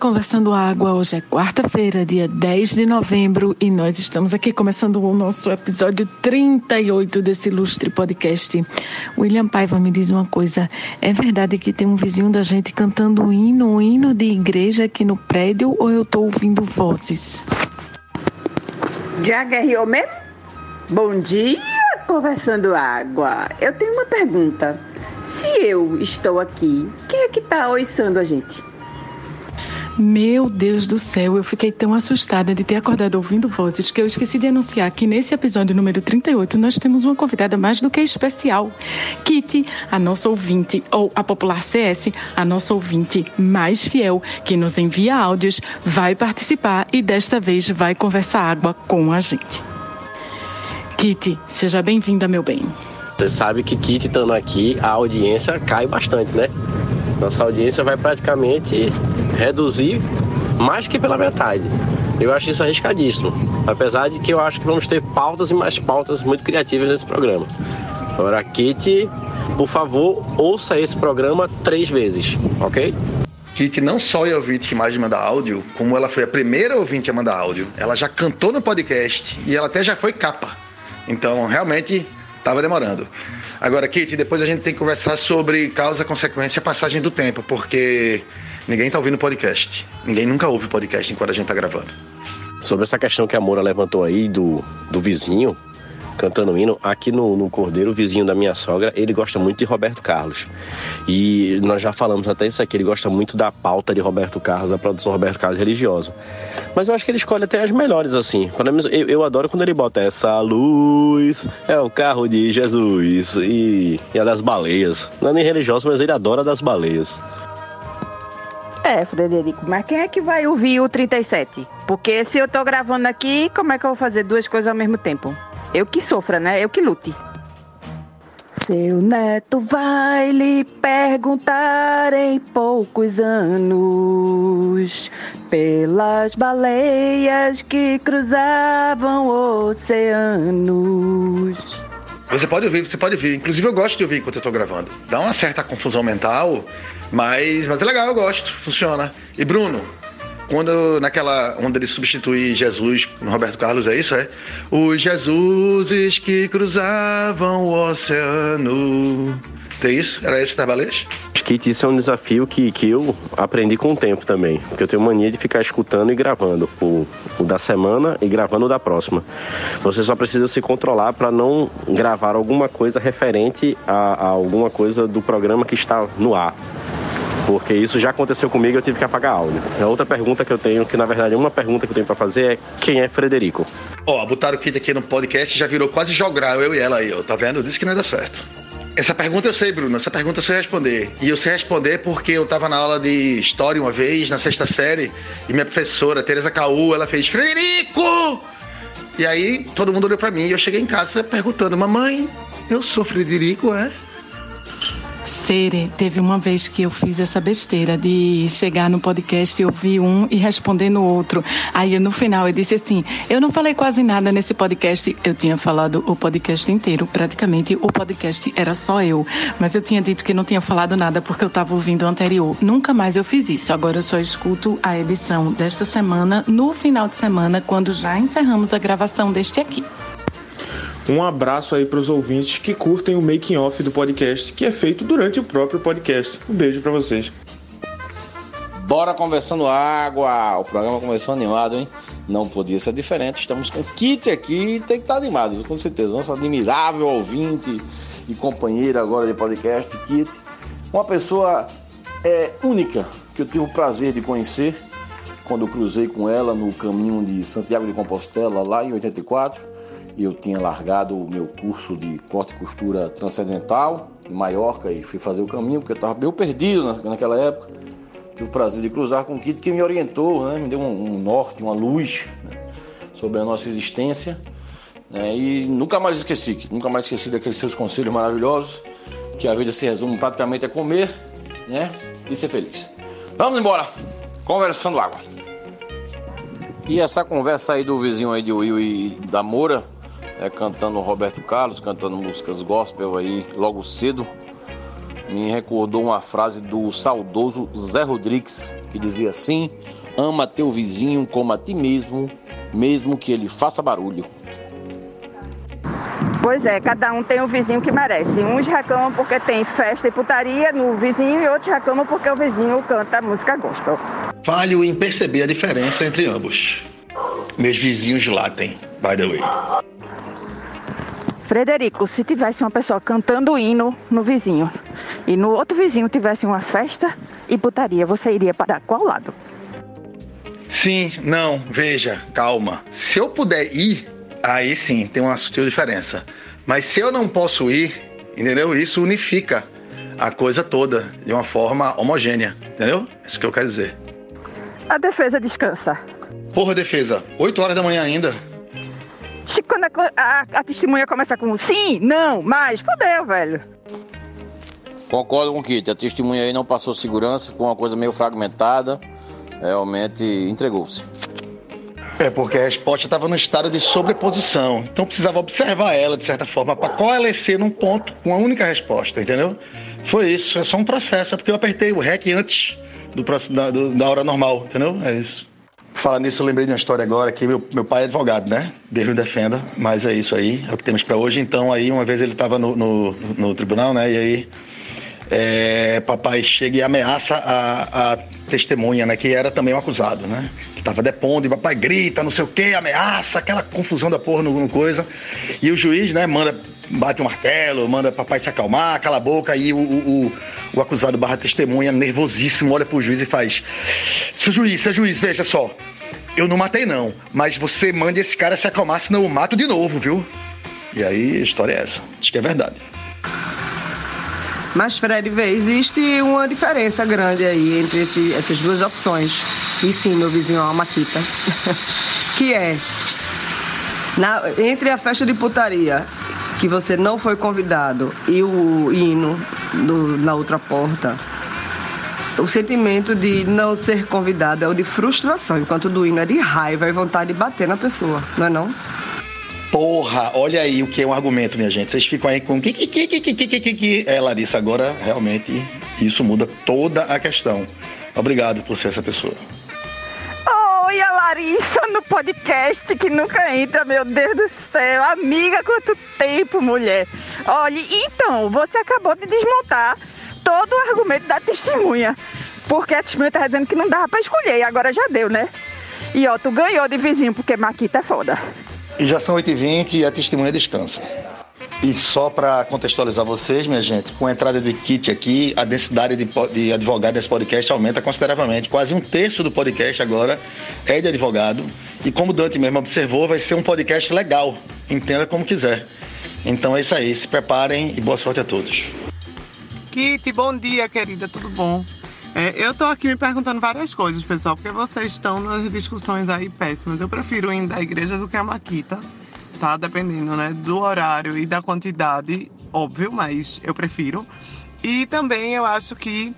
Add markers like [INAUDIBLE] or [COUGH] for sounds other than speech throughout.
Conversando Água. Hoje é quarta-feira, dia 10 de novembro, e nós estamos aqui começando o nosso episódio 38 desse ilustre podcast. William Paiva me diz uma coisa: é verdade que tem um vizinho da gente cantando um hino, um hino de igreja aqui no prédio, ou eu estou ouvindo vozes? Já guerreou? Bom dia, conversando água. Eu tenho uma pergunta. Se eu estou aqui, quem é que está oiçando a gente? Meu Deus do céu, eu fiquei tão assustada de ter acordado ouvindo vozes que eu esqueci de anunciar que nesse episódio número 38 nós temos uma convidada mais do que especial. Kitty, a nossa ouvinte, ou a popular CS, a nossa ouvinte mais fiel, que nos envia áudios, vai participar e desta vez vai conversar água com a gente. Kitty, seja bem-vinda, meu bem. Você sabe que Kit estando aqui, a audiência cai bastante, né? Nossa audiência vai praticamente reduzir mais que pela metade. Eu acho isso arriscadíssimo. Apesar de que eu acho que vamos ter pautas e mais pautas muito criativas nesse programa. Agora, Kit, por favor, ouça esse programa três vezes, ok? Kit não só é ouvinte que mais manda áudio, como ela foi a primeira ouvinte a mandar áudio. Ela já cantou no podcast e ela até já foi capa. Então, realmente, estava demorando. Agora, Kit, depois a gente tem que conversar sobre causa, consequência, passagem do tempo, porque ninguém está ouvindo podcast. Ninguém nunca ouve podcast enquanto a gente está gravando. Sobre essa questão que a Moura levantou aí do, do vizinho cantando hino, aqui no, no Cordeiro, vizinho da minha sogra, ele gosta muito de Roberto Carlos. E nós já falamos até isso aqui, ele gosta muito da pauta de Roberto Carlos, da produção Roberto Carlos religiosa. Mas eu acho que ele escolhe até as melhores, assim. Eu, eu adoro quando ele bota essa luz, é o carro de Jesus e, e a das baleias. Não é nem religioso, mas ele adora a das baleias. É, Frederico, mas quem é que vai ouvir o 37? Porque se eu tô gravando aqui, como é que eu vou fazer duas coisas ao mesmo tempo? Eu que sofra, né? Eu que lute. Seu neto vai lhe perguntar em poucos anos pelas baleias que cruzavam oceanos. Você pode ouvir, você pode ouvir. Inclusive eu gosto de ouvir enquanto eu tô gravando. Dá uma certa confusão mental, mas, mas é legal, eu gosto, funciona. E Bruno, quando naquela onda de substituir Jesus no Roberto Carlos, é isso, é? Os Jesuses que cruzavam o oceano. Tem isso? Era esse Tarbalês? Kit, isso é um desafio que, que eu aprendi com o tempo também. Porque eu tenho mania de ficar escutando e gravando o, o da semana e gravando o da próxima. Você só precisa se controlar para não gravar alguma coisa referente a, a alguma coisa do programa que está no ar. Porque isso já aconteceu comigo e eu tive que apagar áudio. A outra pergunta que eu tenho, que na verdade é uma pergunta que eu tenho para fazer é quem é Frederico? Ó, botaram o Kit aqui no podcast já virou quase jogral, eu e ela aí, ó. Tá vendo? Disse que não ia dar certo. Essa pergunta eu sei, Bruno. Essa pergunta eu sei responder. E eu sei responder porque eu tava na aula de história uma vez, na sexta série, e minha professora, Tereza Caú, ela fez Frederico! E aí todo mundo olhou pra mim e eu cheguei em casa perguntando: Mamãe, eu sou Frederico, é? Sere, teve uma vez que eu fiz essa besteira de chegar no podcast e ouvir um e responder no outro. Aí no final eu disse assim: eu não falei quase nada nesse podcast. Eu tinha falado o podcast inteiro, praticamente o podcast era só eu. Mas eu tinha dito que não tinha falado nada porque eu estava ouvindo o anterior. Nunca mais eu fiz isso. Agora eu só escuto a edição desta semana no final de semana, quando já encerramos a gravação deste aqui. Um abraço aí para os ouvintes que curtem o making off do podcast, que é feito durante o próprio podcast. Um beijo para vocês. Bora conversando água. O programa começou animado, hein? Não podia ser diferente. Estamos com o Kit aqui tem que estar animado, com certeza. Nosso admirável ouvinte e companheiro agora de podcast, Kit. Uma pessoa é, única que eu tive o prazer de conhecer quando eu cruzei com ela no caminho de Santiago de Compostela, lá em 84. Eu tinha largado o meu curso de corte e costura transcendental em Maiorca e fui fazer o caminho, porque eu estava meio perdido naquela época. Tive o prazer de cruzar com o Kit que me orientou, né? me deu um, um norte, uma luz né? sobre a nossa existência. Né? E nunca mais esqueci, nunca mais esqueci daqueles seus conselhos maravilhosos, que a vida se resume praticamente a comer né? e ser feliz. Vamos embora, conversando água. E essa conversa aí do vizinho aí de Will e da Moura, é, cantando Roberto Carlos, cantando músicas gospel aí logo cedo, me recordou uma frase do saudoso Zé Rodrigues, que dizia assim: Ama teu vizinho como a ti mesmo, mesmo que ele faça barulho. Pois é, cada um tem um vizinho que merece. Uns reclamam porque tem festa e putaria no vizinho e outros reclamam porque o vizinho canta música gospel. Falho em perceber a diferença entre ambos. Meus vizinhos latem, by the way. Frederico, se tivesse uma pessoa cantando hino no vizinho e no outro vizinho tivesse uma festa e putaria, você iria para qual lado? Sim, não, veja, calma. Se eu puder ir, aí sim tem uma sutil diferença. Mas se eu não posso ir, entendeu? Isso unifica a coisa toda de uma forma homogênea, entendeu? É isso que eu quero dizer. A defesa descansa. Porra, defesa, 8 horas da manhã ainda. Quando a, a, a testemunha começa com sim, não, mas, fodeu, velho. Concordo com o Kit, a testemunha aí não passou segurança, ficou uma coisa meio fragmentada, realmente entregou-se. É, porque a resposta estava no estado de sobreposição. Então precisava observar ela, de certa forma, para coalescer num ponto com a única resposta, entendeu? Foi isso, é só um processo, é porque eu apertei o REC antes do, da, do, da hora normal, entendeu? É isso. Falar nisso, eu lembrei de uma história agora que meu, meu pai é advogado, né? Deus me defenda, mas é isso aí, é o que temos para hoje. Então, aí, uma vez ele estava no, no, no, tribunal, né? E aí, é, papai chega e ameaça a, a, testemunha, né? Que era também um acusado, né? Que estava depondo e papai grita, não sei o quê, ameaça, aquela confusão da porra no, no coisa. E o juiz, né? Manda bate um martelo, manda papai se acalmar, cala a boca, aí o, o, o acusado barra testemunha, nervosíssimo, olha pro juiz e faz: Seu juiz, seu juiz, veja só, eu não matei não, mas você mande esse cara se acalmar, senão eu mato de novo, viu? E aí a história é essa, acho que é verdade. Mas, Fred, vê, existe uma diferença grande aí entre esse, essas duas opções. E sim, meu vizinho é uma maquita. [LAUGHS] que é, na, entre a festa de putaria que você não foi convidado e o hino no, na outra porta, o sentimento de não ser convidado é o de frustração, enquanto o do hino é de raiva e vontade de bater na pessoa, não é não? Porra, olha aí o que é um argumento, minha gente. Vocês ficam aí com que que que que que que que É, Larissa, agora realmente isso muda toda a questão. Obrigado por ser essa pessoa. Larissa no podcast que nunca entra, meu Deus do céu. Amiga, quanto tempo, mulher. Olha, então, você acabou de desmontar todo o argumento da testemunha. Porque a testemunha tá dizendo que não dava pra escolher e agora já deu, né? E ó, tu ganhou de vizinho porque Maquita é foda. E já são 8h20 e a testemunha descansa. E só para contextualizar vocês, minha gente, com a entrada de kit aqui, a densidade de, de advogado desse podcast aumenta consideravelmente. Quase um terço do podcast agora é de advogado. E como Dante mesmo observou, vai ser um podcast legal. Entenda como quiser. Então é isso aí. Se preparem e boa sorte a todos. Kit, bom dia, querida. Tudo bom? É, eu tô aqui me perguntando várias coisas, pessoal, porque vocês estão nas discussões aí péssimas. Eu prefiro ir da igreja do que a Maquita tá? Dependendo, né, do horário e da quantidade, óbvio, mas eu prefiro. E também eu acho que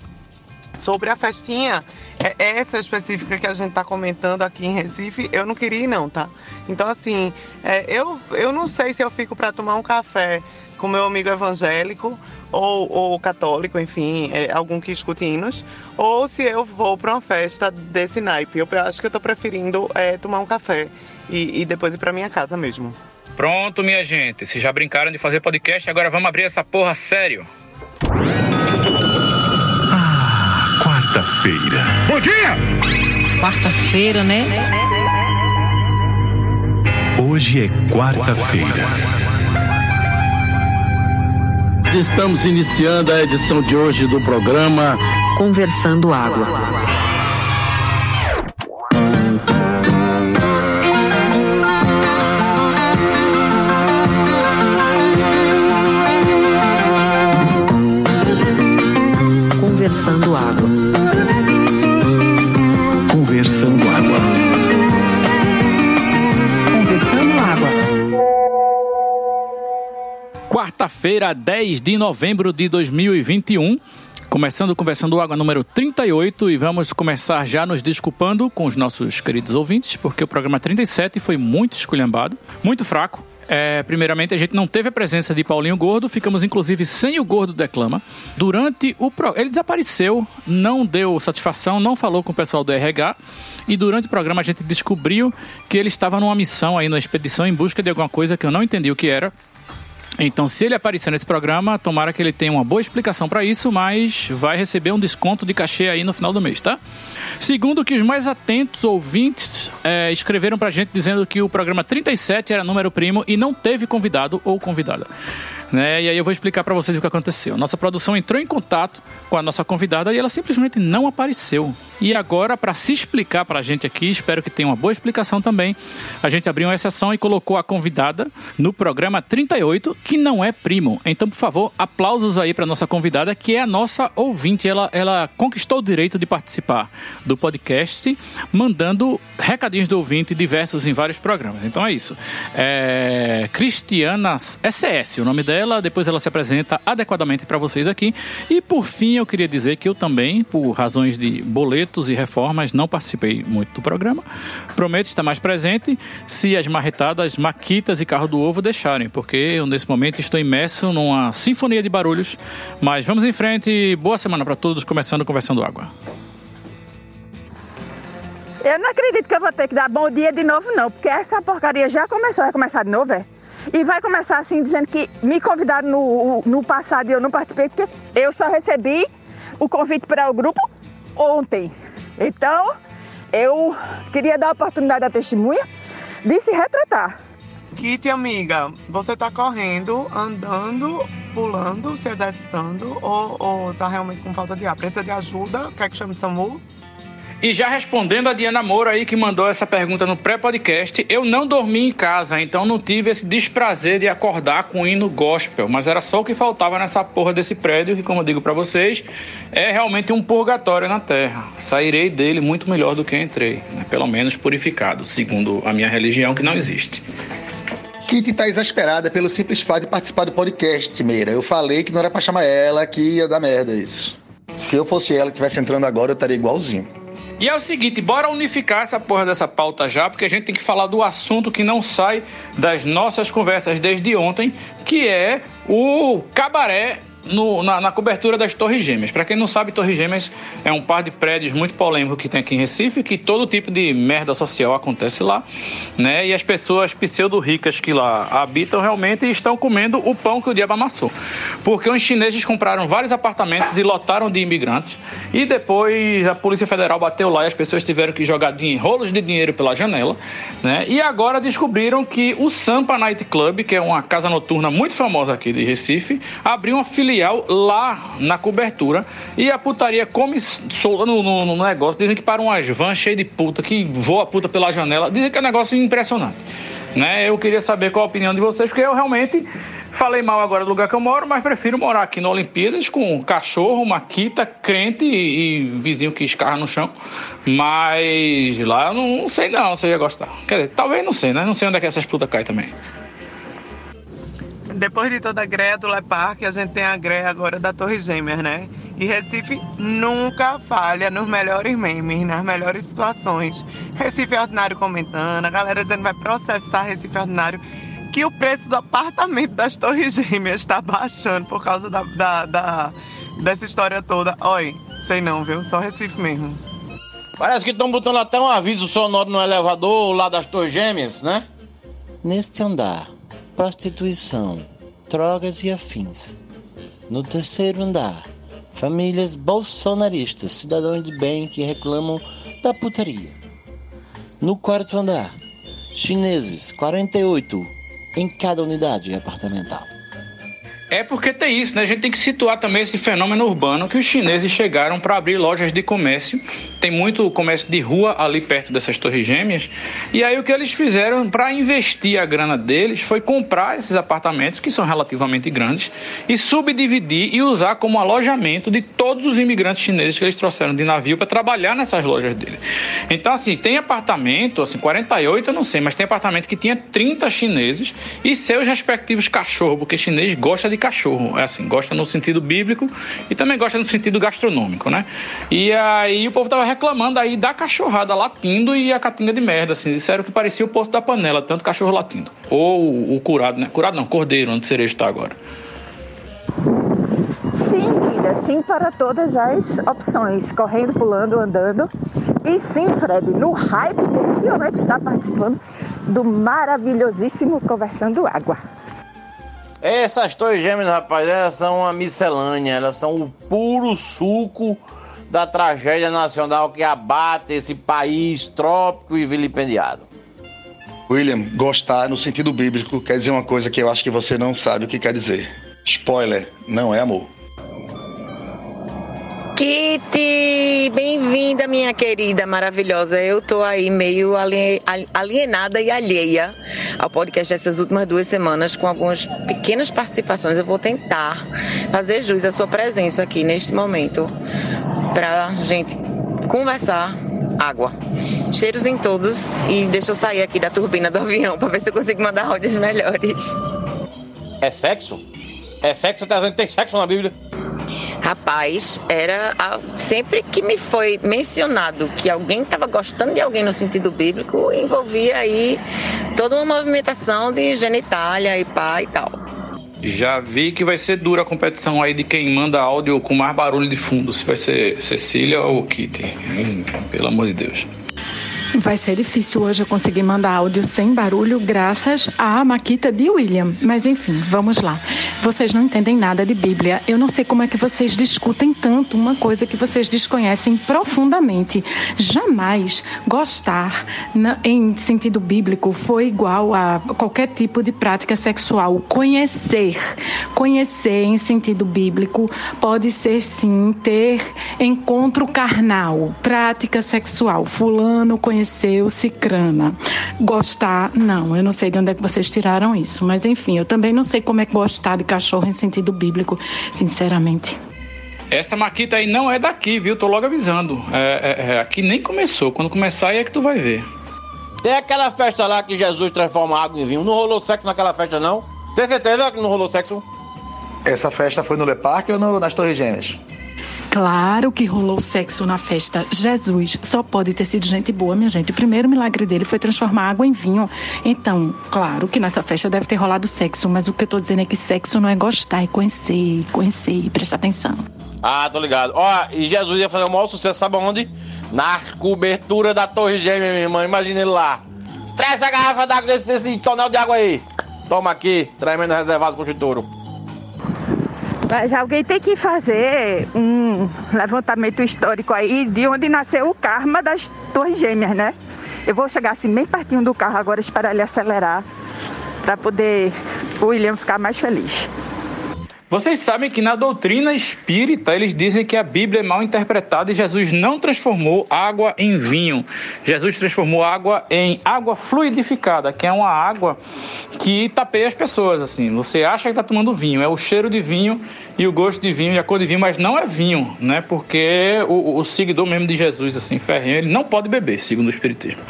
sobre a festinha, é essa específica que a gente tá comentando aqui em Recife, eu não queria ir não, tá? Então assim, é, eu, eu não sei se eu fico para tomar um café com meu amigo evangélico ou, ou católico, enfim, é, algum que escute hinos, ou se eu vou para uma festa desse naipe. Eu acho que eu tô preferindo é, tomar um café e, e depois ir para minha casa mesmo. Pronto, minha gente. Se já brincaram de fazer podcast, agora vamos abrir essa porra sério. Ah, quarta-feira. Bom dia! Quarta-feira, né? Hoje é quarta-feira. Estamos iniciando a edição de hoje do programa Conversando Água. Conversando Água. Conversando Água. Conversando Água. Quarta-feira, 10 de novembro de 2021. Começando Conversando Água número 38 e vamos começar já nos desculpando com os nossos queridos ouvintes, porque o programa 37 foi muito esculhambado, muito fraco. É, primeiramente, a gente não teve a presença de Paulinho Gordo, ficamos inclusive sem o Gordo Declama. Durante o pro... Ele desapareceu, não deu satisfação, não falou com o pessoal do RH. E durante o programa a gente descobriu que ele estava numa missão aí, numa expedição em busca de alguma coisa que eu não entendi o que era. Então, se ele aparecer nesse programa, tomara que ele tenha uma boa explicação para isso, mas vai receber um desconto de cachê aí no final do mês, tá? Segundo que os mais atentos ouvintes é, escreveram pra gente dizendo que o programa 37 era número primo e não teve convidado ou convidada. Né? E aí eu vou explicar para vocês o que aconteceu. Nossa produção entrou em contato com a nossa convidada e ela simplesmente não apareceu. E agora, para se explicar para a gente aqui, espero que tenha uma boa explicação também, a gente abriu uma exceção e colocou a convidada no programa 38, que não é primo. Então, por favor, aplausos aí para nossa convidada, que é a nossa ouvinte. Ela, ela conquistou o direito de participar do podcast, mandando recadinhos do ouvinte diversos em vários programas. Então é isso. É Cristiana SS, o nome dela. Depois ela se apresenta adequadamente para vocês aqui. E por fim, eu queria dizer que eu também, por razões de boleto, e reformas, não participei muito do programa. Prometo estar mais presente se as marretadas, maquitas e carro do ovo deixarem, porque eu nesse momento estou imerso numa sinfonia de barulhos. Mas vamos em frente. Boa semana para todos, começando Conversando Água. Eu não acredito que eu vou ter que dar bom dia de novo, não, porque essa porcaria já começou, vai começar de novo, é? E vai começar assim, dizendo que me convidaram no, no passado e eu não participei, porque eu só recebi o convite para o grupo ontem. Então, eu queria dar a oportunidade da testemunha de se retratar. Kitty, amiga, você tá correndo, andando, pulando, se exercitando ou, ou tá realmente com falta de ar? Precisa de ajuda? Quer que chame SAMU? E já respondendo a Diana Moura aí que mandou essa pergunta no pré-podcast, eu não dormi em casa, então não tive esse desprazer de acordar com o hino gospel, mas era só o que faltava nessa porra desse prédio, que como eu digo para vocês, é realmente um purgatório na Terra. Sairei dele muito melhor do que entrei, né? pelo menos purificado, segundo a minha religião que não existe. Kitty tá exasperada pelo simples fato de participar do podcast, Meira. Eu falei que não era pra chamar ela, que ia dar merda isso. Se eu fosse ela que estivesse entrando agora, eu estaria igualzinho. E é o seguinte, bora unificar essa porra dessa pauta já, porque a gente tem que falar do assunto que não sai das nossas conversas desde ontem, que é o cabaré no, na, na, cobertura das Torres Gêmeas. Para quem não sabe, Torres Gêmeas é um par de prédios muito polêmico que tem aqui em Recife, que todo tipo de merda social acontece lá, né? E as pessoas pseudo-ricas que lá habitam realmente estão comendo o pão que o diabo amassou. Porque os chineses compraram vários apartamentos e lotaram de imigrantes, e depois a Polícia Federal bateu lá e as pessoas tiveram que jogar rolos de dinheiro pela janela, né? E agora descobriram que o Sampa Night Club, que é uma casa noturna muito famosa aqui de Recife, abriu uma filial lá na cobertura e a putaria come solta no, no, no, negócio. Dizem que para umas vans cheias de puta que voa puta pela janela. Dizem que é um negócio impressionante. Né? Eu queria saber qual a opinião de vocês, porque eu realmente falei mal agora do lugar que eu moro, mas prefiro morar aqui no Olimpíadas com cachorro, maquita, crente e, e vizinho que escarra no chão. Mas lá eu não, não sei não se eu ia gostar. Quer dizer, talvez não sei, né? Não sei onde é que essas putas caem também depois de toda a greia do Le Parque, a gente tem a greia agora da Torre Gêmeas, né? E Recife nunca falha nos melhores memes, nas melhores situações. Recife Ordinário comentando, a galera dizendo que vai processar Recife Ordinário, que o preço do apartamento das Torres Gêmeas está baixando por causa da, da, da, dessa história toda. Oi, sei não, viu? Só Recife mesmo. Parece que estão botando até um aviso sonoro no elevador lá das Torres Gêmeas, né? Neste andar, prostituição, drogas e afins. No terceiro andar, famílias bolsonaristas, cidadãos de bem que reclamam da putaria. No quarto andar, chineses, 48 em cada unidade apartamental. É porque tem isso, né? A gente tem que situar também esse fenômeno urbano que os chineses chegaram para abrir lojas de comércio tem muito comércio de rua ali perto dessas torres gêmeas. E aí o que eles fizeram para investir a grana deles foi comprar esses apartamentos, que são relativamente grandes, e subdividir e usar como alojamento de todos os imigrantes chineses que eles trouxeram de navio para trabalhar nessas lojas dele. Então, assim, tem apartamento, assim, 48 eu não sei, mas tem apartamento que tinha 30 chineses e seus respectivos cachorros, porque chinês gosta de cachorro, é assim, gosta no sentido bíblico e também gosta no sentido gastronômico, né? E aí o povo tava reclamando aí da cachorrada latindo e a catinga de merda, assim. Disseram que parecia o poço da panela, tanto cachorro latindo. Ou o curado, né? Curado não, cordeiro, onde cereja está agora. Sim, vida, sim para todas as opções. Correndo, pulando, andando. E sim, Fred, no hype, finalmente está participando do maravilhosíssimo Conversando Água. Essas torres gêmeas, rapaz, elas são uma miscelânea, elas são o puro suco da tragédia nacional que abate esse país trópico e vilipendiado. William, gostar no sentido bíblico quer dizer uma coisa que eu acho que você não sabe o que quer dizer. Spoiler, não é amor. Kitty, bem-vinda, minha querida maravilhosa. Eu tô aí meio alienada e alheia ao podcast essas últimas duas semanas com algumas pequenas participações. Eu vou tentar fazer jus à sua presença aqui neste momento pra gente conversar água. Cheiros em todos e deixa eu sair aqui da turbina do avião para ver se eu consigo mandar áudios melhores. É sexo? É sexo? Tá dizendo que tem sexo na Bíblia? Rapaz, era a, sempre que me foi mencionado que alguém estava gostando de alguém no sentido bíblico, envolvia aí toda uma movimentação de genitália e pá e tal. Já vi que vai ser dura a competição aí de quem manda áudio com mais barulho de fundo, se vai ser Cecília ou Kitty. Hum, pelo amor de Deus. Vai ser difícil hoje eu conseguir mandar áudio sem barulho, graças à Maquita de William. Mas enfim, vamos lá. Vocês não entendem nada de Bíblia. Eu não sei como é que vocês discutem tanto uma coisa que vocês desconhecem profundamente. Jamais gostar em sentido bíblico foi igual a qualquer tipo de prática sexual. Conhecer, conhecer em sentido bíblico pode ser sim ter encontro carnal, prática sexual. Fulano conhece conheceu Cicrana. Gostar, não, eu não sei de onde é que vocês tiraram isso, mas enfim, eu também não sei como é gostar de cachorro em sentido bíblico, sinceramente. Essa maquita aí não é daqui, viu? Tô logo avisando. É, é, é, aqui nem começou. Quando começar aí é que tu vai ver. Tem aquela festa lá que Jesus transforma água em vinho. Não rolou sexo naquela festa, não? Tem certeza que não rolou sexo? Essa festa foi no Le Parque ou no, nas Torres Gêmeas? Claro que rolou sexo na festa. Jesus só pode ter sido gente boa, minha gente. O primeiro milagre dele foi transformar água em vinho. Então, claro que nessa festa deve ter rolado sexo, mas o que eu tô dizendo é que sexo não é gostar, é conhecer, conhecer, prestar atenção. Ah, tô ligado. Ó, e Jesus ia fazer o maior sucesso, sabe onde? Na cobertura da Torre Gêmea, minha irmã. Imagina ele lá. Traz essa garrafa d'água desse, desse tonel de água aí. Toma aqui, tremendo reservado pro Chituro. Mas alguém tem que fazer um levantamento histórico aí de onde nasceu o karma das Torres Gêmeas, né? Eu vou chegar assim bem pertinho do carro agora, esperar ele acelerar, para poder o William ficar mais feliz. Vocês sabem que na doutrina espírita eles dizem que a Bíblia é mal interpretada e Jesus não transformou água em vinho. Jesus transformou água em água fluidificada, que é uma água que tapeia as pessoas. Assim, você acha que está tomando vinho, é o cheiro de vinho e o gosto de vinho e a cor de vinho, mas não é vinho, né? Porque o, o seguidor mesmo de Jesus, assim, ferrenho, ele não pode beber, segundo o espiritismo.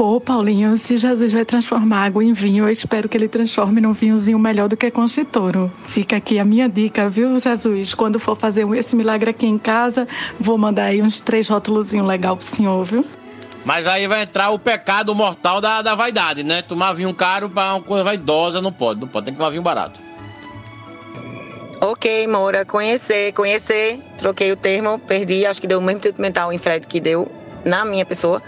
Pô, Paulinho, se Jesus vai transformar água em vinho, eu espero que ele transforme num vinhozinho melhor do que Conchitoro. Fica aqui a minha dica, viu, Jesus? Quando for fazer esse milagre aqui em casa, vou mandar aí uns três rótulozinhos legal pro senhor, viu? Mas aí vai entrar o pecado mortal da, da vaidade, né? Tomar vinho caro pra uma coisa vaidosa não pode, não pode, tem que tomar vinho barato. Ok, Moura, conhecer, conhecer. Troquei o termo, perdi, acho que deu o mesmo tipo mental em Fred que deu na minha pessoa.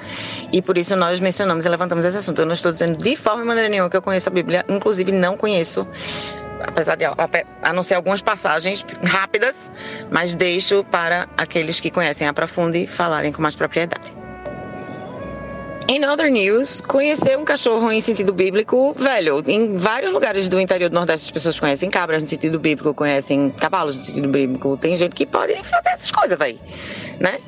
E por isso nós mencionamos e levantamos esse assunto. Eu não estou dizendo de forma maneira nenhuma que eu conheço a Bíblia, inclusive não conheço, apesar de a não ser algumas passagens rápidas, mas deixo para aqueles que conhecem a profundo e falarem com mais propriedade. Em other news, conhecer um cachorro em sentido bíblico, velho, em vários lugares do interior do Nordeste as pessoas conhecem cabras no sentido bíblico, conhecem cavalos no sentido bíblico. Tem gente que pode fazer essas coisas, velho, né?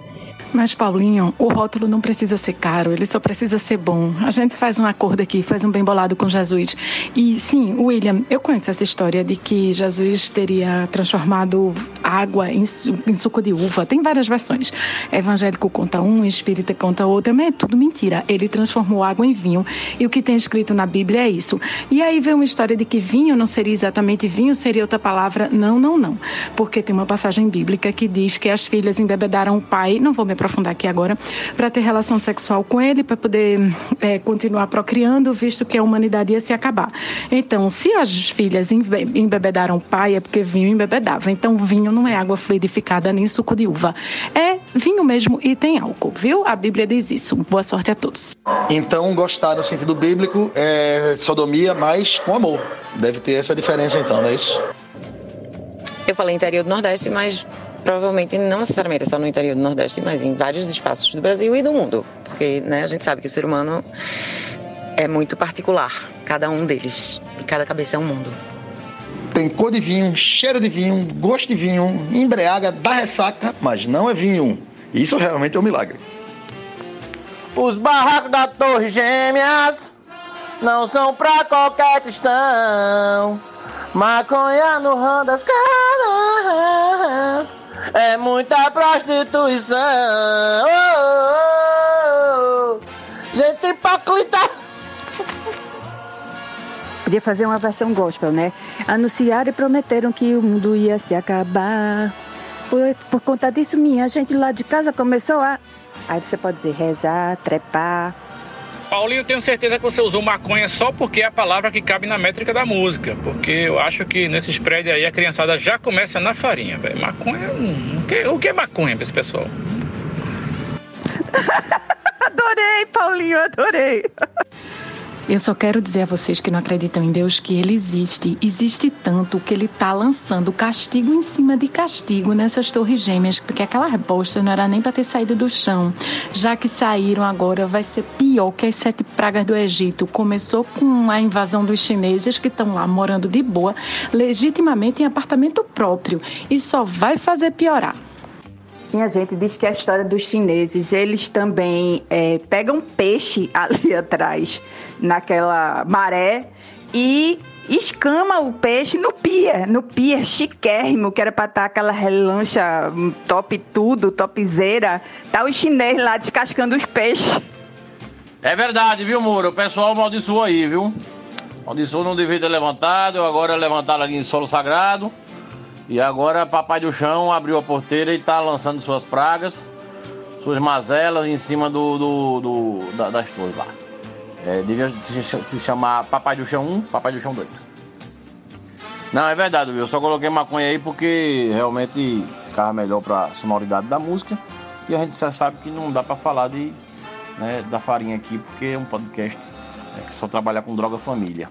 Mas, Paulinho, o rótulo não precisa ser caro, ele só precisa ser bom. A gente faz um acordo aqui, faz um bem bolado com Jesus. E sim, William, eu conheço essa história de que Jesus teria transformado água em, em suco de uva. Tem várias versões. Evangélico conta um, espírita conta outra, mas é tudo mentira. Ele transformou água em vinho. E o que tem escrito na Bíblia é isso. E aí vem uma história de que vinho não seria exatamente vinho, seria outra palavra. Não, não, não. Porque tem uma passagem bíblica que diz que as filhas embebedaram o pai. Não vou me aprofundar aqui agora, para ter relação sexual com ele, para poder é, continuar procriando, visto que a humanidade ia se acabar. Então, se as filhas embebedaram o pai, é porque vinho embebedava. Então, vinho não é água fluidificada nem suco de uva. É vinho mesmo e tem álcool, viu? A Bíblia diz isso. Boa sorte a todos. Então, gostar no sentido bíblico é sodomia, mas com amor. Deve ter essa diferença, então, não é isso? Eu falei interior do Nordeste, mas provavelmente não necessariamente só no interior do Nordeste, mas em vários espaços do Brasil e do mundo, porque né, a gente sabe que o ser humano é muito particular, cada um deles, e cada cabeça é um mundo. Tem cor de vinho, cheiro de vinho, gosto de vinho, embriaga, dá ressaca, mas não é vinho. Isso realmente é um milagre. Os barracos da Torre Gêmeas não são pra qualquer cristão. Maconha no ramo das caras é muita prostituição. Oh, oh, oh. Gente hipócrita. Podia fazer uma versão gospel, né? Anunciaram e prometeram que o mundo ia se acabar. Por, por conta disso, minha gente lá de casa começou a. Aí você pode dizer rezar, trepar, Paulinho, eu tenho certeza que você usou maconha só porque é a palavra que cabe na métrica da música. Porque eu acho que nesses prédios aí a criançada já começa na farinha, velho. Maconha. O que, o que é maconha pra esse pessoal? [LAUGHS] adorei, Paulinho, adorei. Eu só quero dizer a vocês que não acreditam em Deus que Ele existe. Existe tanto que Ele está lançando castigo em cima de castigo nessas torres gêmeas, porque aquela bosta não era nem para ter saído do chão. Já que saíram agora, vai ser pior que as sete pragas do Egito. Começou com a invasão dos chineses que estão lá morando de boa, legitimamente em apartamento próprio, e só vai fazer piorar. Minha gente diz que a história dos chineses, eles também é, pegam peixe [LAUGHS] ali atrás, naquela maré, e escama o peixe no pier, no pier chiquérrimo, que era para estar aquela relancha top tudo, topzera. Tá o chinês lá descascando os peixes. É verdade, viu, Muro? O pessoal amaldiçoou aí, viu? Amaldiçoou não devia ter levantado, agora levantaram ali em solo sagrado. E agora Papai do Chão abriu a porteira e está lançando suas pragas, suas mazelas em cima do, do, do da, das torres lá. É, devia se chamar Papai do Chão 1, Papai do Chão 2. Não, é verdade, eu só coloquei maconha aí porque realmente ficava melhor para a sonoridade da música. E a gente já sabe que não dá para falar de, né, da farinha aqui porque é um podcast né, que só trabalha com droga família.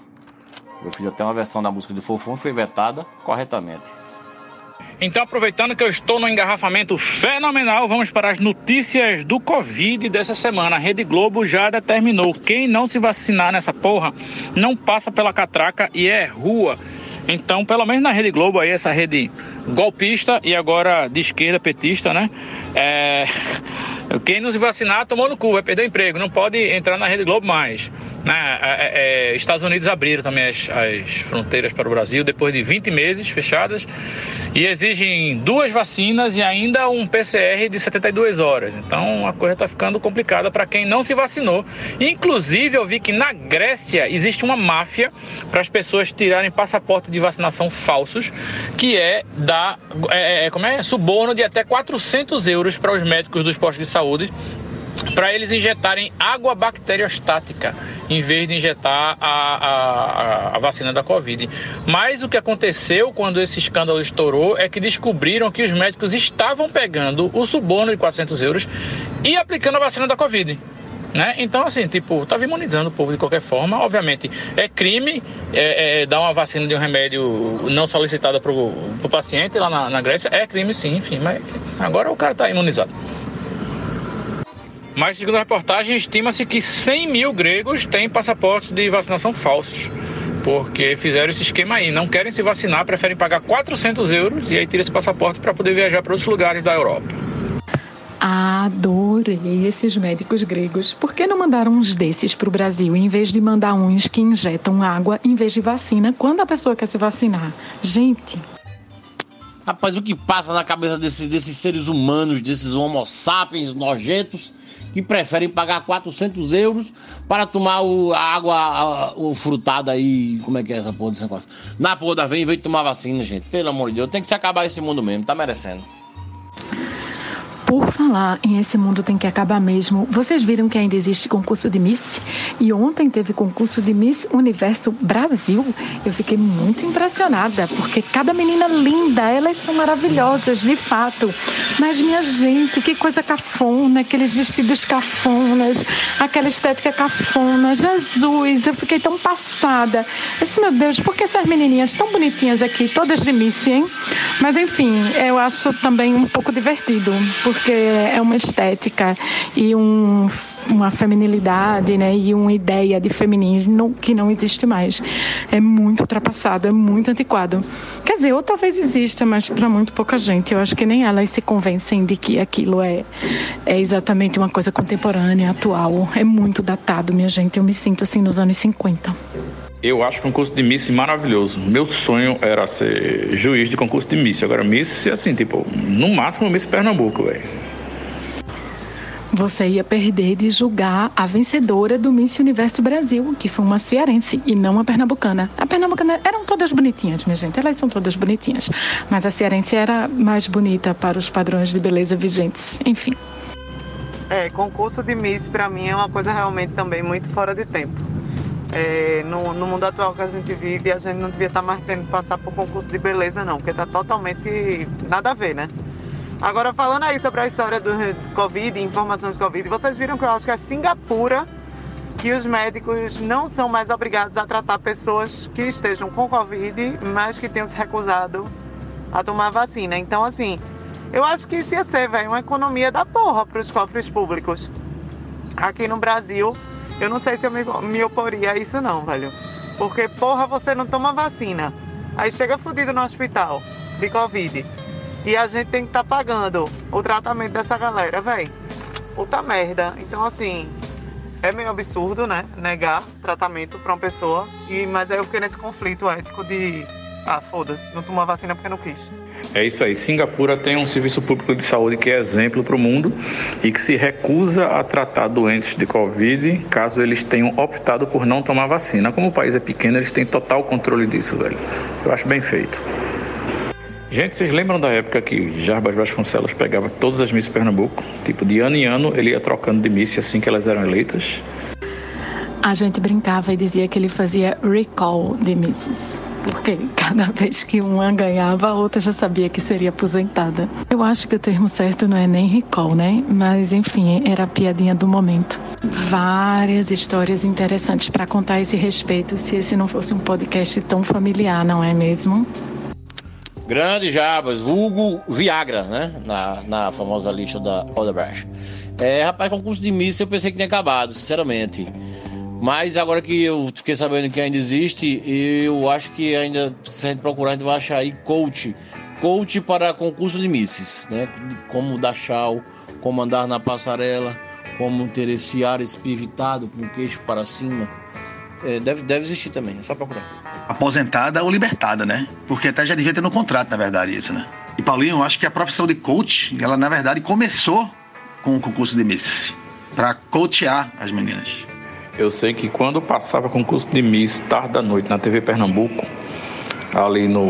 Eu fiz até uma versão da música de Fofão e foi vetada corretamente. Então, aproveitando que eu estou no engarrafamento fenomenal, vamos para as notícias do Covid dessa semana. A Rede Globo já determinou: quem não se vacinar nessa porra não passa pela catraca e é rua. Então, pelo menos na Rede Globo aí, essa rede golpista e agora de esquerda petista, né? É... Quem não se vacinar tomou no cu, vai perder o emprego, não pode entrar na Rede Globo mais. Né? É, é, Estados Unidos abriram também as, as, fronteiras para o Brasil depois de 20 meses fechadas e exigem duas vacinas e ainda um PCR de 72 horas. Então a coisa está ficando complicada para quem não se vacinou. Inclusive, eu vi que na Grécia existe uma máfia para as pessoas tirarem passaporte de vacinação falsos, que é dar é, é como é, suborno de até 400 euros para os médicos dos postos de saúde para eles injetarem água bacteriostática em vez de injetar a, a, a, vacina da Covid. Mas o que aconteceu quando esse escândalo estourou é que descobriram que os médicos estavam pegando o suborno de 400 euros e aplicando a vacina da Covid. Né? Então, assim, tipo, estava imunizando o povo de qualquer forma. Obviamente, é crime é, é, dar uma vacina de um remédio não solicitada para o paciente lá na, na Grécia. É crime, sim, enfim, mas agora o cara está imunizado. Mas, segundo a reportagem, estima-se que 100 mil gregos têm passaportes de vacinação falsos. Porque fizeram esse esquema aí. Não querem se vacinar, preferem pagar 400 euros e aí tira esse passaporte para poder viajar para outros lugares da Europa. Adorei esses médicos gregos. Por que não mandaram uns desses para o Brasil, em vez de mandar uns que injetam água em vez de vacina, quando a pessoa quer se vacinar? Gente. Rapaz, o que passa na cabeça desses, desses seres humanos, desses homo sapiens nojentos, que preferem pagar 400 euros para tomar o, a água a, o frutada aí. Como é que é essa porra desse negócio? Na porra da vem, em vez de tomar vacina, gente. Pelo amor de Deus, tem que se acabar esse mundo mesmo, tá merecendo. Por falar em esse mundo tem que acabar mesmo, vocês viram que ainda existe concurso de Miss? E ontem teve concurso de Miss Universo Brasil. Eu fiquei muito impressionada, porque cada menina linda, elas são maravilhosas, de fato. Mas, minha gente, que coisa cafona, aqueles vestidos cafonas, aquela estética cafona. Jesus, eu fiquei tão passada. Esse meu Deus, por que essas menininhas tão bonitinhas aqui, todas de Miss, hein? Mas, enfim, eu acho também um pouco divertido, porque é uma estética e um, uma feminilidade, né, e uma ideia de feminismo que não existe mais. É muito ultrapassado, é muito antiquado. Quer dizer, ou talvez exista, mas para muito pouca gente. Eu acho que nem elas se convencem de que aquilo é, é exatamente uma coisa contemporânea, atual. É muito datado, minha gente. Eu me sinto assim nos anos 50. Eu acho concurso de Miss maravilhoso. Meu sonho era ser juiz de concurso de Miss. Agora, Miss, assim, tipo, no máximo Miss Pernambuco, velho. Você ia perder de julgar a vencedora do Miss Universo Brasil, que foi uma cearense e não a pernambucana. A pernambucana eram todas bonitinhas, minha gente, elas são todas bonitinhas. Mas a cearense era mais bonita para os padrões de beleza vigentes. Enfim. É, concurso de Miss para mim é uma coisa realmente também muito fora de tempo. É, no, no, mundo atual que a gente vive, a gente não devia estar mais tendo que passar por concurso de beleza, não, porque está totalmente nada a ver, né? Agora, falando aí sobre a história do Covid, informações do Covid, vocês viram que eu acho que é Singapura que os médicos não são mais obrigados a tratar pessoas que estejam com Covid, mas que tenham se recusado a tomar vacina. Então, assim, eu acho que isso ia ser, velho, uma economia da porra para os cofres públicos. Aqui no Brasil, eu não sei se eu me, me oporia a isso, não, velho. Porque, porra, você não toma vacina. Aí chega fudido no hospital de Covid e a gente tem que estar tá pagando o tratamento dessa galera, velho. Puta merda. Então, assim, é meio absurdo, né? Negar tratamento pra uma pessoa. E, mas aí eu fiquei nesse conflito ético de. Ah, foda-se, não tomar vacina porque não quis. É isso aí. Singapura tem um serviço público de saúde que é exemplo para o mundo e que se recusa a tratar doentes de Covid caso eles tenham optado por não tomar vacina. Como o país é pequeno, eles têm total controle disso, velho. Eu acho bem feito. Gente, vocês lembram da época que Jarbas Vasconcelos pegava todas as Miss Pernambuco? Tipo, de ano em ano ele ia trocando de Miss assim que elas eram eleitas? A gente brincava e dizia que ele fazia recall de Misses. Porque cada vez que uma ganhava, a outra já sabia que seria aposentada. Eu acho que o termo certo não é nem recall, né? Mas enfim, era a piadinha do momento. Várias histórias interessantes para contar a esse respeito, se esse não fosse um podcast tão familiar, não é mesmo? Grande Jabas, vulgo Viagra, né? Na, na famosa lista da Odebrecht. É, rapaz, concurso de Miss eu pensei que tinha acabado, sinceramente. Mas agora que eu fiquei sabendo que ainda existe, eu acho que ainda, se a gente procurar, a gente vai achar aí coach. Coach para concurso de misses, né? Como dar chau, como andar na passarela, como ter esse ar espivitado com o queixo para cima. É, deve, deve existir também, é só procurar aposentada ou libertada, né? Porque até já devia ter no contrato, na verdade, isso, né? E Paulinho, eu acho que a profissão de coach, ela na verdade começou com o concurso de Miss, para coachear as meninas. Eu sei que quando passava concurso de Miss tarde da noite na TV Pernambuco, ali no,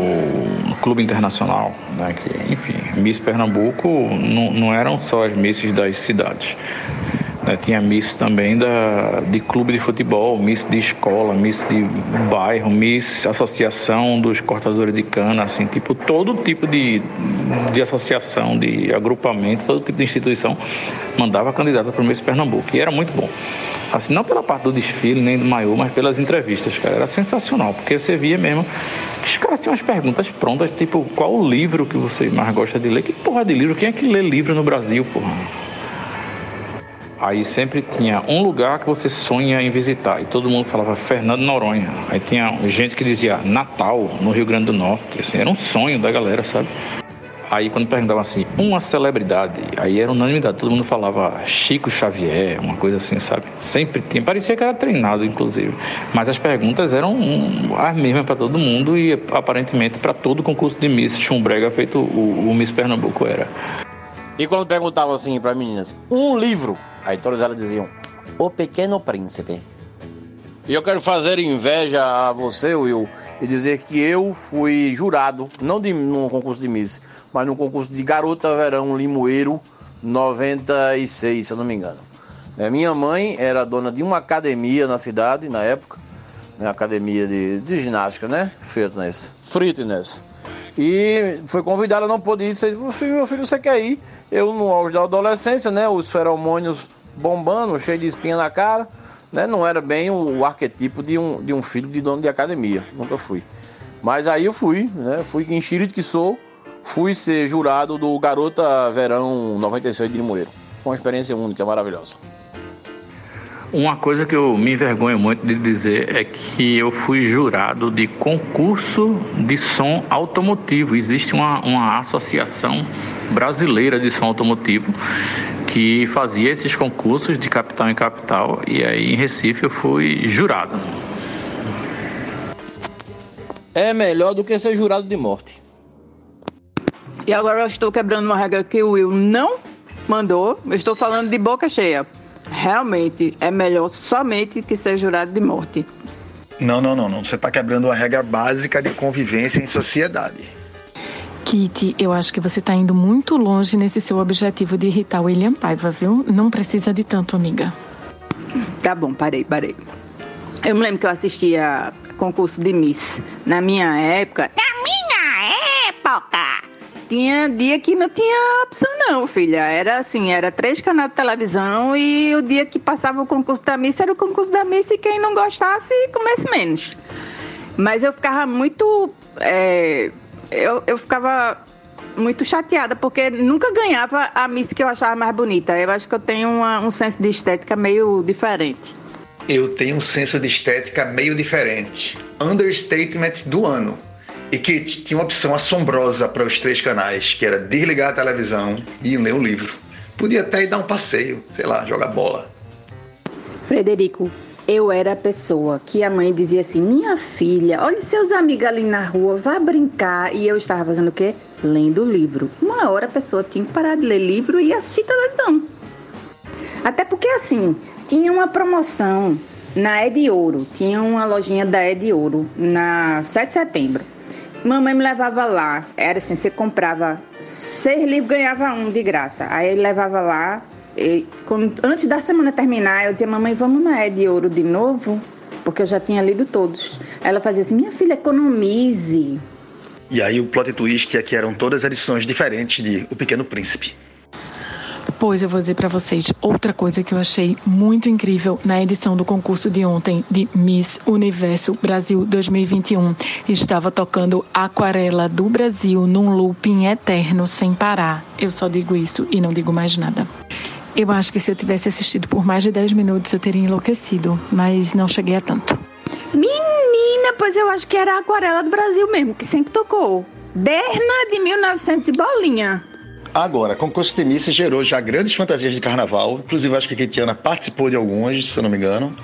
no Clube Internacional, né, que, enfim, Miss Pernambuco não, não eram só as misses das cidades. Né? Tinha Miss também da, de clube de futebol, Miss de escola, Miss de bairro, Miss associação dos cortadores de cana, assim, tipo, todo tipo de, de associação, de agrupamento, todo tipo de instituição mandava candidata para o Miss Pernambuco. E era muito bom. Assim, não pela parte do desfile, nem do maior, mas pelas entrevistas, cara. Era sensacional, porque você via mesmo que os caras tinham umas perguntas prontas, tipo, qual o livro que você mais gosta de ler? Que porra de livro? Quem é que lê livro no Brasil, porra? Aí sempre tinha um lugar que você sonha em visitar. E todo mundo falava Fernando Noronha. Aí tinha gente que dizia Natal, no Rio Grande do Norte. Assim, era um sonho da galera, sabe? Aí quando perguntavam assim, uma celebridade, aí era unanimidade, todo mundo falava Chico Xavier, uma coisa assim, sabe? Sempre tinha, parecia que era treinado, inclusive. Mas as perguntas eram as mesmas para todo mundo e aparentemente para todo concurso de Miss Chumbrega feito o, o Miss Pernambuco era. E quando perguntavam assim para meninas, um livro, aí todas elas diziam, O Pequeno Príncipe. E eu quero fazer inveja a você, Will, e dizer que eu fui jurado, não de, num concurso de Miss, mas no concurso de Garota Verão Limoeiro 96, se eu não me engano. É, minha mãe era dona de uma academia na cidade, na época, né, academia de, de ginástica, né? Fitness. Fitness. E foi convidada, não pôde ir. Disse, meu filho, você quer ir? Eu, no auge da adolescência, né? Os feromônios bombando, cheio de espinha na cara né, não era bem o, o, arquetipo de um, de um filho de dono de academia. Nunca fui. Mas aí eu fui, né? Fui enxerido que sou, fui ser jurado do Garota Verão 96 de Limoeiro. Foi uma experiência única, maravilhosa. Uma coisa que eu me envergonho muito de dizer é que eu fui jurado de concurso de som automotivo. Existe uma, uma associação brasileira de som automotivo que fazia esses concursos de capital em capital e aí em Recife eu fui jurado. É melhor do que ser jurado de morte. E agora eu estou quebrando uma regra que o Will não mandou. Eu estou falando de boca cheia. Realmente é melhor somente que ser jurado de morte. Não, não, não, não. Você está quebrando uma regra básica de convivência em sociedade. Kitty, eu acho que você está indo muito longe nesse seu objetivo de irritar o William Paiva, viu? Não precisa de tanto, amiga. Tá bom, parei, parei. Eu me lembro que eu assistia concurso de Miss na minha época. Na minha época! Tinha dia que não tinha opção, não, filha. Era assim, era três canais de televisão e o dia que passava o concurso da Miss era o concurso da Miss e quem não gostasse comesse menos. Mas eu ficava muito. É, eu, eu ficava muito chateada, porque nunca ganhava a Miss que eu achava mais bonita. Eu acho que eu tenho uma, um senso de estética meio diferente. Eu tenho um senso de estética meio diferente. Understatement do ano. E que tinha uma opção assombrosa para os três canais, que era desligar a televisão e ler um livro. Podia até ir dar um passeio, sei lá, jogar bola. Frederico, eu era a pessoa que a mãe dizia assim: Minha filha, olhe seus amigos ali na rua, vá brincar. E eu estava fazendo o quê? Lendo livro. Uma hora a pessoa tinha que parar de ler livro e assistir televisão. Até porque, assim, tinha uma promoção na Ed Ouro, tinha uma lojinha da Ed Ouro na 7 de setembro. Mamãe me levava lá, era assim: você comprava seis livros, ganhava um de graça. Aí ele levava lá, e, quando, antes da semana terminar, eu dizia, mamãe, vamos na Ed Ouro de novo? Porque eu já tinha lido todos. Ela fazia assim, minha filha, economize. E aí o plot twist é que eram todas edições diferentes de O Pequeno Príncipe. Pois eu vou dizer para vocês outra coisa que eu achei muito incrível na edição do concurso de ontem de Miss Universo Brasil 2021. Estava tocando Aquarela do Brasil num looping eterno sem parar. Eu só digo isso e não digo mais nada. Eu acho que se eu tivesse assistido por mais de 10 minutos eu teria enlouquecido, mas não cheguei a tanto. Menina, pois eu acho que era a Aquarela do Brasil mesmo, que sempre tocou. Derna de 1900 e bolinha. Agora, concurso de Miss gerou já grandes fantasias de carnaval. Inclusive, acho que a Kitiana participou de algumas, se eu não me engano.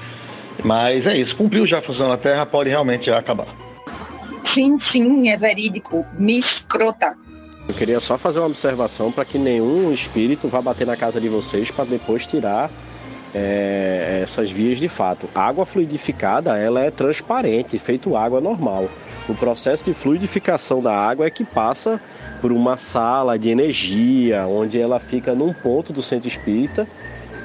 Mas é isso, cumpriu já a função na Terra, pode realmente acabar. Sim, sim, é verídico. Miss Crota. Eu queria só fazer uma observação para que nenhum espírito vá bater na casa de vocês para depois tirar é, essas vias de fato. A água fluidificada ela é transparente, feito água normal. O processo de fluidificação da água é que passa por uma sala de energia, onde ela fica num ponto do centro espírita,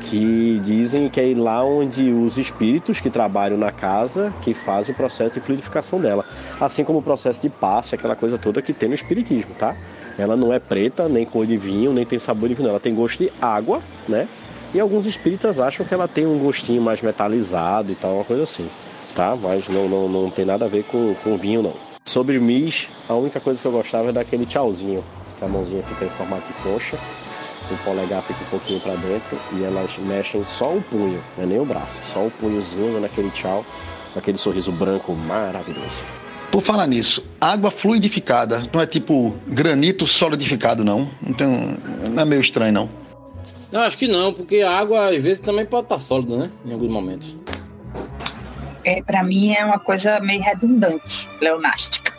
que dizem que é lá onde os espíritos que trabalham na casa que fazem o processo de fluidificação dela. Assim como o processo de passe, aquela coisa toda que tem no espiritismo, tá? Ela não é preta, nem cor de vinho, nem tem sabor de vinho. Ela tem gosto de água, né? E alguns espíritas acham que ela tem um gostinho mais metalizado e tal, uma coisa assim, tá? Mas não, não, não tem nada a ver com, com vinho, não. Sobre Miss, a única coisa que eu gostava é daquele tchauzinho, que a mãozinha fica em formato de coxa, o polegar fica um pouquinho para dentro e elas mexem só o punho, não é nem o braço, só o punhozinho naquele tchau, aquele sorriso branco maravilhoso. Por falar nisso, água fluidificada. Não é tipo granito solidificado, não. Então, não é meio estranho, não. Eu acho que não, porque a água às vezes também pode estar sólida, né? Em alguns momentos. É, para mim é uma coisa meio redundante, leonástica.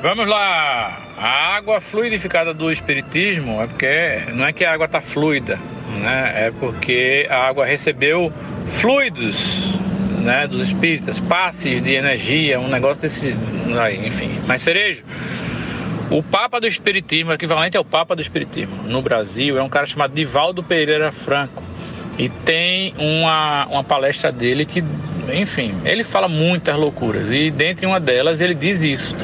Vamos lá. A água fluidificada do espiritismo é porque não é que a água está fluida, né? É porque a água recebeu fluidos, né, dos espíritas, passes de energia, um negócio desse, enfim. Mas cerejo, o Papa do Espiritismo, equivalente ao Papa do Espiritismo no Brasil, é um cara chamado Divaldo Pereira Franco. E tem uma, uma palestra dele que, enfim, ele fala muitas loucuras. E dentre uma delas ele diz isso: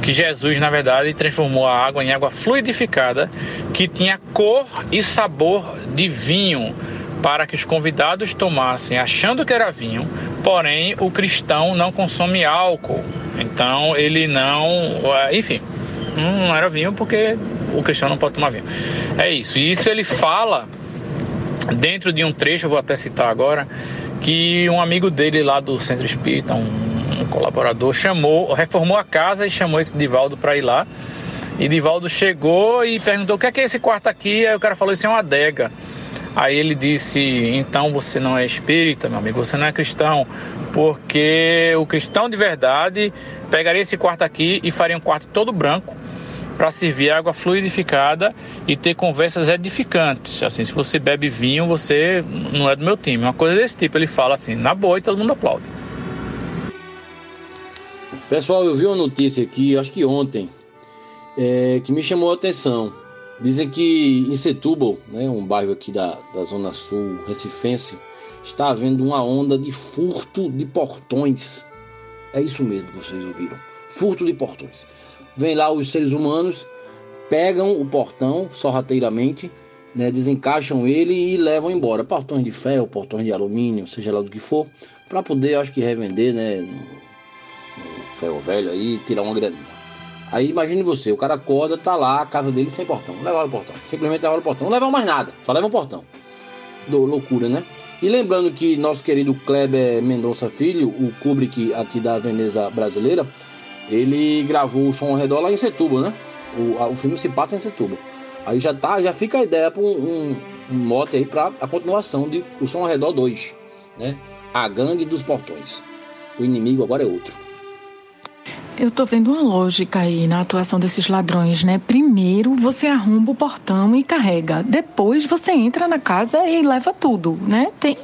que Jesus, na verdade, transformou a água em água fluidificada, que tinha cor e sabor de vinho para que os convidados tomassem achando que era vinho, porém o cristão não consome álcool, então ele não, enfim, não era vinho porque o cristão não pode tomar vinho. É isso. E isso ele fala dentro de um trecho, vou até citar agora, que um amigo dele lá do Centro Espírita, um, um colaborador, chamou, reformou a casa e chamou esse Divaldo para ir lá. E Divaldo chegou e perguntou: o que é, que é esse quarto aqui? Aí o cara falou: Isso é uma adega. Aí ele disse: então você não é espírita, meu amigo, você não é cristão, porque o cristão de verdade pegaria esse quarto aqui e faria um quarto todo branco para servir água fluidificada e ter conversas edificantes. Assim, se você bebe vinho, você não é do meu time. Uma coisa desse tipo, ele fala assim, na boa e todo mundo aplaude. Pessoal, eu vi uma notícia aqui, acho que ontem, é, que me chamou a atenção. Dizem que em Setúbal, né, um bairro aqui da, da zona sul recifense, está havendo uma onda de furto de portões. É isso mesmo que vocês ouviram. Furto de portões. Vem lá os seres humanos, pegam o portão sorrateiramente, né, desencaixam ele e levam embora. Portões de ferro, portões de alumínio, seja lá do que for, para poder, acho que, revender, né, no ferro velho aí, tirar uma graninha. Aí imagine você, o cara acorda, tá lá, a casa dele sem portão. Levaram o portão. Simplesmente levaram o portão. Não levam mais nada, só levam o portão. Do, loucura, né? E lembrando que nosso querido Kleber Mendonça Filho, o Kubrick aqui da Veneza brasileira, ele gravou o som ao redor lá em Setúbal, né? O, a, o filme se passa em Setúbal. Aí já tá, já fica a ideia para um, um, um, mote aí para a continuação de O Som ao Redor 2, né? A Gangue dos Portões. O inimigo agora é outro. Eu tô vendo uma lógica aí na atuação desses ladrões, né? Primeiro você arromba o portão e carrega. Depois você entra na casa e leva tudo, né? Tem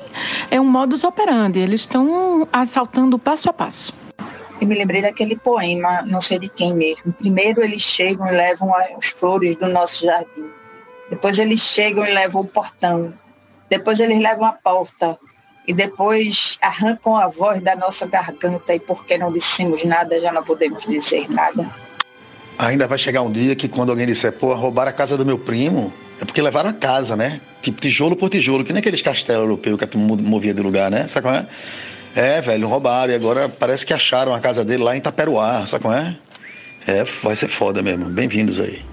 é um modus operandi. Eles estão assaltando passo a passo. Eu me lembrei daquele poema, não sei de quem mesmo. Primeiro eles chegam e levam as flores do nosso jardim. Depois eles chegam e levam o portão. Depois eles levam a porta e depois arrancam a voz da nossa garganta e porque não dissemos nada, já não podemos dizer nada. Ainda vai chegar um dia que quando alguém disser, pô, roubaram a casa do meu primo, é porque levaram a casa, né? Tipo tijolo por tijolo, que nem aqueles castelos europeus que tu movia de lugar, né? Sabe qual é? É, velho, roubaram e agora parece que acharam a casa dele lá em Taperoá, sabe qual é? É, vai ser foda mesmo. Bem-vindos aí.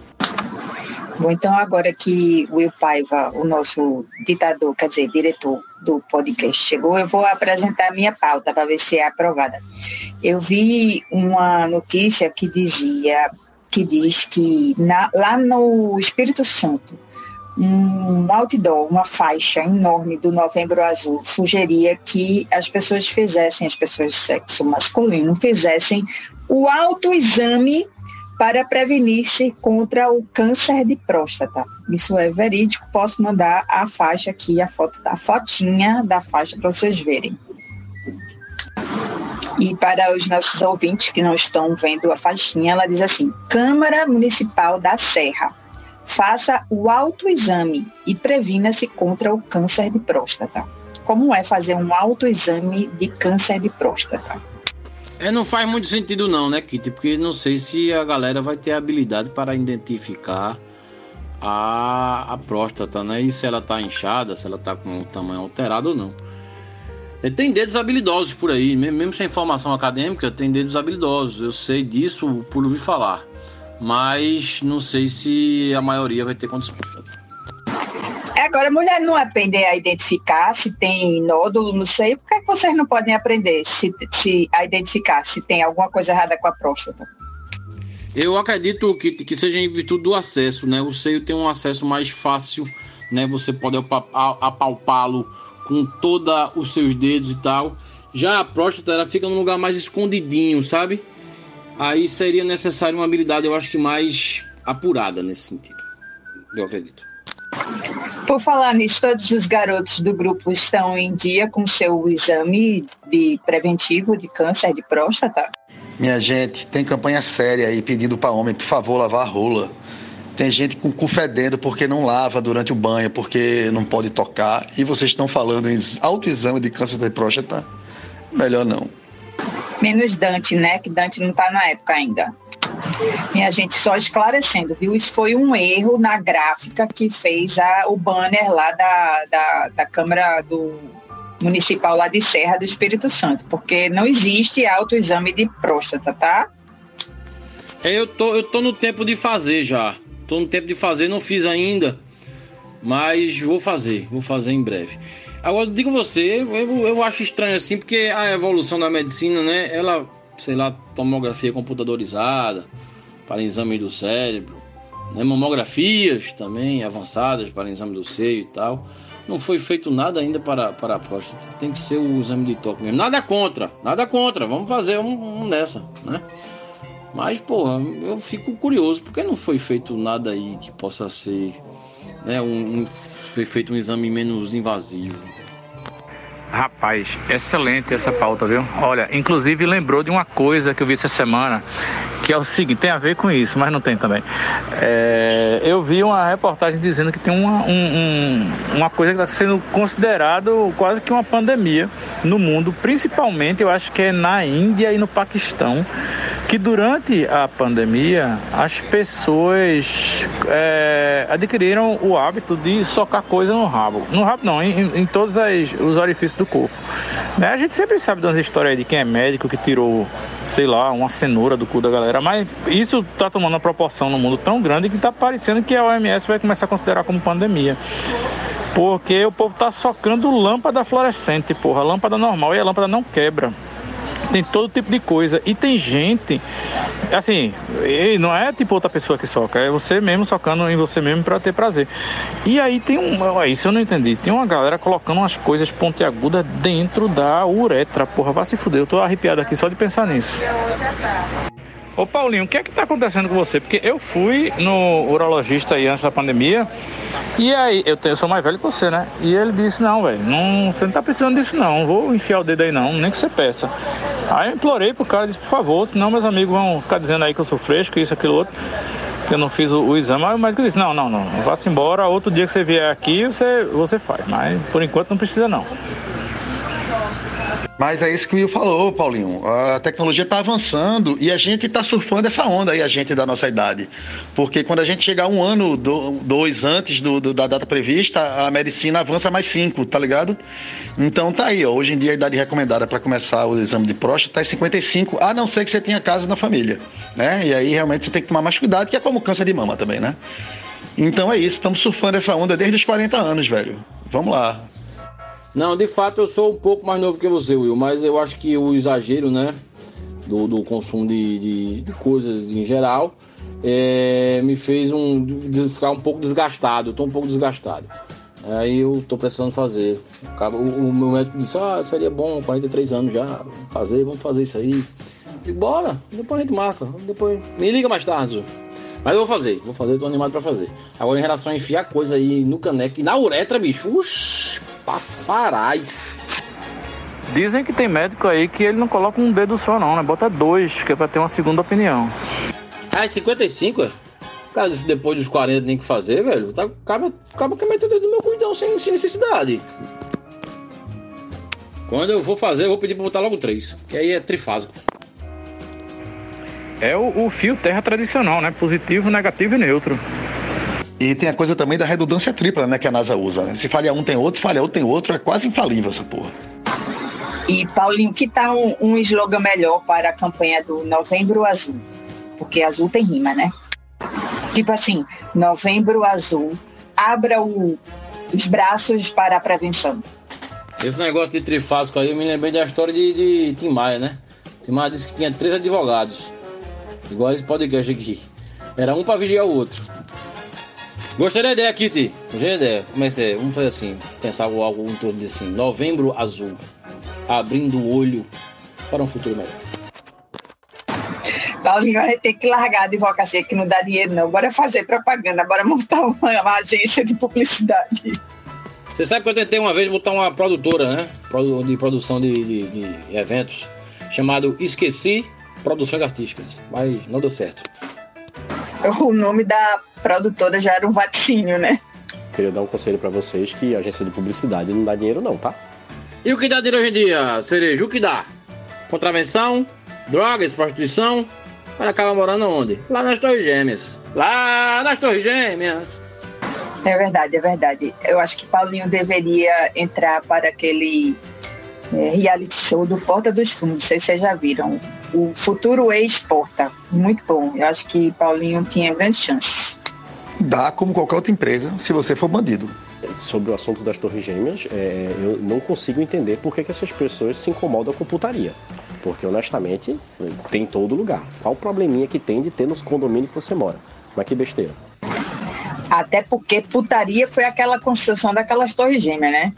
Bom, então agora que Will Paiva, o nosso ditador, quer dizer, diretor do podcast chegou, eu vou apresentar a minha pauta para ver se é aprovada. Eu vi uma notícia que dizia, que diz que na, lá no Espírito Santo, um outdoor, uma faixa enorme do Novembro Azul sugeria que as pessoas fizessem, as pessoas de sexo masculino, fizessem o autoexame para prevenir-se contra o câncer de próstata. Isso é verídico, posso mandar a faixa aqui, a foto, a fotinha da faixa para vocês verem. E para os nossos ouvintes que não estão vendo a faixinha, ela diz assim: Câmara Municipal da Serra, faça o autoexame e previna-se contra o câncer de próstata. Como é fazer um autoexame de câncer de próstata? É, não faz muito sentido não, né, Kitty? Porque não sei se a galera vai ter habilidade para identificar a, a próstata, né? E se ela tá inchada, se ela tá com um tamanho alterado ou não. É, tem dedos habilidosos por aí, mesmo sem formação acadêmica, tem dedos habilidosos. Eu sei disso por ouvir falar. Mas não sei se a maioria vai ter condições. Agora, mulher não aprender a identificar se tem nódulo, não sei, por que, é que vocês não podem aprender se, se, a identificar se tem alguma coisa errada com a próstata? Eu acredito que, que seja em virtude do acesso, né? O seio tem um acesso mais fácil, né? Você pode apalpá-lo com todos os seus dedos e tal. Já a próstata, ela fica num lugar mais escondidinho, sabe? Aí seria necessário uma habilidade, eu acho que mais apurada nesse sentido. Eu acredito. Por falar nisso, todos os garotos do grupo estão em dia com seu exame de preventivo de câncer de próstata? Minha gente, tem campanha séria aí pedindo para homem, por favor, lavar a rola. Tem gente com cu fedendo porque não lava durante o banho, porque não pode tocar. E vocês estão falando em autoexame de câncer de próstata? Melhor não. Menos Dante, né? Que Dante não tá na época ainda. Minha gente, só esclarecendo, viu? Isso foi um erro na gráfica que fez a, o banner lá da, da, da Câmara do Municipal lá de Serra do Espírito Santo, porque não existe autoexame de próstata, tá? É, eu tô, eu tô no tempo de fazer já. Tô no tempo de fazer, não fiz ainda, mas vou fazer, vou fazer em breve. Agora, digo você, eu, eu acho estranho assim, porque a evolução da medicina, né, ela, sei lá, tomografia computadorizada para exame do cérebro, né, mamografias também avançadas para exame do seio e tal. Não foi feito nada ainda para, para a próstata. Tem que ser o exame de toque mesmo. Nada contra, nada contra. Vamos fazer um, um dessa, né? Mas, porra, eu fico curioso, porque não foi feito nada aí que possa ser, né, um, um foi feito um exame menos invasivo. Rapaz, excelente essa pauta, viu? Olha, inclusive lembrou de uma coisa que eu vi essa semana, que é o seguinte, tem a ver com isso, mas não tem também. É, eu vi uma reportagem dizendo que tem uma, um, um, uma coisa que está sendo considerado quase que uma pandemia no mundo, principalmente eu acho que é na Índia e no Paquistão, que durante a pandemia as pessoas é, adquiriram o hábito de socar coisa no rabo. No rabo não, em, em todos as, os orifícios do corpo. Né? A gente sempre sabe das histórias de quem é médico que tirou, sei lá, uma cenoura do cu da galera, mas isso está tomando uma proporção no mundo tão grande que está parecendo que a OMS vai começar a considerar como pandemia. Porque o povo está socando lâmpada fluorescente, porra, lâmpada normal e a lâmpada não quebra tem todo tipo de coisa. E tem gente, assim, não é tipo outra pessoa que soca, é você mesmo socando em você mesmo para ter prazer. E aí tem um. Isso eu não entendi. Tem uma galera colocando umas coisas pontiagudas dentro da uretra. Porra, vai se fuder. Eu tô arrepiado aqui só de pensar nisso. Ô Paulinho, o que é que tá acontecendo com você? Porque eu fui no urologista aí antes da pandemia e aí, eu, tenho, eu sou mais velho que você, né? E ele disse, não, velho, não, você não tá precisando disso não, vou enfiar o dedo aí não, nem que você peça. Aí eu implorei pro cara, disse, por favor, senão meus amigos vão ficar dizendo aí que eu sou fresco, isso, aquilo, outro eu não fiz o, o, exame, mas o médico disse, não, não, não, vá-se embora, outro dia que você vier aqui, você, você faz, mas por enquanto não precisa não. Mas é isso que o Will falou, Paulinho. A tecnologia está avançando e a gente está surfando essa onda aí, a gente da nossa idade. Porque quando a gente chegar um ano, dois antes do, do, da data prevista, a medicina avança mais cinco, tá ligado? Então tá aí, ó. Hoje em dia a idade recomendada para começar o exame de próstata é 55, a não ser que você tenha casa na família, né? E aí realmente você tem que tomar mais cuidado, que é como câncer de mama também, né? Então é isso, estamos surfando essa onda desde os 40 anos, velho. Vamos lá. Não, de fato eu sou um pouco mais novo que você, Will, mas eu acho que o exagero, né, do, do consumo de, de, de, coisas em geral, é, me fez um, ficar um pouco desgastado. Eu tô um pouco desgastado. Aí eu tô precisando fazer. O, meu médico disse: Ah, seria bom, 43 anos já, fazer, vamos fazer isso aí. Bora, depois a gente marca. Depois... Me liga mais tarde, mas eu vou fazer, vou fazer, tô animado pra fazer. Agora, em relação a enfiar coisa aí no caneco e na uretra, bicho, uxi, passarás. Dizem que tem médico aí que ele não coloca um dedo só, não, né? Bota dois, que é pra ter uma segunda opinião. Ah, é 55? É? Cara, depois dos 40 tem que fazer, velho. Tá, acaba, acaba que mete o dedo no meu cuidão sem, sem necessidade. Quando eu for fazer, eu vou pedir pra botar logo três, que aí é trifásico é o, o fio terra tradicional, né? Positivo, negativo e neutro. E tem a coisa também da redundância tripla, né? Que a NASA usa. Né? Se falha um, tem outro. Se falha outro, tem outro. É quase infalível essa porra. E, Paulinho, que tal um, um slogan melhor para a campanha do Novembro Azul? Porque azul tem rima, né? Tipo assim, Novembro Azul, abra o, os braços para a prevenção. Esse negócio de trifásico aí, eu me lembrei da história de, de Tim Maia, né? Tim Maia disse que tinha três advogados. Igual esse podcast aqui. Era um pra vigiar o outro. Gostei da ideia, Kitty. Gostei da ideia. Comecei, vamos fazer assim. Pensava algo em torno de assim. Novembro azul. Abrindo o olho para um futuro melhor. Paulinho vai ter que largar a advocacia que não dá dinheiro, não. Bora fazer propaganda, bora montar uma, uma agência de publicidade. Você sabe que eu tentei uma vez botar uma produtora, né? De produção de, de- de eventos. Chamado Esqueci Produções Artísticas. Mas não deu certo. O nome da produtora já era um vaticínio, né? Queria dar um conselho pra vocês que agência de publicidade não dá dinheiro não, tá? E o que dá dinheiro hoje em dia, Cereja? O que dá? Contravenção? Drogas? Prostituição? Vai acabar morando onde? Lá nas Torres Gêmeas. Lá nas Torres Gêmeas. É verdade, é verdade. Eu acho que Paulinho deveria entrar para aquele é, reality show do Porta dos Fundos. Não sei se vocês já viram. O Futuro Ex-Porta. Muito bom. Eu acho que Paulinho tinha grandes chances. Dá como qualquer outra empresa, se você for bandido. Sobre o assunto das Torres Gêmeas, é, eu não consigo entender por que, que essas pessoas se incomodam com putaria. Porque, honestamente, tem em todo lugar. Qual o probleminha que tem de ter nos condomínios que você mora? Mas que besteira. Até porque putaria foi aquela construção daquelas torres gêmeas, né?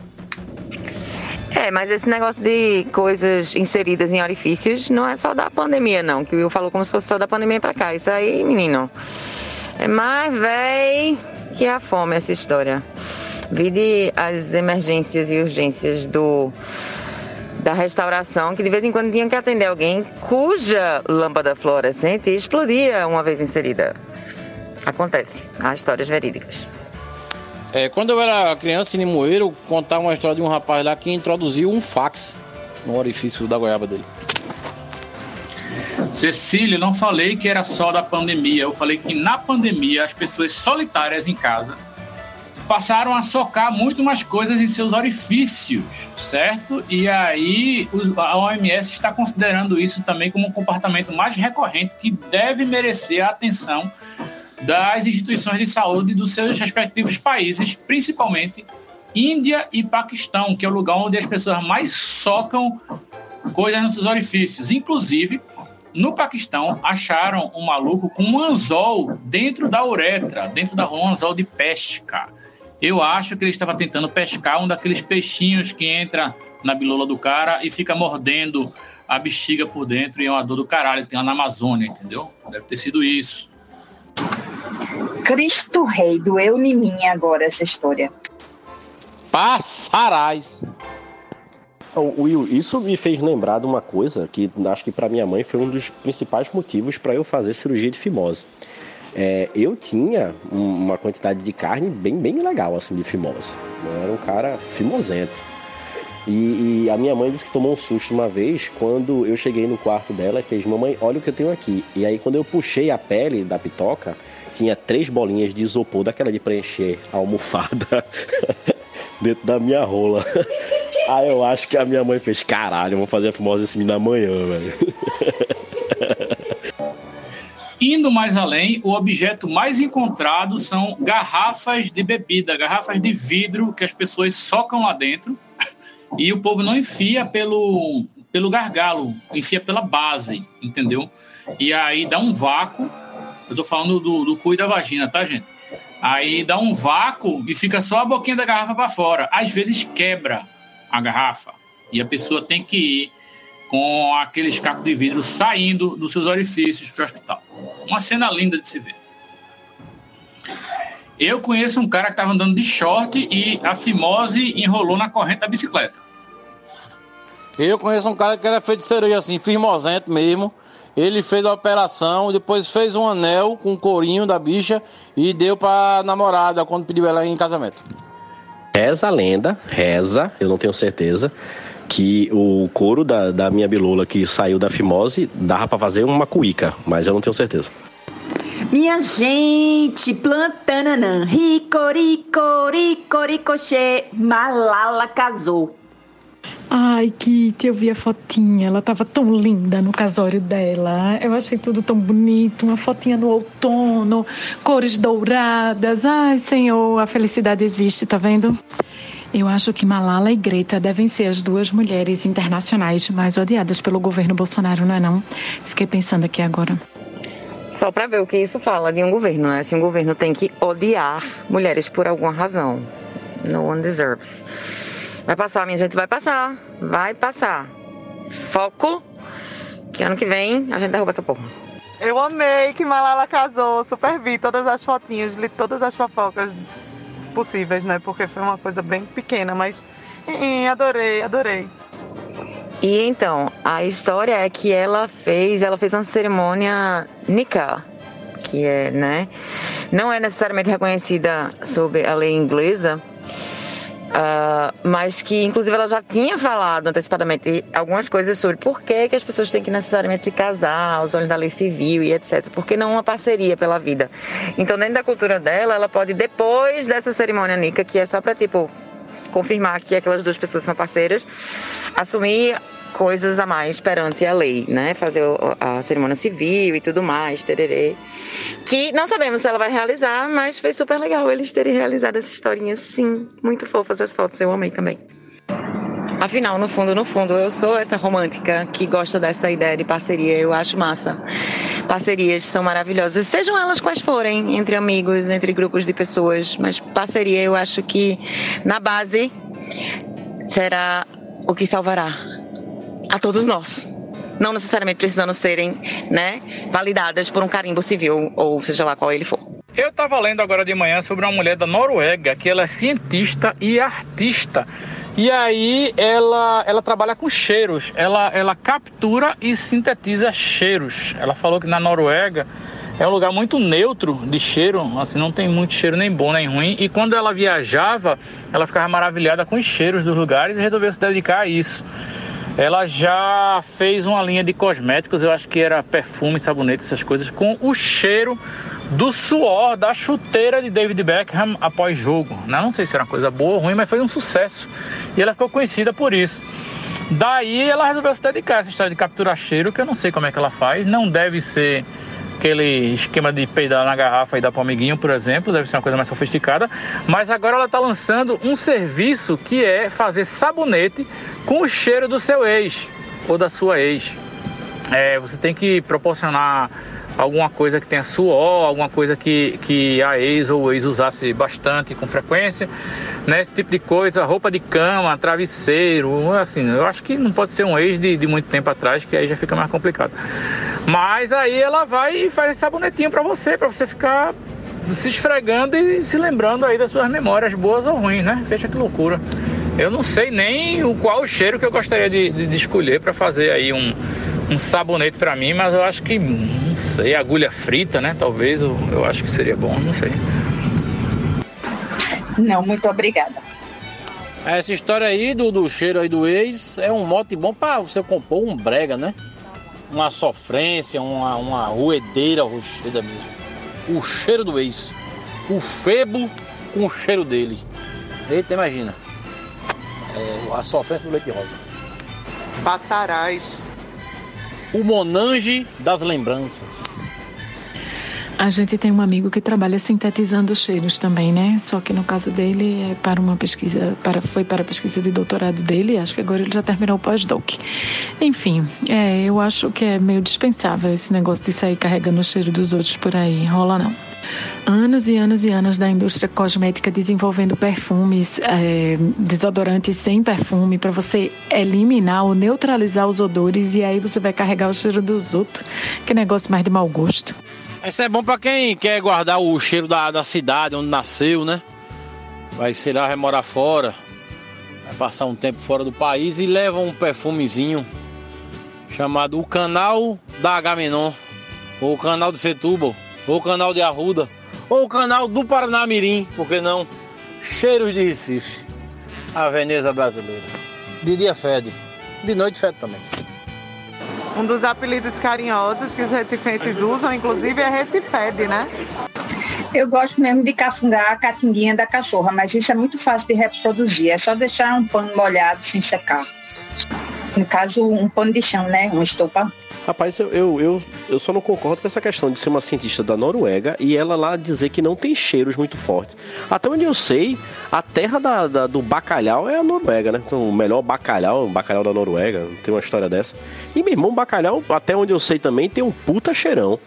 É, mas esse negócio de coisas inseridas em orifícios não é só da pandemia, não. Que o Will falou como se fosse só da pandemia pra cá. Isso aí, menino. É mais véi que a fome essa história. Vide as emergências e urgências do da restauração, que de vez em quando tinham que atender alguém cuja lâmpada fluorescente explodia uma vez inserida. Acontece. Há histórias verídicas. É, quando eu era criança em Limoeiro, contava uma história de um rapaz lá que introduziu um fax no orifício da goiaba dele. Cecília, não falei que era só da pandemia. Eu falei que na pandemia as pessoas solitárias em casa passaram a socar muito mais coisas em seus orifícios, certo? E aí a OMS está considerando isso também como um comportamento mais recorrente que deve merecer a atenção das instituições de saúde dos seus respectivos países, principalmente Índia e Paquistão, que é o lugar onde as pessoas mais socam coisas nos seus orifícios. Inclusive, no Paquistão, acharam um maluco com um anzol dentro da uretra, dentro da um anzol de pesca. Eu acho que ele estava tentando pescar um daqueles peixinhos que entra na bilola do cara e fica mordendo a bexiga por dentro e é uma dor do caralho. Tem lá na Amazônia, entendeu? Deve ter sido isso. Cristo Rei, doeu em mim agora essa história. Passarás. Ô, Will, isso me fez lembrar de uma coisa que acho que para minha mãe foi um dos principais motivos para eu fazer cirurgia de fimose. É, eu tinha um- uma quantidade de carne bem, bem legal assim de fimose. Eu era um cara fimosento. E, e a minha mãe disse que tomou um susto uma vez quando eu cheguei no quarto dela e fez: Mamãe, olha o que eu tenho aqui. E aí, quando eu puxei a pele da pitoca, tinha três bolinhas de isopor, daquela de preencher a almofada, [LAUGHS] dentro da minha rola. [LAUGHS] Aí eu acho que a minha mãe fez: Caralho, eu vou fazer a fimose esse menino amanhã, velho. [LAUGHS] Indo mais além, o objeto mais encontrado são garrafas de bebida, garrafas de vidro que as pessoas socam lá dentro e o povo não enfia pelo, pelo gargalo, enfia pela base, entendeu? E aí dá um vácuo. Eu tô falando do, do cu e da vagina, tá, gente? Aí dá um vácuo e fica só a boquinha da garrafa para fora. Às vezes quebra a garrafa e a pessoa tem que ir com aqueles cacos de vidro saindo dos seus orifícios para o hospital. Uma cena linda de se ver. Eu conheço um cara que estava andando de short e a fimose enrolou na corrente da bicicleta. Eu conheço um cara que era feito de cereja assim, firmosento mesmo. Ele fez a operação, depois fez um anel com o corinho da bicha e deu pra namorada quando pediu ela em casamento. Reza a lenda, reza, eu não tenho certeza, que o couro da, da minha bilola que saiu da fimose dava pra fazer uma cuíca, mas eu não tenho certeza. Minha gente, plantananã, rico, rico, ricochê, Malala casou. Ai, Kitty, eu vi a fotinha. Ela tava tão linda no casório dela. Eu achei tudo tão bonito. Uma fotinha no outono, cores douradas. Ai, Senhor, a felicidade existe, tá vendo? Eu acho que Malala e Greta devem ser as duas mulheres internacionais mais odiadas pelo governo Bolsonaro, não é não? Fiquei pensando aqui agora. Só pra ver o que isso fala de um governo, né? Se um governo tem que odiar mulheres por alguma razão. No one deserves. Vai passar, minha gente, vai passar. Vai passar. Foco, que ano que vem a gente derruba essa porra. Eu amei que Malala casou, super vi todas as fotinhas, li todas as fofocas possíveis, né? Porque foi uma coisa bem pequena, mas adorei, adorei. E então, a história é que ela fez, ela fez uma cerimônia Nika, que é, né? Não é necessariamente reconhecida sob a lei inglesa, ah, mas que inclusive ela já tinha falado antecipadamente algumas coisas sobre por que, que as pessoas têm que necessariamente se casar aos olhos da lei civil e etc. Porque não uma parceria pela vida. Então, dentro da cultura dela, ela pode, depois dessa cerimônia Nika, que é só pra, tipo, confirmar que aquelas duas pessoas são parceiras, assumir coisas a mais perante a lei, né? Fazer a cerimônia civil e tudo mais, tererê. Que não sabemos se ela vai realizar, mas foi super legal eles terem realizado essa historinha, sim. Muito fofas as fotos, eu amei também. Afinal, no fundo, no fundo, eu sou essa romântica que gosta dessa ideia de parceria, eu acho massa. Parcerias são maravilhosas, sejam elas quais forem, entre amigos, entre grupos de pessoas, mas parceria eu acho que na base será o que salvará a todos nós. Não necessariamente precisando serem, né, validadas por um carimbo civil, ou seja lá qual ele for. Eu estava lendo agora de manhã sobre uma mulher da Noruega que ela é cientista e artista. E aí ela, ela trabalha com cheiros. Ela, ela captura e sintetiza cheiros. Ela falou que na Noruega é um lugar muito neutro de cheiro, assim, não tem muito cheiro nem bom nem ruim. E quando ela viajava, ela ficava maravilhada com os cheiros dos lugares e resolveu se dedicar a isso. Ela já fez uma linha de cosméticos, eu acho que era perfume, sabonete, essas coisas, com o cheiro do suor da chuteira de David Beckham após jogo. né? Não sei se era uma coisa boa ou ruim, mas foi um sucesso. E ela ficou conhecida por isso. Daí ela resolveu se dedicar a essa história de capturar cheiro, que eu não sei como é que ela faz. Não deve ser aquele esquema de peidar na garrafa e dar para amiguinho, por exemplo, deve ser uma coisa mais sofisticada. Mas agora ela está lançando um serviço que é fazer sabonete com o cheiro do seu ex ou da sua ex. É, você tem que proporcionar alguma coisa que tenha suor, alguma coisa que, que a ex ou o ex usasse bastante com frequência, né? Esse tipo de coisa, roupa de cama, travesseiro, assim, eu acho que não pode ser um ex de, de muito tempo atrás, que aí já fica mais complicado. Mas aí ela vai e faz esse sabonetinho pra você, pra você ficar se esfregando e se lembrando aí das suas memórias boas ou ruins, né? Veja que loucura. Eu não sei nem o qual o cheiro que eu gostaria de, de- de escolher para fazer aí um, um sabonete para mim, mas eu acho que, não sei, agulha frita, né? Talvez, eu, eu acho que seria bom, não sei. Não, muito obrigada. Essa história aí do, do cheiro aí do ex é um mote bom pra você compor um brega, né? Uma sofrência, uma, uma ruedeira rocheda mesmo. O cheiro do ex. O febo com o cheiro dele. Eita, imagina. É, a sofrência do leite rosa. Passarás. O Monange das lembranças. A gente tem um amigo que trabalha sintetizando cheiros também, né? Só que no caso dele é para uma pesquisa, para, foi para a pesquisa de doutorado dele, acho que agora ele já terminou o pós-doc. Enfim, é, eu acho que é meio dispensável esse negócio de sair carregando o cheiro dos outros por aí. Rola não. Anos e anos e anos da indústria cosmética desenvolvendo perfumes, é, desodorantes sem perfume, para você eliminar ou neutralizar os odores e aí você vai carregar o cheiro dos outros. Que negócio mais de mau gosto. Isso é bom pra quem quer guardar o cheiro da, da cidade onde nasceu, né? Vai, sei lá, vai morar fora, vai passar um tempo fora do país e leva um perfumezinho chamado o Canal da Agamenon, ou o Canal de Setúbal, ou o Canal de Arruda, ou o Canal do Paranamirim, por que não? Cheiros de Recife, a Veneza brasileira. De dia fede, de noite fede também. Um dos apelidos carinhosos que os recifenses usam, inclusive, é Recifede, né? Eu gosto mesmo de cafungar a catinguinha da cachorra, mas isso é muito fácil de reproduzir. É só deixar um pano molhado sem secar. No caso, um pano de chão, né? Um estopa. Rapaz, eu, eu, eu, eu só não concordo com essa questão de ser uma cientista da Noruega e ela lá dizer que não tem cheiros muito fortes. Até onde eu sei, a terra da, da- do bacalhau é a Noruega, né? Então, o melhor bacalhau, o bacalhau da Noruega, tem uma história dessa. E meu irmão, bacalhau, até onde eu sei também, tem um puta cheirão.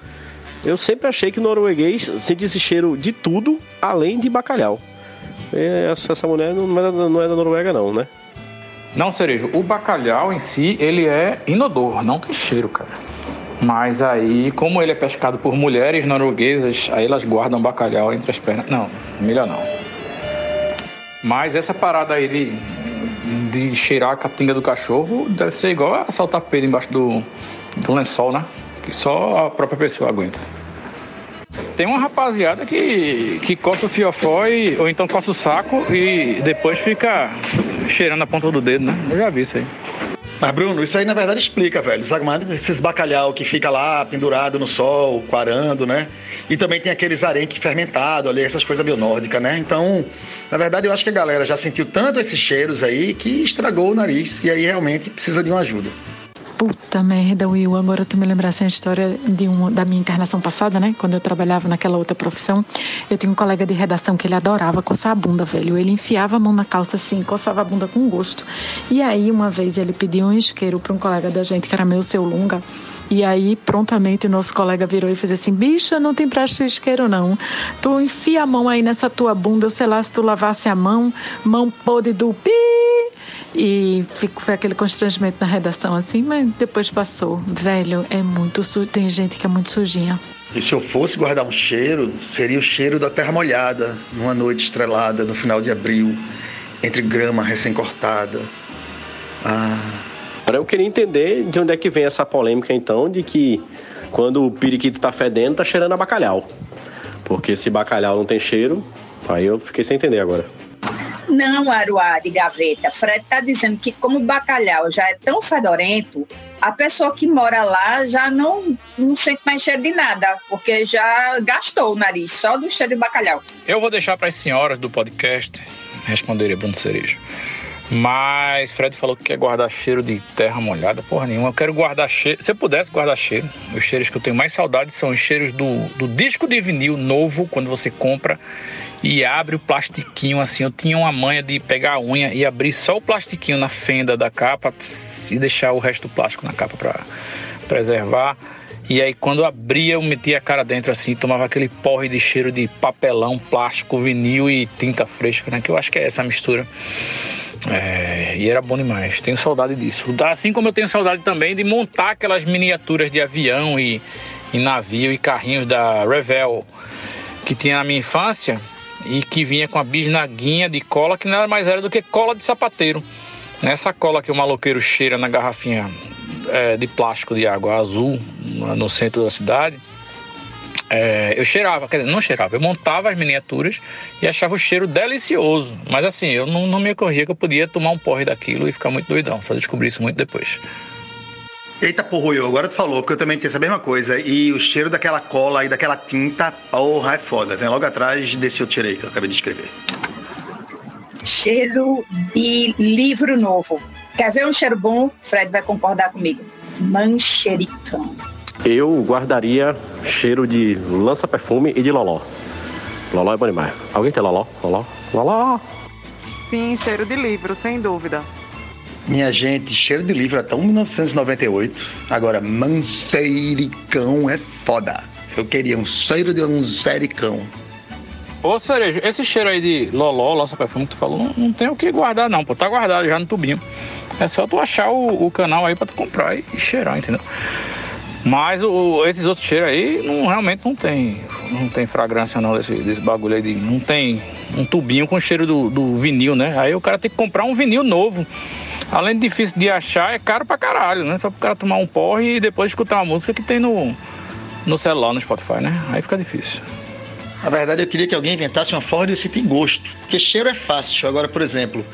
Eu sempre achei que o norueguês sentia esse cheiro de tudo, além de bacalhau. E essa, mulher não é, não é da Noruega, não, né? Não, Cerejo, o bacalhau em si, ele é inodor, não tem cheiro, cara. Mas aí, como ele é pescado por mulheres norueguesas, aí elas guardam bacalhau entre as pernas. Não, melhor não. Mas essa parada aí de, de cheirar a catinga do cachorro deve ser igual a saltar pelo embaixo do, do lençol, né? Que só a própria pessoa aguenta. Tem uma rapaziada que, que coça o fiofó e, ou então coça o saco e depois fica cheirando a ponta do dedo, né? Eu já vi isso aí. Mas, Bruno, isso aí na verdade explica, velho. Sabe esses bacalhau que fica lá pendurado no sol, quarando, né? E também tem aqueles arenque fermentado ali, essas coisas bionórdicas, né? Então, na verdade, eu acho que a galera já sentiu tanto esses cheiros aí que estragou o nariz e aí realmente precisa de uma ajuda. Puta merda, Will. Agora tu me lembrasse a história de um, da minha encarnação passada, né? Quando eu trabalhava naquela outra profissão. Eu tinha um colega de redação que ele adorava coçar a bunda, velho. Ele enfiava a mão na calça assim, coçava a bunda com gosto. E aí, uma vez, ele pediu um isqueiro para um colega da gente, que era meu seu Lunga. E aí, prontamente, nosso colega virou e fez assim: Bicha, não tem praxe isqueiro, não. Tu enfia a mão aí nessa tua bunda, eu sei lá se tu lavasse a mão, mão podre do pi. E fico, foi aquele constrangimento na redação, assim, mas depois passou. Velho, é muito sujo. Tem gente que é muito sujinha. E se eu fosse guardar um cheiro, seria o cheiro da terra molhada, numa noite estrelada, no final de abril, entre grama recém-cortada. Ah. Agora eu queria entender de onde é que vem essa polêmica, então, de que quando o periquito tá fedendo, tá cheirando a bacalhau. Porque se bacalhau não tem cheiro, aí eu fiquei sem entender agora. Não, Aruá de gaveta. Fred está dizendo que como o bacalhau já é tão fedorento, a pessoa que mora lá já não, não sente mais cheiro de nada, porque já gastou o nariz só do cheiro de bacalhau. Eu vou deixar para as senhoras do podcast responderem Bruno Cereja. Mas Fred falou que quer guardar cheiro de terra molhada. Porra nenhuma. Eu quero guardar cheiro. Se eu pudesse guardar cheiro, os cheiros que eu tenho mais saudade são os cheiros do, do disco de vinil novo, quando você compra e abre o plastiquinho assim. Eu tinha uma manha de pegar a unha e abrir só o plastiquinho na fenda da capa e deixar o resto do plástico na capa para preservar. E aí quando abria, eu metia a cara dentro assim, tomava aquele porre de cheiro de papelão, plástico, vinil e tinta fresca, né? Que eu acho que é essa mistura. É, e era bom demais. Tenho saudade disso. Assim como eu tenho saudade também de montar aquelas miniaturas de avião e, e navio e carrinhos da Revel que tinha na minha infância e que vinha com a bisnaguinha de cola que nada mais era do que cola de sapateiro. Nessa cola que o maloqueiro cheira na garrafinha é, de plástico de água azul no centro da cidade é, eu cheirava, quer dizer, não cheirava, eu montava as miniaturas e achava o cheiro delicioso. Mas assim, eu não, não me ocorria que eu podia tomar um porre daquilo e ficar muito doidão. Só descobri isso muito depois. Eita porra, eu agora tu falou, porque eu também tenho essa mesma coisa. E o cheiro daquela cola e daquela tinta, porra, é foda. Vem logo atrás desse outro cheiro aí que eu acabei de escrever. Cheiro de livro novo. Quer ver um cheiro bom? Fred vai concordar comigo. Manchericão. Eu guardaria cheiro de lança-perfume e de loló. Loló é bom demais. Alguém tem loló? Loló? Loló? Sim, cheiro de livro, sem dúvida. Minha gente, cheiro de livro até 1998. Agora, manjericão é foda. Eu queria um cheiro de manjericão. Ô Cerejo, esse cheiro aí de loló, lança-perfume que tu falou, não, não tem o que guardar não, pô. Tá guardado já no tubinho. É só tu achar o, o canal aí pra tu comprar e, e cheirar, entendeu? Mas o, esses outros cheiros aí não, realmente não tem, não tem fragrância não desse, desse bagulho aí. De, não tem um tubinho com cheiro do, do vinil, né? Aí o cara tem que comprar um vinil novo. Além de difícil de achar, é caro pra caralho, né? Só pro cara tomar um porre e depois escutar uma música que tem no, no celular, no Spotify, né? Aí fica difícil. Na verdade, eu queria que alguém inventasse uma forma de eu sentir gosto. Porque cheiro é fácil. Agora, por exemplo,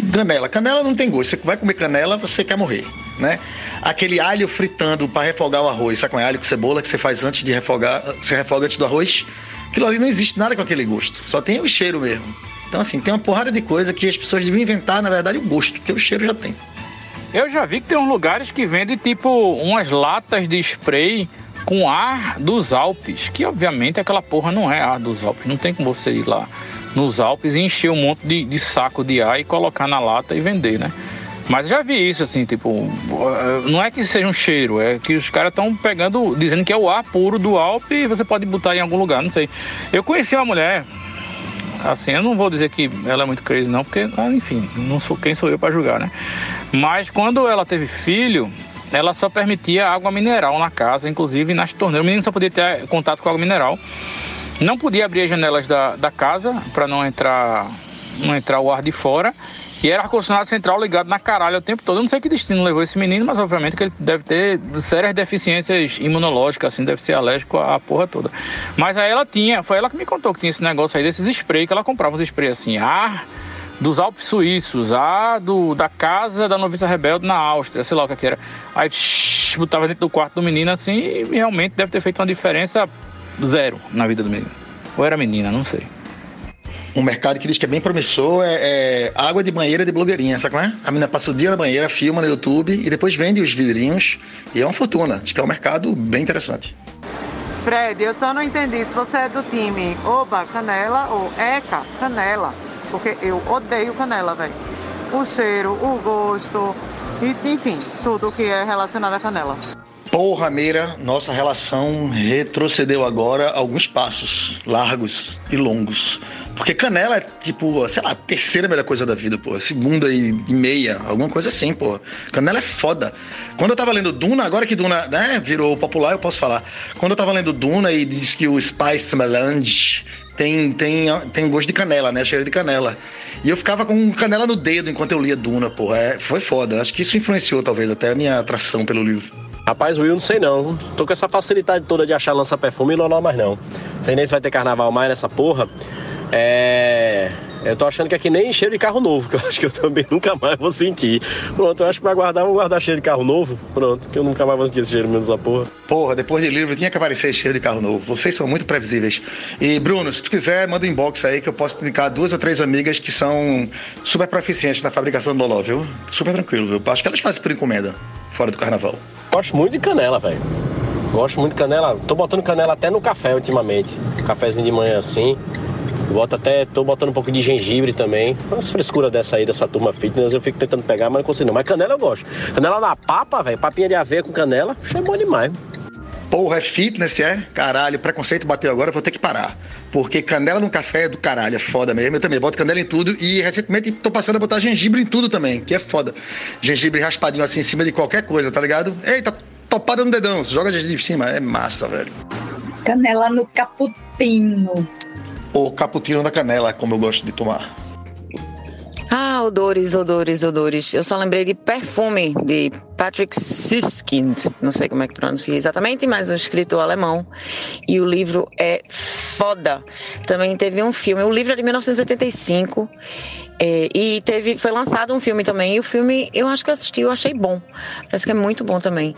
canela. Canela não tem gosto. Você vai comer canela, você quer morrer, né? Aquele alho fritando para refogar o arroz, sabe com é alho com cebola que você faz antes de refogar, você refoga antes do arroz? Aquilo ali não existe nada com aquele gosto. Só tem o cheiro mesmo. Então, assim, tem uma porrada de coisa que as pessoas deviam inventar, na verdade, o gosto, porque o cheiro já tem. Eu já vi que tem uns lugares que vendem, tipo, umas latas de spray com ar dos Alpes, que obviamente aquela porra não é ar dos Alpes. Não tem como você ir lá nos Alpes e encher um monte de, de saco de ar e colocar na lata e vender, né? Mas já vi isso, assim, tipo, não é que seja um cheiro, é que os caras estão pegando, dizendo que é o ar puro do Alpe e você pode botar em algum lugar, não sei. Eu conheci uma mulher, assim, eu não vou dizer que ela é muito crazy, não, porque, ah, enfim, não sou quem sou eu para julgar, né? Mas quando ela teve filho, ela só permitia água mineral na casa, inclusive nas torneiras. O menino só podia ter contato com água mineral. Não podia abrir as janelas da, da casa para não entrar, não entrar o ar de fora. E era ar-condicionado central ligado na caralho o tempo todo. Eu não sei que destino levou esse menino, mas obviamente que ele deve ter sérias deficiências imunológicas, assim, deve ser alérgico à porra toda. Mas aí ela tinha, foi ela que me contou que tinha esse negócio aí desses sprays, que ela comprava os sprays assim, ar dos Alpes Suíços, a do, da casa da noviça rebelde na Áustria, sei lá o que, que era. Aí shh, botava dentro do quarto do menino assim e realmente deve ter feito uma diferença zero na vida do menino. Ou era menina, não sei. Um mercado que diz que é bem promissor é, é água de banheira de blogueirinha, sabe como é? A menina passa o dia na banheira, filma no YouTube e depois vende os vidrinhos e é uma fortuna. Diz que é um mercado bem interessante. Fred, eu só não entendi se você é do time Oba Canela ou Eca Canela. Porque eu odeio canela, velho. O cheiro, o gosto, e, enfim, tudo que é relacionado à canela. Porra, Meira, nossa relação retrocedeu agora alguns passos largos e longos. Porque canela é tipo, sei lá, a terceira melhor coisa da vida, pô. Segunda e meia, alguma coisa assim, pô. Canela é foda. Quando eu tava lendo Duna, agora que Duna, né, virou popular, eu posso falar. Quando eu tava lendo Duna e diz que o Spice Melange tem, tem, tem gosto de canela, né? Cheiro de canela. E eu ficava com canela no dedo enquanto eu lia Duna, pô. É, foi foda. Acho que isso influenciou, talvez, até a minha atração pelo livro. Rapaz, Will, não sei não. Tô com essa facilidade toda de achar lança-perfume e não mais não. Sei nem se vai ter carnaval mais nessa porra. É. Eu tô achando que que nem cheiro de carro novo, que eu [LAUGHS] acho que eu também nunca mais vou sentir. Pronto, eu acho que pra guardar, vou guardar cheiro de carro novo. Pronto, que eu nunca mais vou sentir esse cheiro menos da porra. Porra, depois de livro tinha que aparecer cheiro de carro novo. Vocês são muito previsíveis. E, Bruno, se tu quiser, manda um inbox aí que eu posso indicar duas ou três amigas que são super proficientes na fabricação do Loló, viu? Super tranquilo, viu? Acho que elas fazem por encomenda, fora do carnaval. Gosto muito de canela, velho. Gosto muito de canela. Tô botando canela até no café ultimamente. Cafézinho de manhã assim. Boto até, tô botando um pouco de gengibre também. Umas frescuras dessa aí, dessa turma fitness, eu fico tentando pegar, mas não consigo não. Mas canela eu gosto. Canela na papa, velho, papinha de aveia com canela, achei bom demais. Porra, é fitness, é? Caralho, preconceito bateu agora, vou ter que parar. Porque canela no café é do caralho, é foda mesmo. Eu também boto canela em tudo e recentemente tô passando a botar gengibre em tudo também, que é foda. Gengibre raspadinho assim em cima de qualquer coisa, tá ligado? Eita, topada no dedão, joga gengibre em cima, é massa, velho. Canela no cappuccino ou cappuccino da canela, como eu gosto de tomar. Ah, odores, odores, odores. Eu só lembrei de perfume de Patrick Süskind. Não sei como é que pronuncia exatamente, mas um escritor alemão. E o livro é foda. Também teve um filme. O livro é de 1985 é, e teve, foi lançado um filme também, e o filme eu acho que assisti, eu achei bom. Parece que é muito bom também.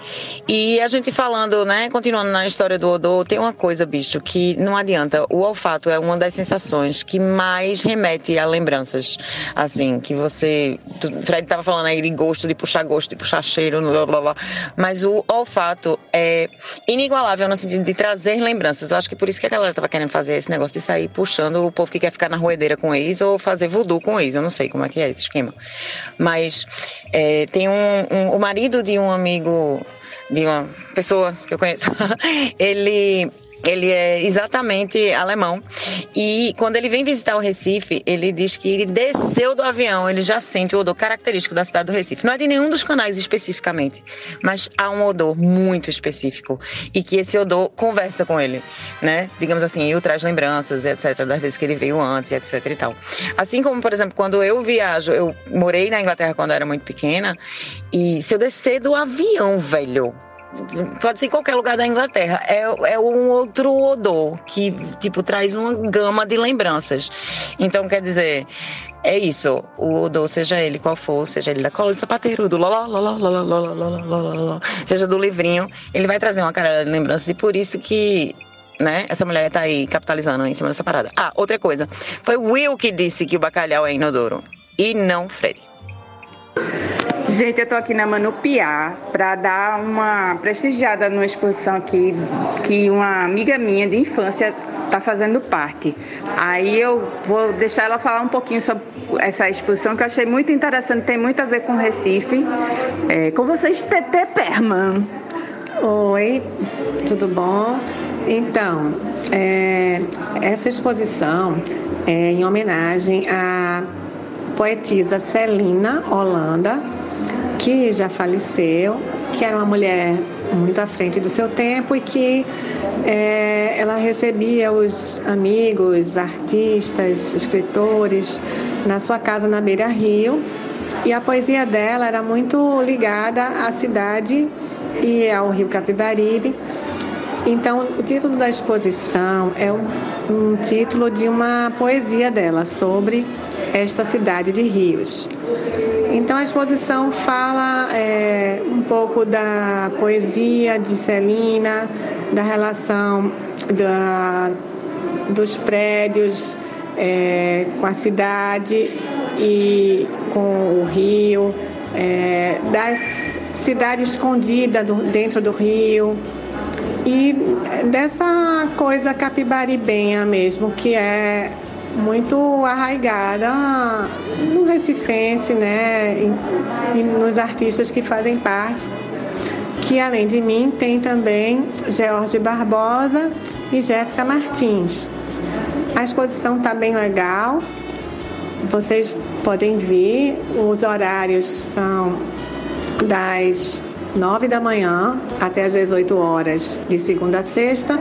E a gente falando, né, continuando na história do odor, tem uma coisa, bicho, que não adianta. O olfato é uma das sensações que mais remete a lembranças. Assim, que você. Fred tava falando aí de gosto, de puxar gosto, de puxar cheiro, blá blá blá. Mas o olfato é inigualável no sentido de trazer lembranças. Eu acho que por isso que a galera tava querendo fazer esse negócio de sair puxando o povo que quer ficar na roedeira com ex ou fazer voodoo com ex eu não sei como é que é esse esquema. Mas é, tem um, um, o marido de um amigo, de uma pessoa que eu conheço, [LAUGHS] ele ele é exatamente alemão. E quando ele vem visitar o Recife, ele diz que ele desceu do avião, ele já sente o odor característico da cidade do Recife. Não é de nenhum dos canais especificamente, mas há um odor muito específico e que esse odor conversa com ele, né? Digamos assim, e traz lembranças, etc, das vezes que ele veio antes, etc e tal. Assim como, por exemplo, quando eu viajo, eu morei na Inglaterra quando eu era muito pequena, e se eu descer do avião, velho, pode ser em qualquer lugar da Inglaterra. É, é um outro odor que, tipo, traz uma gama de lembranças. Então, quer dizer, é isso. O odor, seja ele qual for, seja ele da cola de sapateiro, do loló, loló, loló, loló, loló, loló, seja do livrinho, ele vai trazer uma cara de lembranças e por isso que né? Essa mulher tá aí capitalizando em cima dessa parada. Ah, outra coisa. Foi Will que disse que o bacalhau é inodoro. E não Freddy. Gente, eu tô aqui na Manupiá para dar uma prestigiada numa exposição aqui que uma amiga minha de infância tá fazendo parte. Aí eu vou deixar ela falar um pouquinho sobre essa exposição que eu achei muito interessante, tem muito a ver com Recife. É, com vocês, TT Perman. Oi, tudo bom? Então, é, essa exposição é em homenagem à poetisa Celina Holanda, que já faleceu, que era uma mulher muito à frente do seu tempo e que é, ela recebia os amigos, artistas, escritores na sua casa na Beira Rio e a poesia dela era muito ligada à cidade e ao Rio Capibaribe. Então, o título da exposição é um, um título de uma poesia dela sobre esta cidade de Rios. Então, a exposição fala é, um pouco da poesia de Celina, da relação da, dos prédios é, com a cidade e com o rio, é, das cidades escondidas dentro do rio e dessa coisa capibaribenha mesmo, que é muito arraigada no recifense, né, e, e nos artistas que fazem parte, que além de mim tem também George Barbosa e Jéssica Martins. A exposição está bem legal, vocês podem ver, os horários são das 9 da manhã até as 18 horas, de segunda a sexta,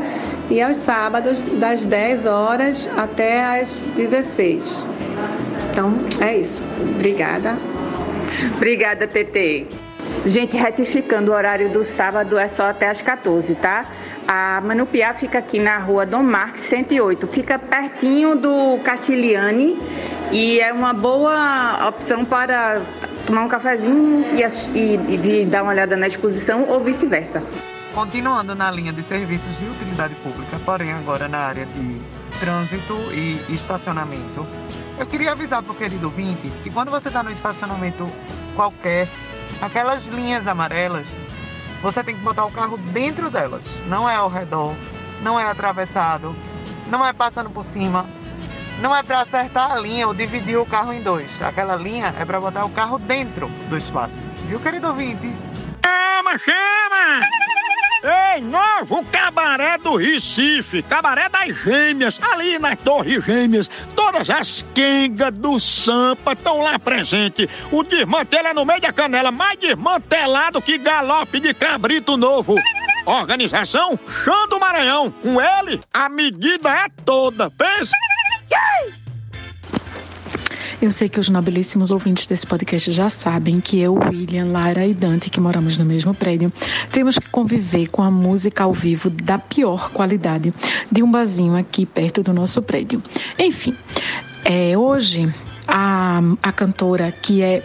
e aos sábados, das 10 horas até as 16. Então, é isso. Obrigada. Obrigada, TT. Gente, retificando o horário do sábado é só até as 14, tá? A Manupiá fica aqui na rua Dom Marques 108, fica pertinho do Castiliane e é uma boa opção para tomar um cafezinho e, e, e dar uma olhada na exposição ou vice-versa. Continuando na linha de serviços de utilidade pública, porém agora na área de trânsito e estacionamento, eu queria avisar para o querido ouvinte que quando você está no estacionamento qualquer, aquelas linhas amarelas, você tem que botar o carro dentro delas, não é ao redor, não é atravessado, não é passando por cima, não é para acertar a linha ou dividir o carro em dois. Aquela linha é para botar o carro dentro do espaço. Viu, querido ouvinte? Chama, chama! Ei, novo cabaré do Recife, cabaré das gêmeas, ali nas Torres Gêmeas. Todas as quengas do Sampa estão lá presente. O desmantelo é no meio da canela, mais desmantelado que galope de cabrito novo. Organização Chão do Maranhão. Com ele, a medida é toda. Pensa. Eu sei que os nobilíssimos ouvintes desse podcast já sabem que eu, William, Lara e Dante, que moramos no mesmo prédio, temos que conviver com a música ao vivo da pior qualidade de um barzinho aqui perto do nosso prédio. Enfim, é, hoje a, a cantora que é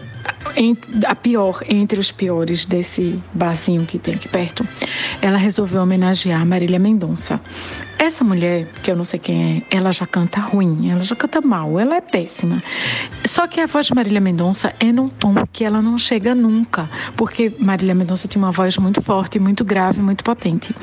a pior entre os piores desse barzinho que tem aqui perto, ela resolveu homenagear Marília Mendonça. Essa mulher, que eu não sei quem é, ela já canta ruim, ela já canta mal, ela é péssima. Só que a voz de Marília Mendonça é num tom que ela não chega nunca, porque Marília Mendonça tinha uma voz muito forte, muito grave, muito potente.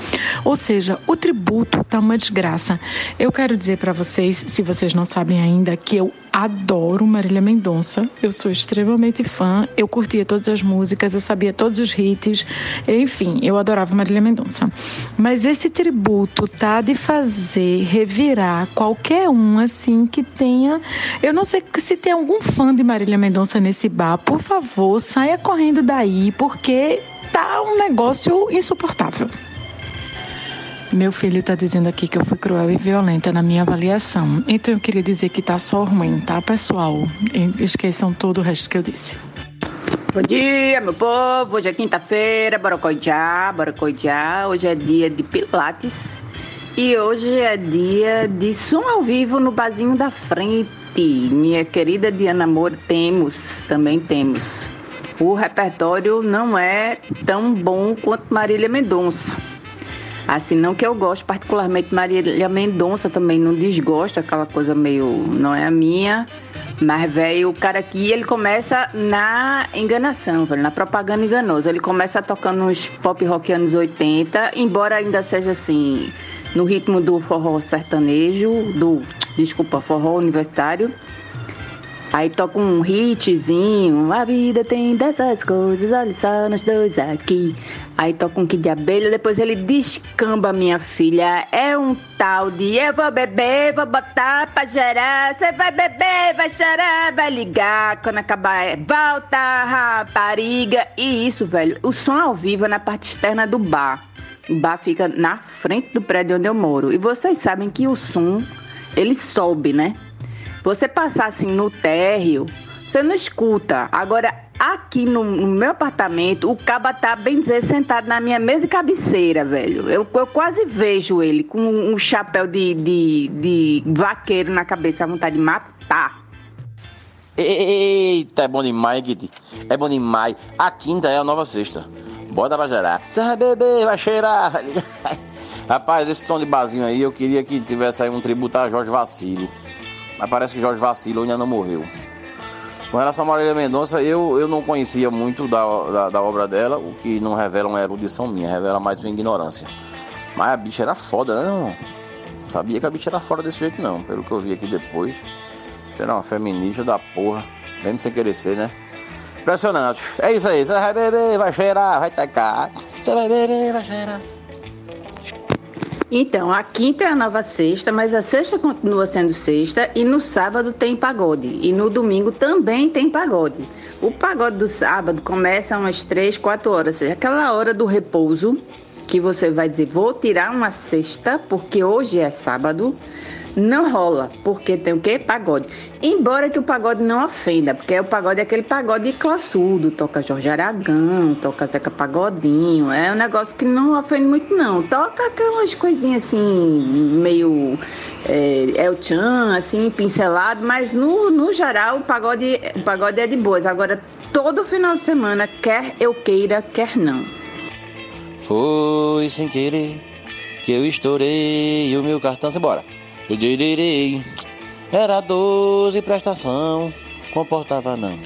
Ou seja, o tributo tá uma desgraça. Eu quero dizer para vocês, se vocês não sabem ainda, que eu adoro Marília Mendonça. Eu sou extremamente fã, eu curtia todas as músicas, eu sabia todos os hits, enfim, eu adorava Marília Mendonça. Mas esse tributo tá de fazer revirar qualquer um assim que tenha. Eu não sei se tem algum fã de Marília Mendonça nesse bar, por favor, saia correndo daí, porque tá um negócio insuportável. Meu filho está dizendo aqui que eu fui cruel e violenta na minha avaliação. Então eu queria dizer que tá só ruim, tá, pessoal? Esqueçam todo o resto que eu disse. Bom dia, meu povo. Hoje é quinta-feira, bora coijar, bora. Hoje é dia de Pilates e hoje é dia de som ao vivo no Bazinho da Frente. Minha querida Diana Moura, temos, também temos. O repertório não é tão bom quanto Marília Mendonça. Assim, não que eu gosto particularmente Marília Mendonça também não desgosto, aquela coisa meio não é a minha, Mas, velho, o cara aqui, ele começa na enganação, velho, na propaganda enganosa. Ele começa tocando uns pop rock anos 80, embora ainda seja assim, no ritmo do forró sertanejo, do, desculpa, forró universitário. Aí toca um hitzinho, a vida tem dessas coisas, olha só nós dois aqui. Aí toca um que de abelha, depois ele descamba, minha filha. É um tal de eu vou beber, vou botar pra gerar. Você vai beber, vai chorar, vai ligar. Quando acabar é volta, rapariga. E isso, velho, o som ao vivo é na parte externa do bar. O bar fica na frente do prédio onde eu moro. E vocês sabem que o som, ele sobe, né? Você passar assim no térreo, você não escuta. Agora, aqui no, no meu apartamento, o caba tá, bem dizer, sentado na minha mesa e cabeceira, velho. Eu, eu quase vejo ele com um chapéu de, de, de vaqueiro na cabeça, a vontade de matar. Eita, é bom demais, Guidi. É bom demais. A quinta é a nova sexta. Bota pra gerar. Você vai beber, vai cheirar. [LAUGHS] Rapaz, esse som de basinho aí, eu queria que tivesse aí um tributo a Jorge Vacilo. Mas parece que Jorge Vacilo ainda não morreu. Com relação a Marília Mendonça, eu, eu não conhecia muito da, da, da, obra dela, o que não revela uma erudição minha, revela mais uma ignorância. Mas a bicha era foda, né, não? Sabia que a bicha era foda desse jeito, não. Pelo que eu vi aqui depois. Era uma feminista da porra, mesmo sem querer ser, né? Impressionante. É isso aí. Você vai beber, vai cheirar, vai tacar. Você vai beber, vai cheirar. Então, a quinta é a nova sexta, mas a sexta continua sendo sexta e no sábado tem pagode. E no domingo também tem pagode. O pagode do sábado começa umas 3, 4 horas, ou seja, aquela hora do repouso que você vai dizer, vou tirar uma sexta, porque hoje é sábado não rola, porque tem o quê? Pagode. Embora que o pagode não ofenda, porque o pagode é aquele pagode classudo, toca Jorge Aragão, toca Zeca Pagodinho, é um negócio que não ofende muito não. Toca aquelas coisinhas assim, meio é, El Chan, assim, pincelado, mas no, no geral o pagode, o pagode é de boas. Agora, todo final de semana, quer eu queira, quer não. Foi sem querer que eu estourei o meu cartão, embora. Eu direi, era 12 prestação, comportava não.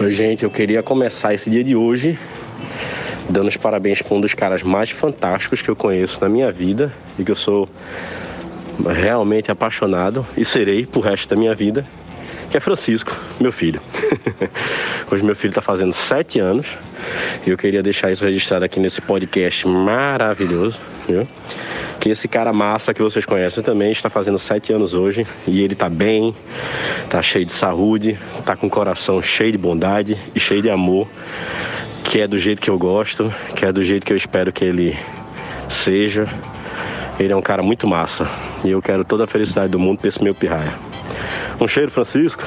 Oi, gente, eu queria começar esse dia de hoje dando os parabéns para um dos caras mais fantásticos que eu conheço na minha vida e que eu sou realmente apaixonado e serei pro resto da minha vida, que é Francisco, meu filho. [LAUGHS] Hoje meu filho está fazendo sete anos e eu queria deixar isso registrado aqui nesse podcast maravilhoso, viu? Que esse cara massa que vocês conhecem também está fazendo sete anos hoje e ele está bem, está cheio de saúde, está com o coração cheio de bondade e cheio de amor, que é do jeito que eu gosto, que é do jeito que eu espero que ele seja. Ele é um cara muito massa e eu quero toda a felicidade do mundo para esse meu pirraia. Um cheiro, Francisco.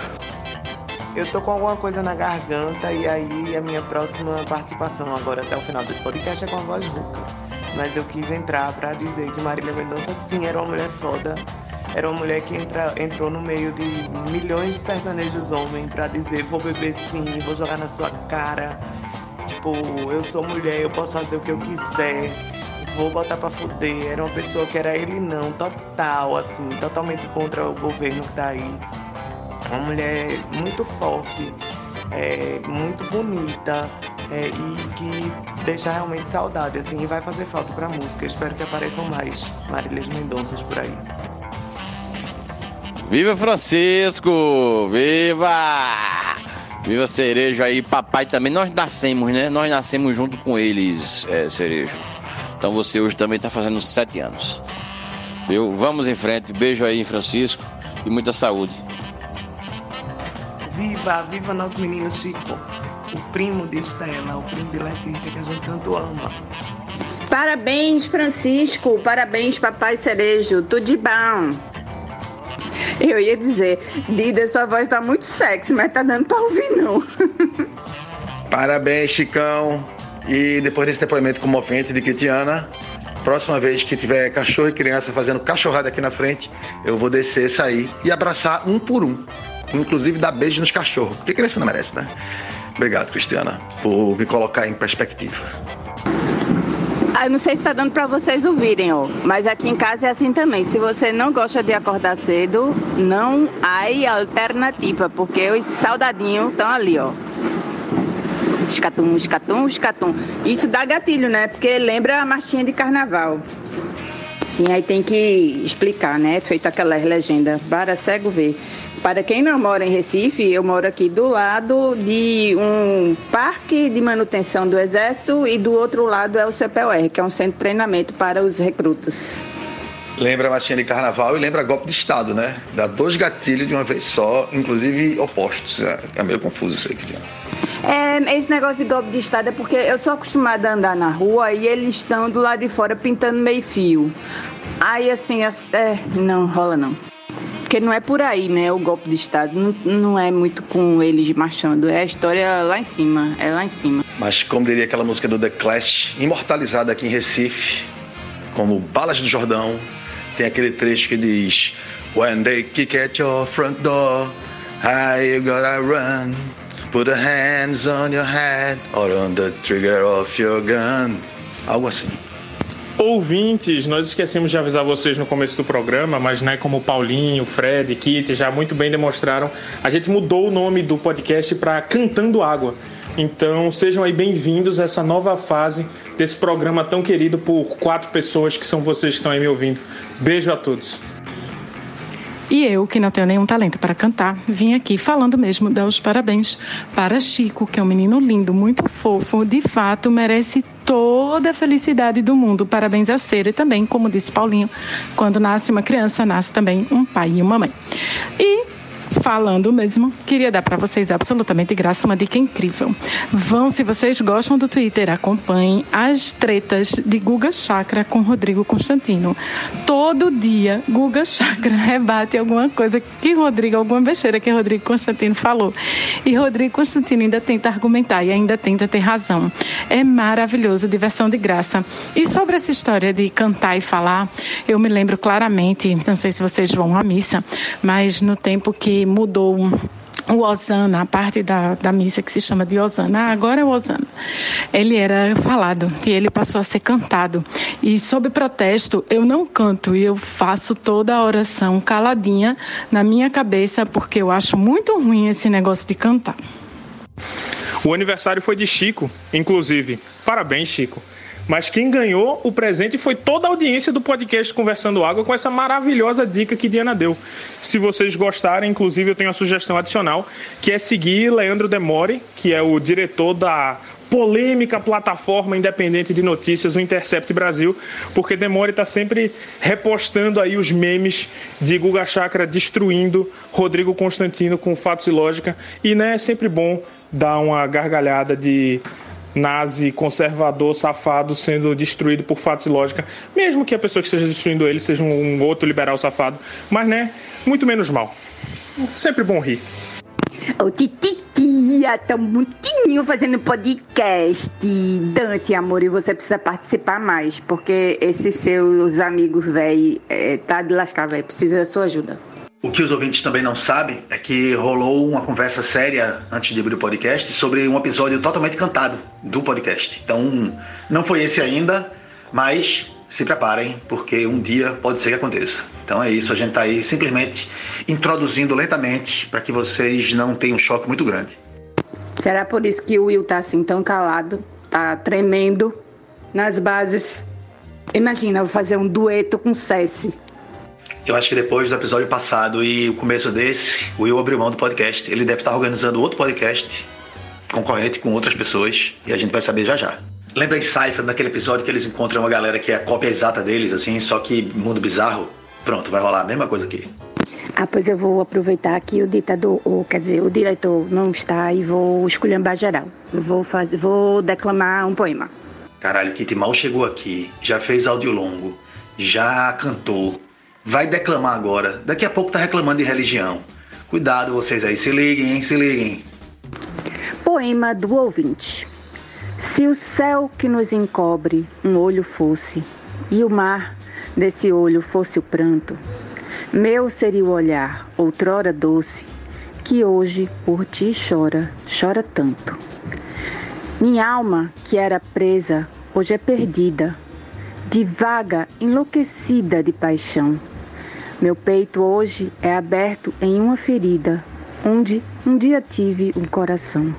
Eu tô com alguma coisa na garganta e aí a minha próxima participação agora até o final desse podcast é com a voz rouca. Mas eu quis entrar para dizer que Marília Mendonça sim era uma mulher foda. Era uma mulher que entra, entrou no meio de milhões de sertanejos homens para dizer vou beber sim, vou jogar na sua cara. Tipo, eu sou mulher, eu posso fazer o que eu quiser vou botar pra fuder. Era uma pessoa que era ele não, total, assim, totalmente contra o governo que tá aí. Uma mulher muito forte, é, muito bonita é, e que deixa realmente saudade, assim, e vai fazer falta pra música. Espero que apareçam mais Marílias Mendonças por aí. Viva Francisco! Viva! Viva Cerejo aí, papai também. Nós nascemos, né? Nós nascemos junto com eles, é, Cerejo. Então você hoje também está fazendo sete anos. Viu? Vamos em frente. Beijo aí, Francisco. E muita saúde. Viva, viva nosso menino Chico. O primo de Estela, o primo de Letícia, que a gente tanto ama. Parabéns, Francisco. Parabéns, papai Cerejo. Tudo de bom. Eu ia dizer, Dida, sua voz tá muito sexy, mas tá dando pra ouvir, não. [LAUGHS] Parabéns, Chicão. E depois desse depoimento comovente de Kitiana, próxima vez que tiver cachorro e criança fazendo cachorrada aqui na frente, eu vou descer, sair e abraçar um por um. Inclusive dar beijo nos cachorros, porque criança não merece, né? Obrigado, Cristiana, por me colocar em perspectiva. Ah, eu não sei se tá dando para vocês ouvirem, ó. Mas aqui em casa é assim também. Se você não gosta de acordar cedo, não há alternativa, porque os saudadinhos estão ali, ó. Escatum, escatum, escatum. Isso dá gatilho, né? Porque lembra a marchinha de carnaval. Sim, aí tem que explicar, né? Feito aquela legenda para cego ver. Para quem não mora em Recife, eu moro aqui do lado de um parque de manutenção do Exército e do outro lado é o CPUR, que é um centro de treinamento para os recrutas. Lembra a marchinha de carnaval e lembra golpe de Estado, né? Dá dois gatilhos de uma vez só, inclusive opostos. É, é meio confuso isso aí, Cristiano. É, esse negócio de golpe de Estado é porque eu sou acostumada a andar na rua e eles estão do lado de fora pintando meio fio. Aí assim, é, não rola não. Porque não é por aí, né? O golpe de Estado não, não é muito com eles marchando. É a história lá em cima. É lá em cima. Mas como diria aquela música do The Clash, imortalizada aqui em Recife, como Balas do Jordão, tem aquele trecho que diz When they kick at your front door, you gotta run. Put a hands on your head or on the trigger of your gun. Algo assim. Ouvintes, nós esquecemos de avisar vocês no começo do programa, mas né, como Paulinho, Fred, Kit já muito bem demonstraram, a gente mudou o nome do podcast para Cantando Água. Então sejam aí bem-vindos a essa nova fase desse programa tão querido por quatro pessoas que são vocês que estão aí me ouvindo. Beijo a todos. E eu, que não tenho nenhum talento para cantar, vim aqui falando mesmo dar os parabéns para Chico, que é um menino lindo, muito fofo, de fato merece toda a felicidade do mundo. Parabéns a ser e também, como disse Paulinho, quando nasce uma criança, nasce também um pai e uma mãe. E falando mesmo, queria dar para vocês absolutamente graça uma dica incrível. Vão, se vocês gostam do Twitter, acompanhem as tretas de Guga Chakra com Rodrigo Constantino. Todo dia, Guga Chakra [LAUGHS] rebate alguma coisa que Rodrigo, alguma besteira que Rodrigo Constantino falou. E Rodrigo Constantino ainda tenta argumentar e ainda tenta ter razão. É maravilhoso, diversão de graça. E sobre essa história de cantar e falar, eu me lembro claramente, não sei se vocês vão à missa, mas no tempo que mudou o Osana, a parte da, da missa que se chama de Osana, ah, agora é o Osana. Ele era falado e ele passou a ser cantado. E sob protesto, eu não canto e eu faço toda a oração caladinha na minha cabeça, porque eu acho muito ruim esse negócio de cantar. O aniversário foi de Chico, inclusive. Parabéns, Chico. Mas quem ganhou o presente foi toda a audiência do podcast Conversando Água com essa maravilhosa dica que Diana deu. Se vocês gostarem, inclusive eu tenho uma sugestão adicional, que é seguir Leandro Demore, que é o diretor da polêmica plataforma independente de notícias, o Intercept Brasil, porque Demore está sempre repostando aí os memes de Guga Chakra destruindo Rodrigo Constantino com fatos e lógica. E né, é sempre bom dar uma gargalhada de nazi, conservador, safado sendo destruído por fatos e lógica, mesmo que a pessoa que esteja destruindo ele seja um outro liberal safado, mas né, muito menos mal. Sempre bom rir. Ô, Tititia, tão bonitinho fazendo podcast. Dante, amor, e você precisa participar mais, porque esses seus amigos, velho, é, tá de lascar, velho, precisa da sua ajuda. O que os ouvintes também não sabem é que rolou uma conversa séria antes de abrir o podcast sobre um episódio totalmente cantado do podcast. Então, não foi esse ainda, mas se preparem, porque um dia pode ser que aconteça. Então é isso, a gente está aí simplesmente introduzindo lentamente para que vocês não tenham um choque muito grande. Será por isso que o Will tá assim tão calado, tá tremendo nas bases? Imagina, eu vou fazer um dueto com Cessi. Eu acho que depois do episódio passado e o começo desse, o Will abriu mão do podcast. Ele deve estar organizando outro podcast concorrente com outras pessoas e a gente vai saber já já. Lembra de Cypher, daquele episódio que eles encontram uma galera que é a cópia exata deles, assim, só que mundo bizarro? Pronto, vai rolar a mesma coisa aqui. Ah, pois eu vou aproveitar que o ditador, ou quer dizer, o diretor não está e vou esculhambar geral. Vou, fazer, vou declamar um poema. Caralho, Kitty mal chegou aqui, já fez áudio longo, já cantou, vai declamar agora. Daqui a pouco tá reclamando de religião. Cuidado vocês aí, se liguem, hein? Se liguem. Poema do ouvinte. Se o céu que nos encobre um olho fosse, e o mar desse olho fosse o pranto, meu seria o olhar, outrora doce, que hoje por ti chora, chora tanto. Minha alma, que era presa, hoje é perdida, de vaga enlouquecida de paixão. Meu peito hoje é aberto em uma ferida, onde um dia tive um coração.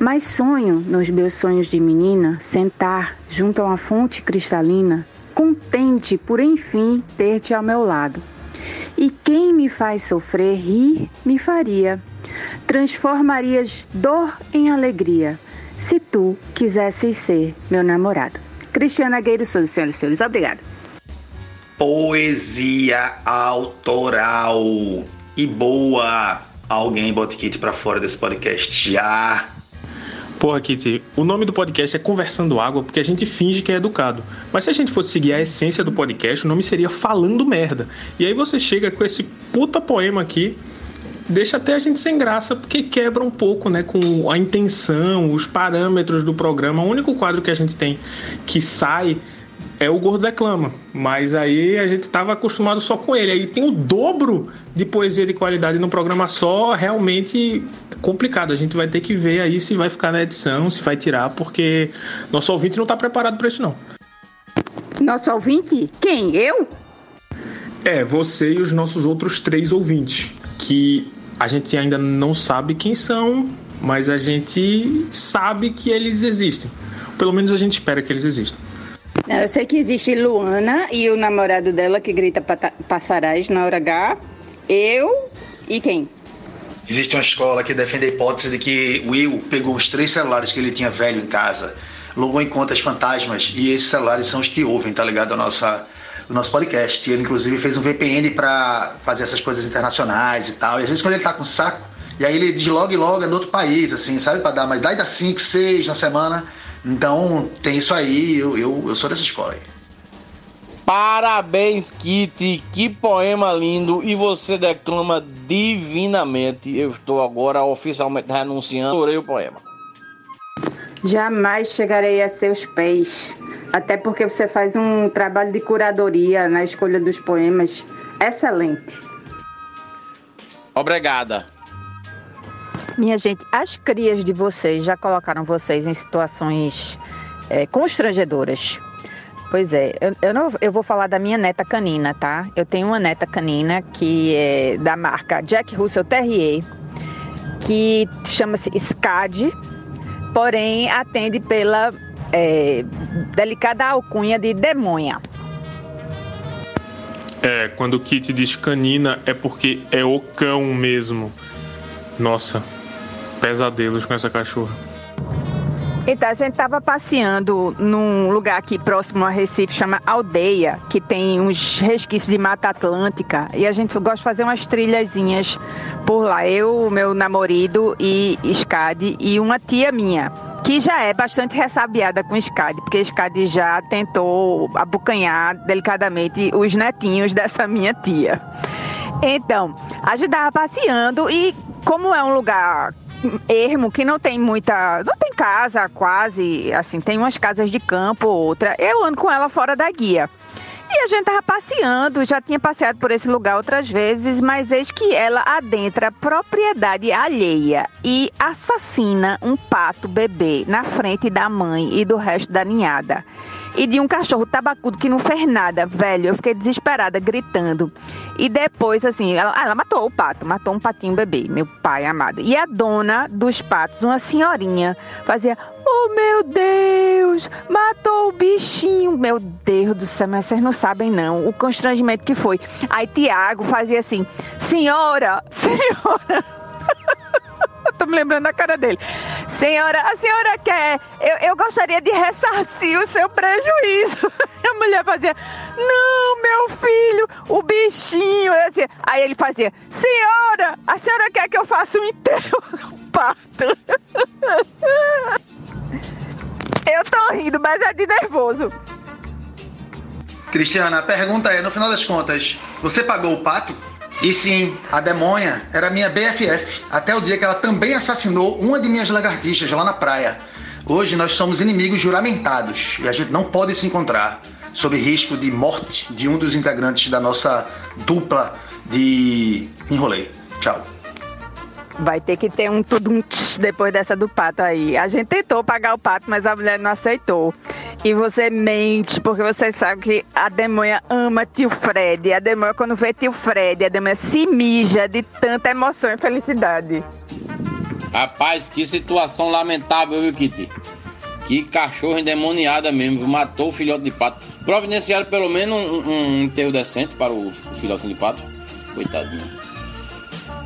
Mas sonho, nos meus sonhos de menina, sentar junto a uma fonte cristalina, contente por enfim ter-te ao meu lado. E quem me faz sofrer, rir, me faria. Transformarias dor em alegria, se tu quisesses ser meu namorado. Cristiana Gueiro Souza, senhoras e senhores, obrigada. Poesia autoral e boa. Alguém bote Kit pra fora desse podcast já. Porra, Kitty, o nome do podcast é Conversando Água porque a gente finge que é educado. Mas se a gente fosse seguir a essência do podcast, o nome seria Falando Merda. E aí você chega com esse puta poema aqui, deixa até a gente sem graça, porque quebra um pouco, né, com a intenção, os parâmetros do programa. O único quadro que a gente tem que sai é o Gordo Declama, mas aí a gente estava acostumado só com ele. Aí tem o dobro de poesia de qualidade no programa só, realmente complicado. A gente vai ter que ver aí se vai ficar na edição, se vai tirar, porque nosso ouvinte não está preparado para isso não. Nosso ouvinte? Quem? Eu? É, você e os nossos outros três ouvintes, que a gente ainda não sabe quem são, mas a gente sabe que eles existem. Pelo menos a gente espera que eles existam. Não, eu sei que existe Luana e o namorado dela que grita passarais na hora H. Eu e quem? Existe uma escola que defende a hipótese de que Will pegou os três celulares que ele tinha velho em casa, logou em contas fantasmas e esses celulares são os que ouvem, tá ligado? A nossa, o nosso podcast. Ele, inclusive, fez um VPN pra fazer essas coisas internacionais e tal. E às vezes, quando ele tá com saco, e aí ele desloga e loga no outro país, assim, sabe? Pra dar, mas daí dá 5, 6 na semana. Então, tem isso aí. Eu, eu, eu sou dessa escola aí. Parabéns, Kitty. Que poema lindo. E você declama divinamente. Eu estou agora oficialmente renunciando. Adorei o poema. Jamais chegarei a seus pés. Até porque você faz um trabalho de curadoria na escolha dos poemas excelente. Obrigada. Minha gente, as crias de vocês já colocaram vocês em situações é, constrangedoras. Pois é, eu, eu, não, eu vou falar da minha neta canina, tá? Eu tenho uma neta canina que é da marca Jack Russell Terrier, que chama-se SCAD, porém atende pela é, delicada alcunha de demônia. É, quando o Kit diz canina é porque é o cão mesmo. Nossa, pesadelos com essa cachorra. Então, a gente estava passeando num lugar aqui próximo a Recife, chama Aldeia, que tem uns resquícios de Mata Atlântica. E a gente gosta de fazer umas trilhazinhas por lá. Eu, meu namorado e Scade e uma tia minha, que já é bastante ressabiada com Scade, porque Scade já tentou abocanhar delicadamente os netinhos dessa [LAUGHS] minha tia. Então, a gente estava passeando e como é um lugar ermo que não tem muita, não tem casa quase, assim, tem umas casas de campo, outra. Eu ando com ela fora da guia. E a gente tava passeando, já tinha passeado por esse lugar outras vezes, mas eis que ela adentra propriedade alheia e assassina um pato bebê na frente da mãe e do resto da ninhada. E de um cachorro tabacudo que não fez nada, velho. Eu fiquei desesperada, gritando. E depois, assim, ela, ah, ela matou o pato, matou um patinho bebê, meu pai amado. E a dona dos patos, uma senhorinha, fazia: Oh meu Deus, matou o bichinho. Meu Deus do céu, mas vocês não sabem não o constrangimento que foi. Aí Tiago fazia assim: Senhora, [LAUGHS] senhora. [LAUGHS] [LAUGHS] Tô me lembrando da cara dele. Senhora, a senhora quer. Eu, eu gostaria de ressarcir o seu prejuízo. [LAUGHS] A mulher fazia: Não, meu filho, o bichinho. Dizia- Aí ele fazia: Senhora, a senhora quer que eu faça um enterro [LAUGHS] no parto? Eu tô rindo, mas é de nervoso. Cristiana, a pergunta é: no final das contas, você pagou o pato? E sim, a demônia era minha BFF, até o dia que ela também assassinou uma de minhas lagartixas lá na praia. Hoje nós somos inimigos juramentados e a gente não pode se encontrar, sob risco de morte de um dos integrantes da nossa dupla de enrolei. Tchau. Vai ter que ter um tudo um tch depois dessa do pato aí. A gente tentou pagar o pato, mas a mulher não aceitou. E você mente, porque você sabe que a demônia ama tio Fred. A demônia, quando vê tio Fred, a demônia se mija de tanta emoção e felicidade. Rapaz, que situação lamentável, viu, Kitty? Que cachorro endemoniada mesmo, matou o filhote de pato. Providenciaram pelo menos um, um enterro decente para o filhote de pato. Coitadinho.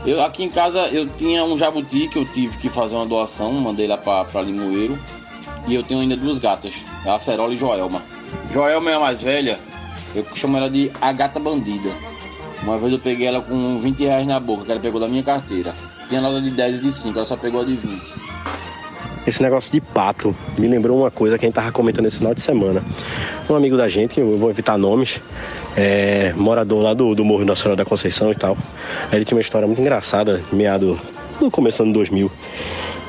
Eu, aqui em casa eu tinha um jabuti que eu tive que fazer uma doação, mandei lá para Limoeiro. E eu tenho ainda duas gatas, a Acerola e Joelma. Joelma é a mais velha, eu chamo ela de a gata bandida. Uma vez eu peguei ela com 20 reais na boca, que ela pegou da minha carteira. Tinha nota de 10 e de 5, ela só pegou a de 20. Esse negócio de pato me lembrou uma coisa que a gente tava comentando esse final de semana. Um amigo da gente, eu vou evitar nomes, é, morador lá do, do Morro Nacional da Conceição e tal. Ele tinha uma história muito engraçada, meado no começo do ano 2000.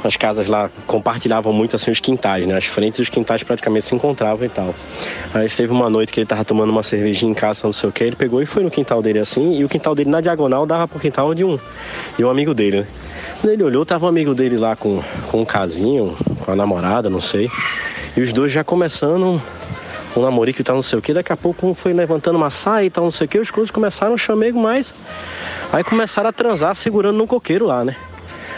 As casas lá compartilhavam muito assim os quintais, né? As frentes e os quintais praticamente se encontravam e tal. Aí teve uma noite que ele tava tomando uma cervejinha em casa, não sei o que, ele pegou e foi no quintal dele assim, e o quintal dele na diagonal dava pro quintal de um, de um amigo dele, né? Quando ele olhou, tava um amigo dele lá com, com um casinho, com a namorada, não sei. E os dois já começando um namorico e tal, não sei o que. Daqui a pouco um foi levantando uma saia e tal, não sei o que. Os coisas começaram a chamego mais. Aí começaram a transar segurando no coqueiro lá, né?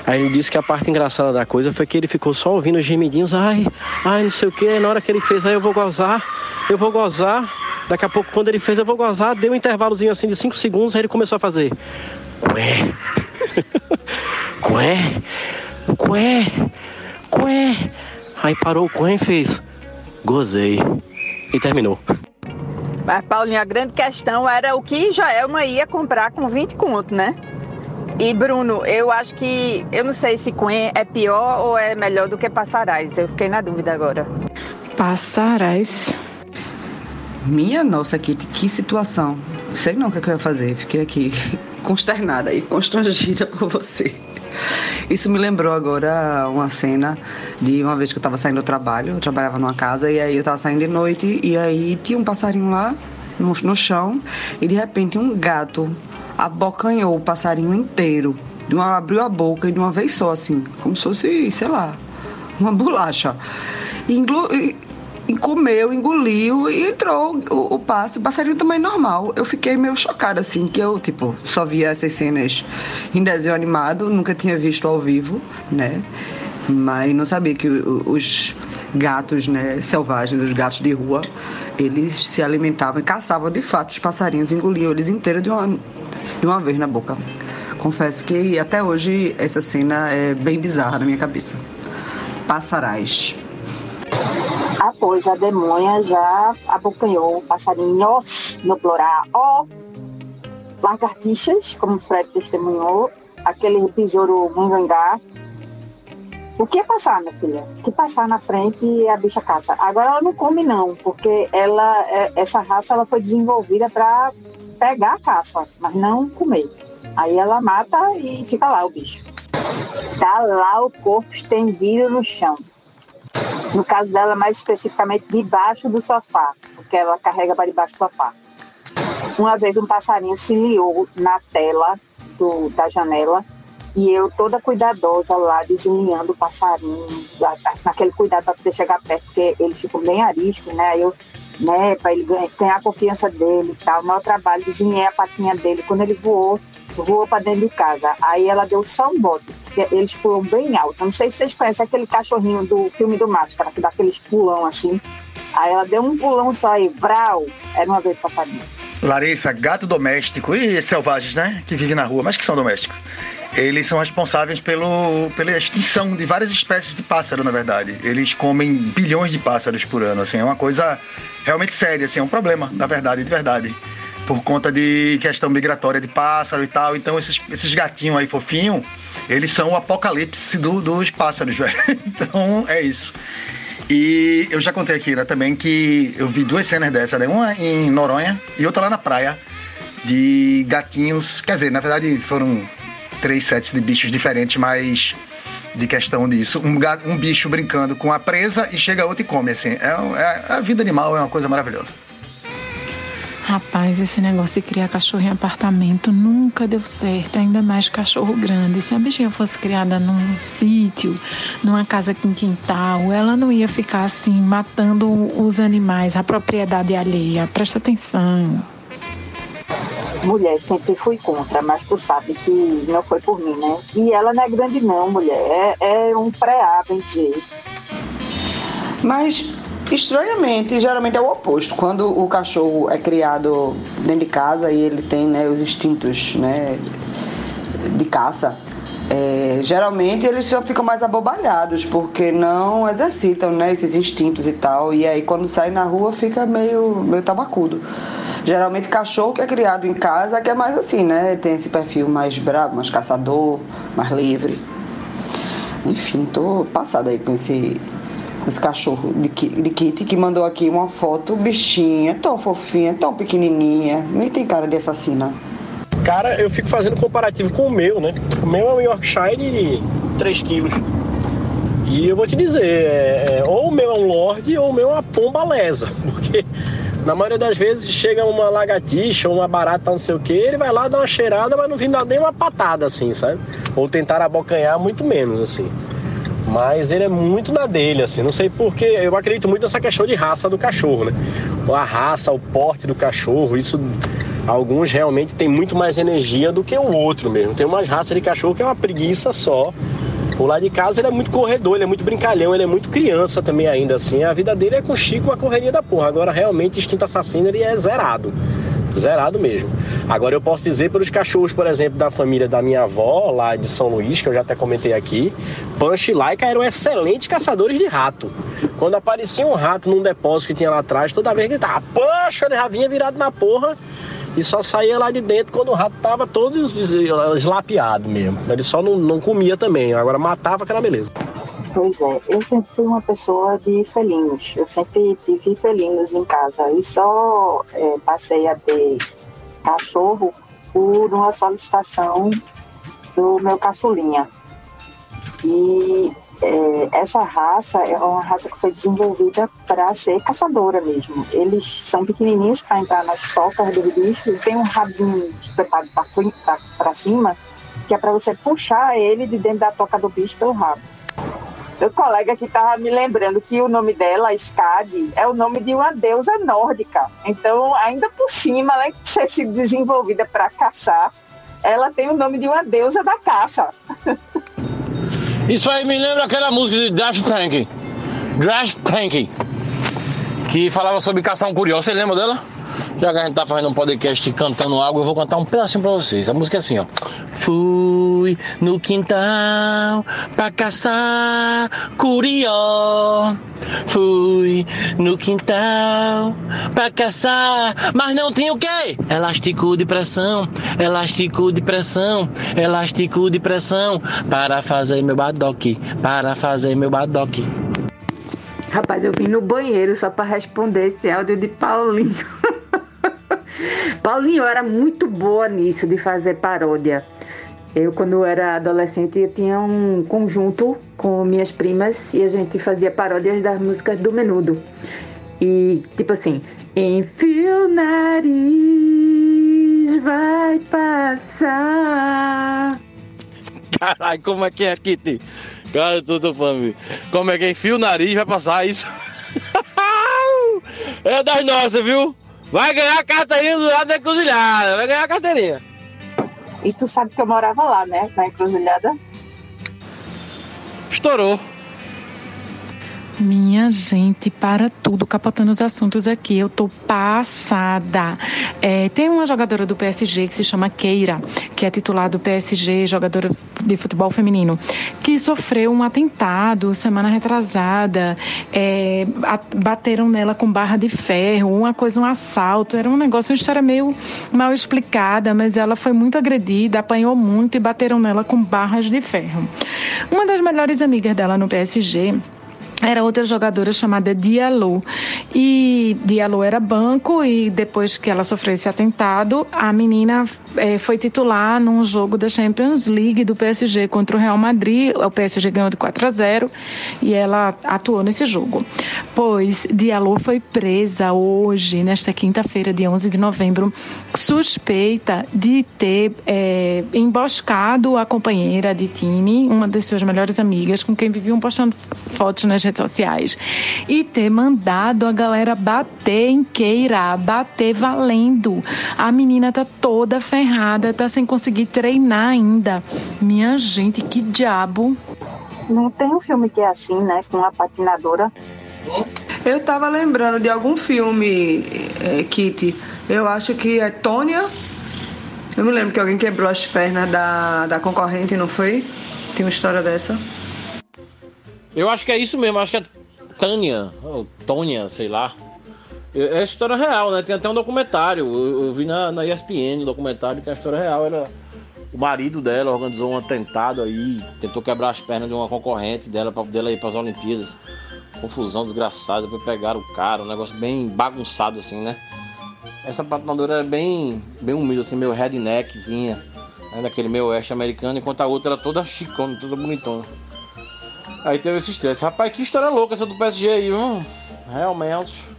Aí ele disse que a parte engraçada da coisa foi que ele ficou só ouvindo os gemidinhos, ai, ai, não sei o que. Na hora que ele fez, aí eu vou gozar, eu vou gozar. Daqui a pouco, quando ele fez, eu vou gozar, deu um intervalozinho assim de 5 segundos, aí ele começou a fazer. Ué, Qué? Qué? Qué? Aí parou o Qué e fez. Gozei. E terminou. Mas, Paulinho, a grande questão era o que Joelma ia comprar com 20 conto, né? E, Bruno, eu acho que. Eu não sei se Quen é pior ou é melhor do que Passarais. Eu fiquei na dúvida agora. Passarais. Minha nossa, Kitty, que situação. Sei não o que, é que eu ia fazer. Fiquei aqui [LAUGHS] consternada e constrangida por você. Isso me lembrou agora uma cena de uma vez que eu estava saindo do trabalho, eu trabalhava numa casa e aí eu estava saindo de noite e aí tinha um passarinho lá no, no chão e de repente um gato abocanhou o passarinho inteiro. De uma, abriu a boca e de uma vez só, assim, como se fosse, sei lá, uma bolacha. E, e, e comeu, engoliu e entrou o, o passe. O passarinho também normal. Eu fiquei meio chocada, assim, que eu, tipo, só via essas cenas em desenho animado, nunca tinha visto ao vivo, né? Mas não sabia que os gatos, né, selvagens, os gatos de rua, eles se alimentavam e caçavam de fato os passarinhos, engoliam eles inteiros de uma, de uma vez na boca. Confesso que até hoje essa cena é bem bizarra na minha cabeça. Passarais após a demônia já abocanhou passarinhos no plural. Ó, lagartixas, como o Fred testemunhou, aquele besouro mungangá. O que passar, minha filha? O que passar na frente e a bicha caça. Agora ela não come não, porque ela, é, essa raça ela foi desenvolvida para pegar a caça, mas não comer. Aí ela mata e fica lá o bicho. Tá lá o corpo estendido no chão. No caso dela, mais especificamente debaixo do sofá, porque ela carrega para debaixo do sofá. Uma vez um passarinho se liou na tela do, da janela e eu toda cuidadosa lá desenhando o passarinho, naquele cuidado para poder chegar perto, porque eles ficam bem ariscos, né? Aí eu, né, para ele ganhar, ganhar, a confiança dele e tal. O maior trabalho, desenhei a patinha dele. Quando ele voou, voou para dentro de casa. Aí ela deu só um bote, eles pulam bem alto. Não sei se vocês conhecem aquele cachorrinho do filme do Máscara, que dá aqueles pulão assim. Aí ela deu um pulão só aí, brau, era uma vez passarinho. Larissa, gato doméstico e selvagens, né? Que vivem na rua, mas que são domésticos. Eles são responsáveis pelo, pela extinção de várias espécies de pássaro, na verdade. Eles comem bilhões de pássaros por ano, assim, é uma coisa realmente séria, assim, é um problema, na verdade, de verdade por conta de questão migratória de pássaro e tal. Então esses, esses gatinhos aí fofinhos, eles são o apocalipse do, dos pássaros, [LAUGHS] velho. Então é isso. E eu já contei aqui né, também que eu vi duas cenas dessa, né? Uma em Noronha e outra lá na praia, de gatinhos. Quer dizer, na verdade foram três sets de bichos diferentes, mas de questão disso. Um, gato, um bicho brincando com a presa e chega outro e come, assim. É, é, a vida animal é uma coisa maravilhosa. Rapaz, esse negócio de criar cachorro em apartamento nunca deu certo, ainda mais cachorro grande. Se a bichinha fosse criada num sítio, numa casa com quintal, ela não ia ficar assim matando os animais, a propriedade alheia. Presta atenção. Mulher, sempre fui contra, mas tu sabe que não foi por mim, né? E ela não é grande não, mulher. É, é um pré-A, bem dizer. Mas, estranhamente, geralmente é o oposto. Quando o cachorro é criado dentro de casa e ele tem né, os instintos né, de caça, é, geralmente eles só ficam mais abobalhados, porque não exercitam né, esses instintos e tal. E aí quando sai na rua fica meio, meio tabacudo. Geralmente cachorro que é criado em casa que é mais assim, né? Tem esse perfil mais bravo, mais caçador, mais livre. Enfim, tô passada aí com esse, esse cachorro de, de Kitty que mandou aqui uma foto, bichinha, tão fofinha, tão pequenininha, nem tem cara de assassina. Cara, eu fico fazendo comparativo com o meu, né? O meu é um Yorkshire de 3 quilos. E eu vou te dizer, é, é, ou o meu é um Lorde ou o meu é uma pomba lesa. [LAUGHS] Porque na maioria das vezes chega uma lagartixa ou uma barata, não sei o que, ele vai lá dar uma cheirada, mas não vem dar nem uma patada assim, sabe? Ou tentar abocanhar muito menos, assim. Mas ele é muito na dele, assim. Não sei porque. Eu acredito muito nessa questão de raça do cachorro, né? A raça, o porte do cachorro, isso. Alguns realmente têm muito mais energia do que o outro mesmo. Tem umas raças de cachorro que é uma preguiça só. O lá de casa ele é muito corredor, ele é muito brincalhão, ele é muito criança também ainda assim. A vida dele é com o Chico uma correria da porra. Agora realmente instinto assassino ele é zerado. Zerado mesmo. Agora eu posso dizer pelos cachorros, por exemplo, da família da minha avó, lá de São Luís, que eu já até comentei aqui, Pancho e Laika eram excelentes caçadores de rato. Quando aparecia um rato num depósito que tinha lá atrás, toda vez que gritava, Pancho, ele já vinha virado na porra e só saía lá de dentro quando o rato tava todo es- eslapeado mesmo. Ele só não, não comia também, agora matava que era beleza. Pois é, eu sempre fui uma pessoa de felinos. Eu sempre tive felinos em casa e só é, passei a ter cachorro por uma solicitação do meu caçulinha. E essa raça é uma raça que foi desenvolvida para ser caçadora mesmo. Eles são pequenininhos para entrar nas tocas dos bichos tem um rabinho espetado para cima que é para você puxar ele de dentro da toca do bicho pelo rabo. Meu colega que estava me lembrando que o nome dela, Skadi, é o nome de uma deusa nórdica. Então, ainda por cima, além de ter sido desenvolvida para caçar, ela tem o nome de uma deusa da caça. [LAUGHS] Isso aí me lembra aquela música de Daft Punk. Daft Punk. Que falava sobre caçar um curioso. Você lembra dela? Já que a gente tá fazendo um podcast cantando água, eu vou cantar um pedacinho pra vocês. A música é assim, ó. Fui no quintal pra caçar curió. Fui no quintal pra caçar, mas não tinha o quê? Elástico de pressão, elástico de pressão, elástico de pressão para fazer meu badoque, para fazer meu badoque. Rapaz, eu vim no banheiro só para responder esse áudio de Paulinho. [LAUGHS] Paulinho, eu era muito boa nisso, de fazer paródia. Eu, quando eu era adolescente, eu tinha um conjunto com minhas primas e a gente fazia paródias das músicas do Menudo. E, tipo assim, enfia o nariz, vai passar. Caralho, como é que é, Kitty? Cara, eu tô, falando? Como é que é? enfia o nariz vai passar isso? [LAUGHS] é das nossas, viu? Vai ganhar a carteirinha do lado da encruzilhada, vai ganhar a carteirinha. E tu sabe que eu morava lá, né? Na encruzilhada. Estourou. Minha gente, para tudo, capotando os assuntos aqui. Eu tô passada. É, tem uma jogadora do PSG que se chama Keira, que é titular do PSG, jogadora de futebol feminino, que sofreu um atentado semana retrasada. É, bateram nela com barra de ferro, uma coisa, um assalto. Era um negócio, uma história meio mal explicada, mas ela foi muito agredida, apanhou muito e bateram nela com barras de ferro. Uma das melhores amigas dela no PSG era outra jogadora chamada Diallo. E Diallo era banco e depois que ela sofreu esse atentado, a menina eh, foi titular num jogo da Champions League do PSG contra o Real Madrid. O PSG ganhou de 4 a 0 e ela atuou nesse jogo. Pois Diallo foi presa hoje, nesta quinta-feira, dia 11 de novembro, suspeita de ter eh, emboscado a companheira de time, uma das suas melhores amigas, com quem viviam postando fotos nas redes sociais e ter mandado a galera bater em Queira, bater valendo. A menina tá toda ferrada, tá sem conseguir treinar ainda. Minha gente, que diabo. Não tem um filme que é assim, né? Com uma patinadora. Eu tava lembrando de algum filme, é, Kitty. Eu acho que é Tônia. Eu me lembro que alguém quebrou as pernas da, da concorrente, não foi? Tinha uma história dessa. Eu acho que é isso mesmo, acho que é Tânia, ou Tônia, sei lá. É a história real, né? Tem até um documentário. Eu, eu vi na, na ESPN um documentário que a história real era. O marido dela organizou um atentado aí, tentou quebrar as pernas de uma concorrente dela para poder ir para as Olimpíadas. Confusão desgraçada, depois pegaram o cara, um negócio bem bagunçado assim, né? Essa patinadora era bem, bem humilde, assim, meio redneckzinha, né? daquele meio oeste americano, enquanto a outra era toda chicona, toda bonitona. Aí teve esse estresse. Rapaz, que história louca essa do PSG aí, hum, realmente.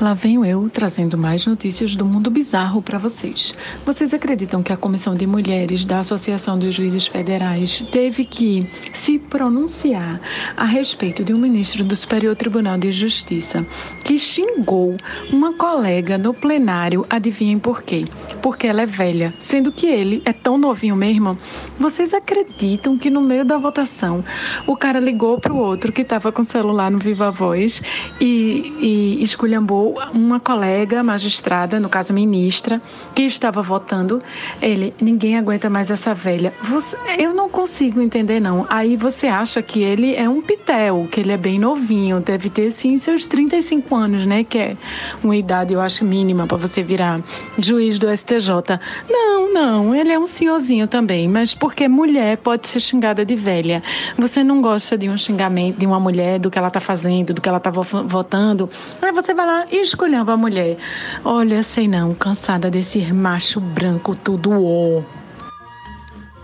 Lá venho eu trazendo mais notícias do mundo bizarro para vocês. Vocês acreditam que a Comissão de Mulheres da Associação dos Juízes Federais teve que se pronunciar a respeito de um ministro do Superior Tribunal de Justiça que xingou uma colega no plenário? Adivinhem por quê? Porque ela é velha, sendo que ele é tão novinho mesmo. Vocês acreditam que no meio da votação o cara ligou para o outro que estava com o celular no Viva Voz e, e esculhambou uma colega magistrada, no caso ministra, que estava votando. Ele, ninguém aguenta mais essa velha. Você, eu não consigo entender, não. Aí você acha que ele é um pitel, que ele é bem novinho, deve ter sim seus 35 anos, né? Que é uma idade, eu acho, mínima para você virar juiz do STJ. Não, não, ele é um senhorzinho também, mas porque mulher pode ser xingada de velha. Você não gosta de um xingamento de uma mulher, do que ela tá fazendo, do que ela tá votando. Aí você vai lá e escolhendo a mulher. Olha, sei não, cansada desse macho branco tudo ó.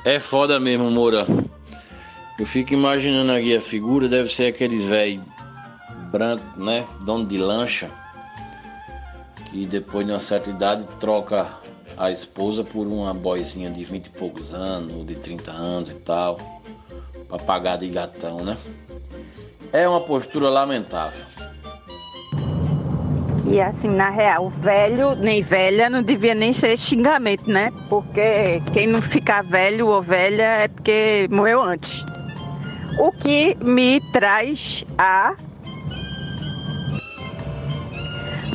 É foda mesmo, Moura. Eu fico imaginando aqui a figura, deve ser aqueles velho branco, né? Dono de lancha. Que depois de uma certa idade troca a esposa por uma boizinha de 20 e poucos anos, de 30 anos e tal. Pra pagar de gatão, né? É uma postura lamentável. E assim, na real, velho nem velha não devia nem ser xingamento, né? Porque quem não ficar velho ou velha é porque morreu antes. O que me traz a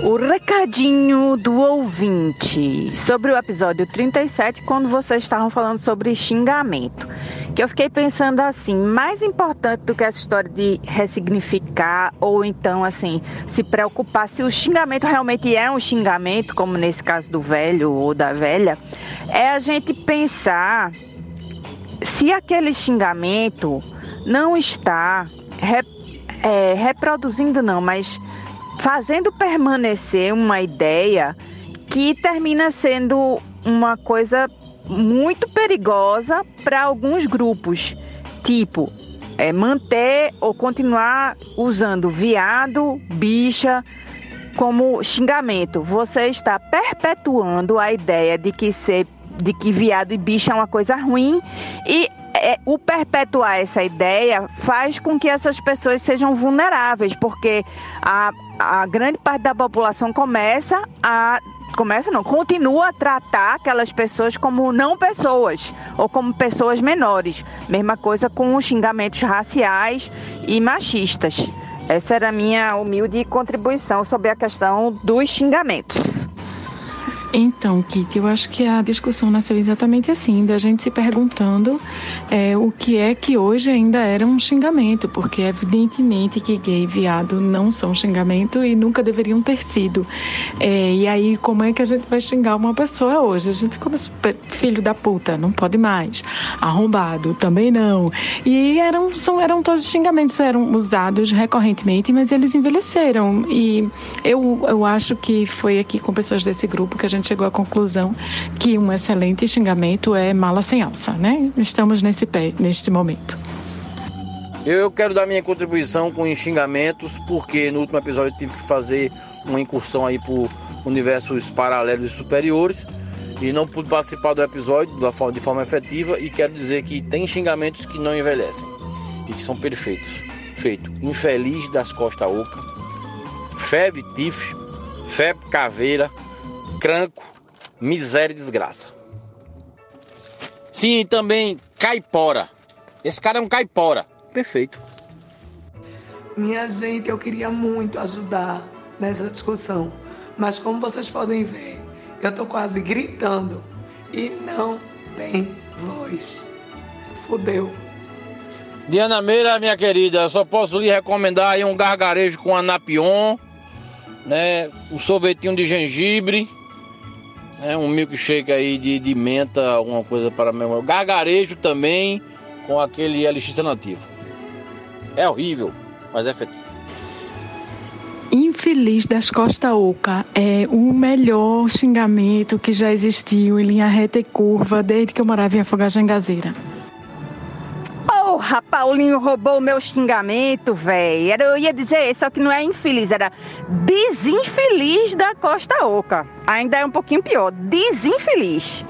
o recadinho do ouvinte sobre o episódio 37, quando vocês estavam falando sobre xingamento. Que eu fiquei pensando assim, mais importante do que essa história de ressignificar ou então assim, se preocupar se o xingamento realmente é um xingamento, como nesse caso do velho ou da velha, é a gente pensar se aquele xingamento não está re, é, reproduzindo não, mas fazendo permanecer uma ideia que termina sendo uma coisa muito perigosa para alguns grupos, tipo é, manter ou continuar usando viado, bicha como xingamento. Você está perpetuando a ideia de que ser de que viado e bicha é uma coisa ruim e é, o perpetuar essa ideia faz com que essas pessoas sejam vulneráveis, porque a, a grande parte da população começa a começa não, continua a tratar aquelas pessoas como não pessoas ou como pessoas menores. Mesma coisa com os xingamentos raciais e machistas. Essa era a minha humilde contribuição sobre a questão dos xingamentos. Então, Kitty, eu acho que a discussão nasceu exatamente assim, da gente se perguntando é, o que é que hoje ainda era um xingamento, porque evidentemente que gay e viado não são xingamento e nunca deveriam ter sido. É, e aí, como é que a gente vai xingar uma pessoa hoje? A gente começa, filho da puta, não pode mais. Arrombado, também não. E eram, são, eram todos xingamentos, eram usados recorrentemente, mas eles envelheceram. E eu, eu acho que foi aqui com pessoas desse grupo que a gente chegou à conclusão que um excelente xingamento é mala sem alça, né? Estamos nesse pé neste momento. Eu quero dar minha contribuição com os xingamentos, porque no último episódio eu tive que fazer uma incursão aí por universos paralelos e superiores e não pude participar do episódio de forma efetiva e quero dizer que tem xingamentos que não envelhecem e que são perfeitos. Feito infeliz das costas oca, febre tif, febre caveira, cranco, miséria e desgraça. Sim, também caipora. Esse cara é um caipora. Perfeito. Minha gente, eu queria muito ajudar nessa discussão, mas como vocês podem ver, eu tô quase gritando e não tem voz. Fudeu. Diana Meira, minha querida, eu só posso lhe recomendar aí um gargarejo com anapion, né? Um sorvetinho de gengibre, né? Um milkshake aí de, de menta, alguma coisa para meu gargarejo também com aquele LX nativo. É horrível, mas é efetivo. Infeliz das Costa Oca é o melhor xingamento que já existiu em linha reta e curva desde que eu morava em Afogagem Gazeira. Porra, Paulinho roubou meu xingamento, velho. Eu ia dizer, só que não é infeliz, era desinfeliz da Costa Oca. Ainda é um pouquinho pior, desinfeliz.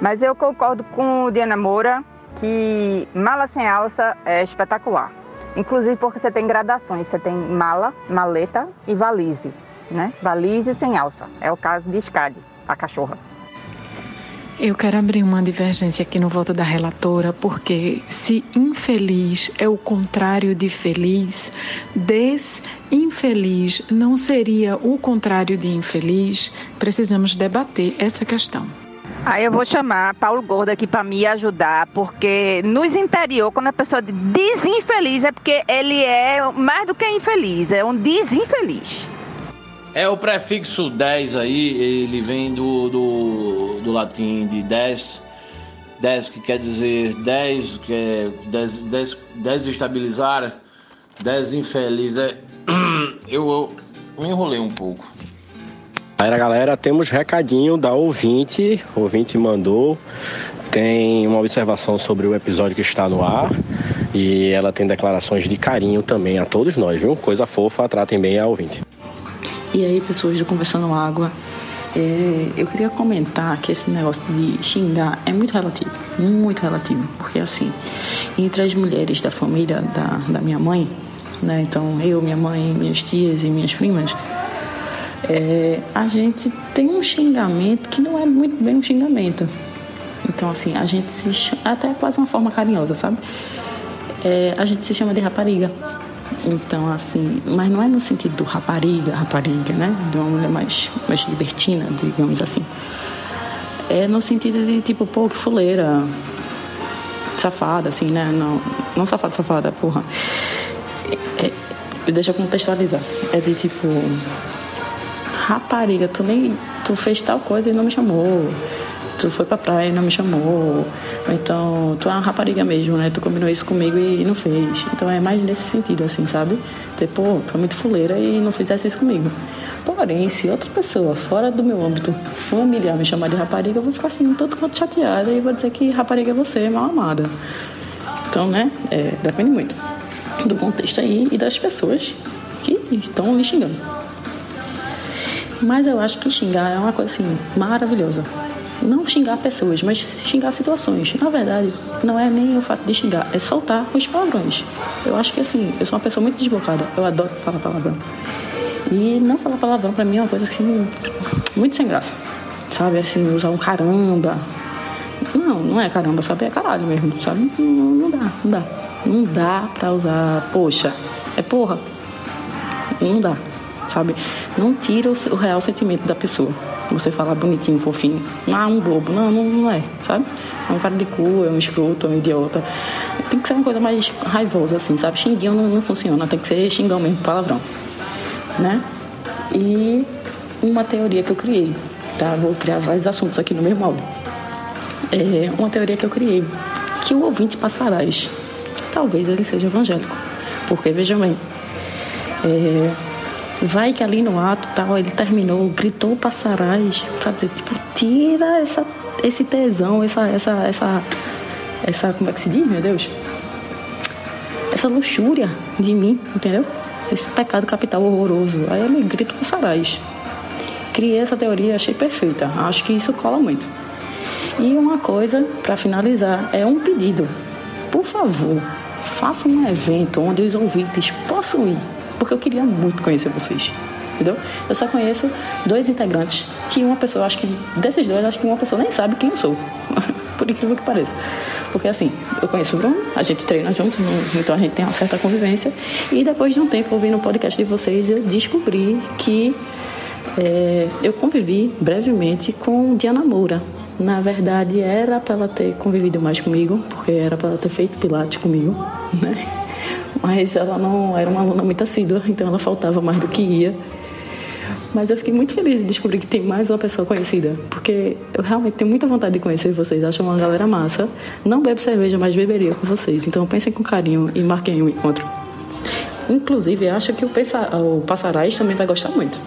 Mas eu concordo com o Diana Moura que mala sem alça é espetacular. Inclusive porque você tem gradações, você tem mala, maleta e valise, né? Valise sem alça. É o caso de Scade, a cachorra. Eu quero abrir uma divergência aqui no voto da relatora, porque se infeliz é o contrário de feliz, desinfeliz não seria o contrário de infeliz, precisamos debater essa questão. Aí eu vou chamar Paulo Gordo aqui para me ajudar, porque nos interior, quando a pessoa diz desinfeliz, é porque ele é mais do que infeliz, é um desinfeliz. É o prefixo 10 aí, ele vem do, do, do latim de 10, 10 que quer dizer 10, que é des, des, desestabilizar, desinfeliz. É, [CLEARS THROAT] eu, eu me enrolei um pouco. Galera, galera, temos recadinho da ouvinte. O ouvinte mandou. Tem uma observação sobre o episódio que está no ar. E ela tem declarações de carinho também a todos nós, viu? Coisa fofa, tratem bem a ouvinte. E aí, pessoas do Conversando Água, é, eu queria comentar que esse negócio de xingar é muito relativo, muito relativo, porque assim, entre as mulheres da família da, da minha mãe, né, então eu, minha mãe, minhas tias e minhas primas, é, a gente tem um xingamento que não é muito bem um xingamento. Então, assim, a gente se chama, até quase uma forma carinhosa, sabe? É, a gente se chama de rapariga. Então, assim, mas não é no sentido do rapariga, rapariga, né? De uma mulher mais, mais libertina, digamos assim. É no sentido de, tipo, pô, que fuleira, safada, assim, né? Não, não safada, safada, porra. É, deixa eu contextualizar. É de, tipo, rapariga, tu nem. Tu fez tal coisa e não me chamou. Tu foi pra praia e não me chamou. Ou então, tu é uma rapariga mesmo, né? Tu combinou isso comigo e não fez. Então é mais nesse sentido, assim, sabe? Tipo, tu é muito fuleira e não fizesse isso comigo. Porém, se outra pessoa fora do meu âmbito familiar me chamar de rapariga, eu vou ficar assim, todo quanto chateada e vou dizer que rapariga é você, é mal amada. Então, né? É, depende muito do contexto aí e das pessoas que estão me xingando. Mas eu acho que xingar é uma coisa assim maravilhosa. Não xingar pessoas, mas xingar situações. Na verdade, não é nem o fato de xingar, é soltar os palavrões. Eu acho que assim, eu sou uma pessoa muito desbocada. Eu adoro falar palavrão. E não falar palavrão pra mim é uma coisa assim, muito sem graça. Sabe, assim, usar um caramba. Não, não é caramba, sabe? É caralho mesmo, sabe? Não, não dá, não dá. Não dá pra usar, poxa, é porra. Não dá. Sabe? Não tira o, real sentimento da pessoa. Você falar bonitinho, fofinho. Ah, um bobo. Não, não, não é, sabe? É um cara de cu, é um escroto, é um idiota. Tem que ser uma coisa mais raivosa, assim, sabe? Xinguinho não, não funciona, tem que ser xingão mesmo, palavrão. Né? E uma teoria que eu criei, tá? Vou criar vários assuntos aqui no mesmo áudio. É uma teoria que eu criei, que o ouvinte passarás, talvez ele seja evangélico. Porque, veja bem, é, vai que ali no ato tal, ele terminou, gritou passarás, pra dizer, tipo, tira essa, esse tesão, essa, essa, essa, essa, como é que se diz, meu Deus? Essa luxúria de mim, entendeu? Esse pecado capital horroroso. Aí ele grita passarás criei essa teoria, achei perfeita. Acho que isso cola muito. E uma coisa, para finalizar, é um pedido. Por favor, faça um evento onde os ouvintes possam ir, porque eu queria muito conhecer vocês. Entendeu? Eu só conheço dois integrantes, que uma pessoa, acho que desses dois, acho que uma pessoa nem sabe quem eu sou. [LAUGHS] Por incrível que pareça. Porque assim, eu conheço o Bruno, a gente treina juntos, então a gente tem uma certa convivência. E depois de um tempo ouvindo o podcast de vocês, eu descobri que é, eu convivi brevemente com Diana Moura. Na verdade, era para ela ter convivido mais comigo, porque era para ela ter feito pilates comigo, né? Mas ela não era uma aluna muito assídua, então ela faltava mais do que ia. Mas eu fiquei muito feliz de descobrir que tem mais uma pessoa conhecida, porque eu realmente tenho muita vontade de conhecer vocês. Acho uma galera massa. Não bebo cerveja, mas beberia com vocês. Então pensem com carinho e marquem um encontro. Inclusive, acho que o, o Passarais também vai gostar muito.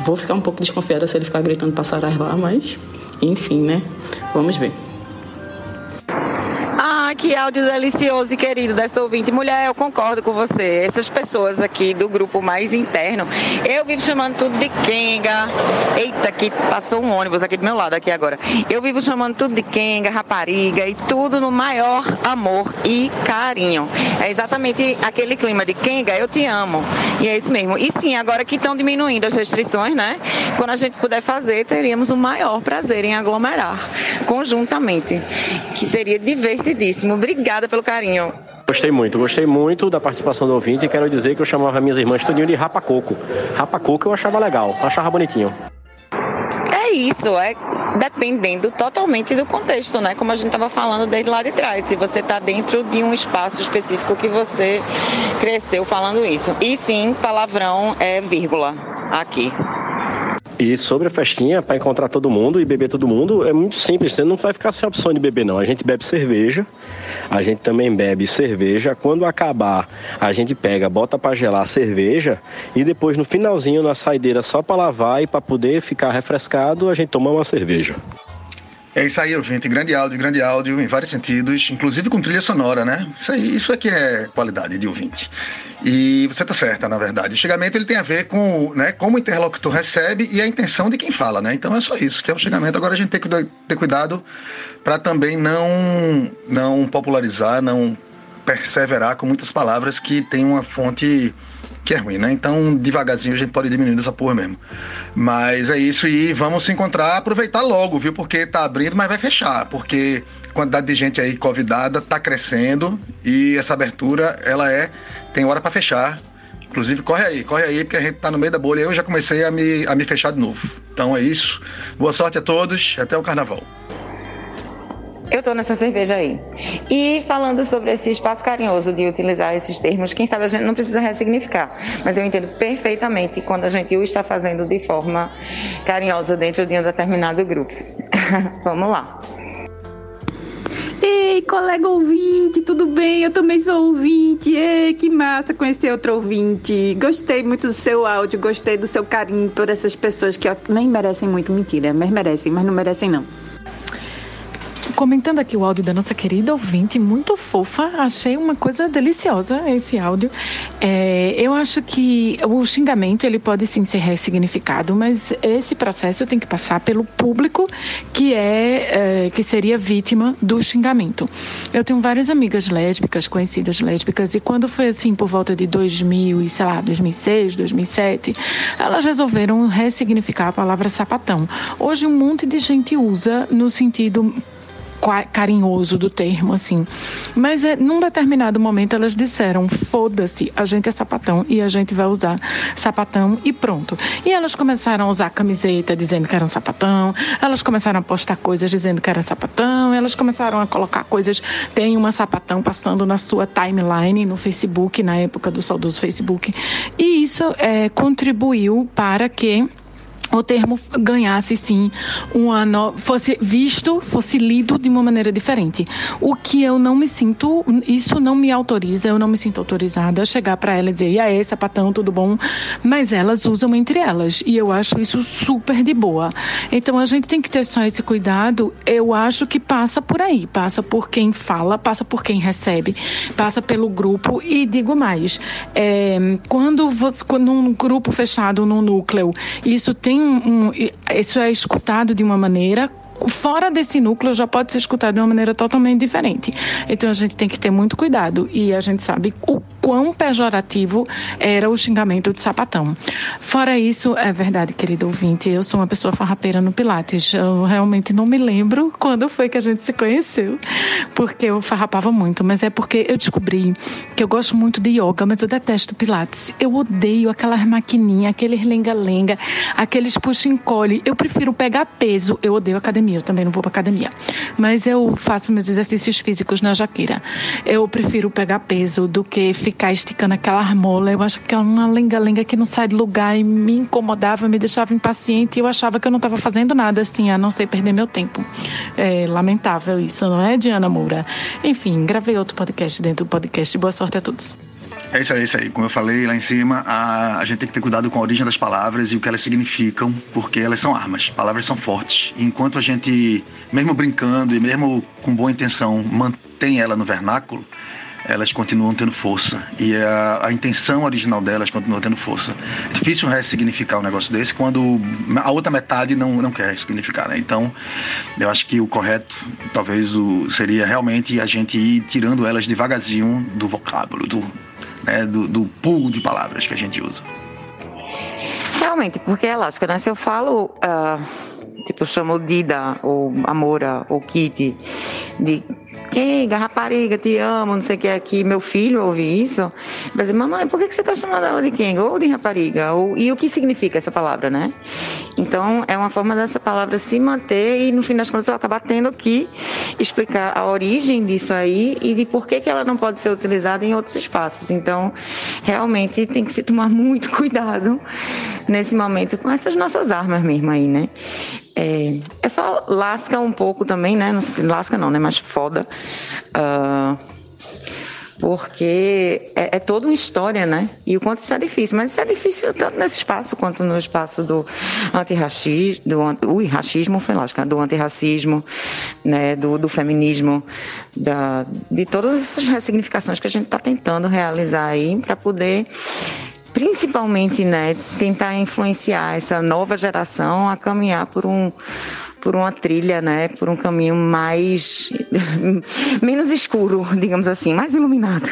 Vou ficar um pouco desconfiada se ele ficar gritando passarais lá, mas enfim, né? Vamos ver. Que áudio delicioso e querido dessa ouvinte. Mulher, eu concordo com você. Essas pessoas aqui do grupo mais interno, eu vivo chamando tudo de Kenga. Eita, que passou um ônibus aqui do meu lado aqui agora. Eu vivo chamando tudo de Kenga, rapariga e tudo no maior amor e carinho. É exatamente aquele clima de Kenga, eu te amo. E é isso mesmo. E sim, agora que estão diminuindo as restrições, né? Quando a gente puder fazer, teríamos o maior prazer em aglomerar conjuntamente, que seria divertidíssimo. Obrigada pelo carinho. Gostei muito, gostei muito da participação do ouvinte e quero dizer que eu chamava minhas irmãs tudinho de rapacoco. Rapacoco eu achava legal, achava bonitinho. É isso, é dependendo totalmente do contexto, né? Como a gente estava falando desde lá de trás. Se você está dentro de um espaço específico que você cresceu falando isso. E sim, palavrão é vírgula aqui. E sobre a festinha, para encontrar todo mundo e beber todo mundo, é muito simples. Você não vai ficar sem opção de beber, não. A gente bebe cerveja, a gente também bebe cerveja. Quando acabar, a gente pega, bota para gelar a cerveja e depois no finalzinho, na saideira, só para lavar e para poder ficar refrescado, a gente toma uma cerveja. É isso aí, ouvinte. Grande áudio, grande áudio, em vários sentidos, inclusive com trilha sonora, né? Isso aí, isso aqui é qualidade de ouvinte. E você está certa, na verdade. O chegamento ele tem a ver com né, como o interlocutor recebe e a intenção de quem fala, né? Então é só isso, que é o chegamento. Agora a gente tem que ter cuidado para também não, não popularizar, não perseverar com muitas palavras que tem uma fonte que é ruim, né? Então, devagarzinho a gente pode diminuir essa porra mesmo. Mas é isso e vamos se encontrar, aproveitar logo, viu? Porque tá abrindo, mas vai fechar, porque a quantidade de gente aí convidada tá crescendo e essa abertura, ela é tem hora para fechar. Inclusive, corre aí, corre aí, porque a gente tá no meio da bolha. Eu já comecei a me, a me fechar de novo. Então é isso. Boa sorte a todos. Até o carnaval. Eu tô nessa cerveja aí. E falando sobre esse espaço carinhoso de utilizar esses termos, quem sabe a gente não precisa ressignificar, mas eu entendo perfeitamente quando a gente o está fazendo de forma carinhosa dentro de um determinado grupo. [LAUGHS] Vamos lá. Ei, colega ouvinte, tudo bem? Eu também sou ouvinte. Ei, que massa conhecer outro ouvinte. Gostei muito do seu áudio, gostei do seu carinho por essas pessoas que nem merecem muito. Mentira, mas merecem, mas não merecem não. Comentando aqui o áudio da nossa querida ouvinte, muito fofa, achei uma coisa deliciosa esse áudio. É, eu acho que o xingamento ele pode sim ser ressignificado, mas esse processo tem que passar pelo público que é, é que seria vítima do xingamento. Eu tenho várias amigas lésbicas, conhecidas lésbicas, e quando foi assim por volta de 2000 e sei lá 2006, 2007, elas resolveram ressignificar a palavra sapatão. Hoje um monte de gente usa no sentido carinhoso do termo, assim. Mas é, num determinado momento elas disseram: foda-se, a gente é sapatão e a gente vai usar sapatão e pronto. E elas começaram a usar camiseta dizendo que eram sapatão, elas começaram a postar coisas dizendo que era sapatão, elas começaram a colocar coisas. Tem uma sapatão passando na sua timeline no Facebook, na época do saudoso Facebook. E isso é, contribuiu para que o termo ganhasse sim uma no... fosse visto, fosse lido de uma maneira diferente. O que eu não me sinto, isso não me autoriza, eu não me sinto autorizada a chegar para ela e dizer, e aí, sapatão, tudo bom? Mas elas usam entre elas e eu acho isso super de boa. Então a gente tem que ter só esse cuidado. Eu acho que passa por aí, passa por quem fala, passa por quem recebe, passa pelo grupo e digo mais, é, quando você, quando um grupo fechado, num núcleo, isso tem um, um, isso é escutado de uma maneira fora desse núcleo já pode ser escutado de uma maneira totalmente diferente. Então a gente tem que ter muito cuidado e a gente sabe o quão pejorativo era o xingamento de sapatão. Fora isso, é verdade, querido ouvinte, eu sou uma pessoa farrapeira no Pilates. Eu realmente não me lembro quando foi que a gente se conheceu, porque eu farrapava muito, mas é porque eu descobri que eu gosto muito de yoga, mas eu detesto Pilates. Eu odeio aquelas maquininhas, aqueles lenga-lenga, aqueles puxa-encolhe. Eu prefiro pegar peso. Eu odeio academia, eu também não vou para academia. Mas eu faço meus exercícios físicos na jaqueira. Eu prefiro pegar peso do que ficar ficar esticando aquela armola. Eu acho que é uma lenga-lenga que não sai do lugar e me incomodava, me deixava impaciente e eu achava que eu não estava fazendo nada assim, a não ser perder meu tempo. É lamentável isso, não é, Diana Moura? Enfim, gravei outro podcast dentro do podcast. Boa sorte a todos. É isso aí, é isso aí. Como eu falei lá em cima, a, a gente tem que ter cuidado com a origem das palavras e o que elas significam, porque elas são armas. Palavras são fortes. E enquanto a gente, mesmo brincando e mesmo com boa intenção, mantém ela no vernáculo, elas continuam tendo força. E a, a intenção original delas continua tendo força. É difícil ressignificar um negócio desse quando a outra metade não, não quer ressignificar, né? Então, eu acho que o correto, talvez, o, seria realmente a gente ir tirando elas devagarzinho do vocábulo, do, né, do, do pool de palavras que a gente usa. Realmente, porque é lógico, né? Se eu falo, uh, tipo, chamo Dida, ou Amora, ou Kitty, de quem, rapariga, te amo, não sei o que aqui. Meu filho ouve isso, vai dizer, mamãe, por que você está chamando ela de quem? Ou de rapariga? Ou, e o que significa essa palavra, né? Então, é uma forma dessa palavra se manter e, no fim das contas, eu acabar tendo que explicar a origem disso aí e de por que, que ela não pode ser utilizada em outros espaços. Então, realmente, tem que se tomar [LAUGHS] muito cuidado nesse momento com essas nossas armas mesmo aí, né? É, é só lasca um pouco também, né? Não, lasca não, né? Mas foda. Uh, porque é, é, toda uma história, né? E o quanto isso é difícil. Mas isso é difícil tanto nesse espaço quanto no espaço do antirracismo, do ui, racismo, foi lógico, do antirracismo, né? do, do feminismo, da, de todas essas ressignificações que a gente está tentando realizar aí para poder principalmente, né, tentar influenciar essa nova geração a caminhar por um por uma trilha, né, por um caminho mais [LAUGHS] menos escuro, digamos assim, mais iluminado.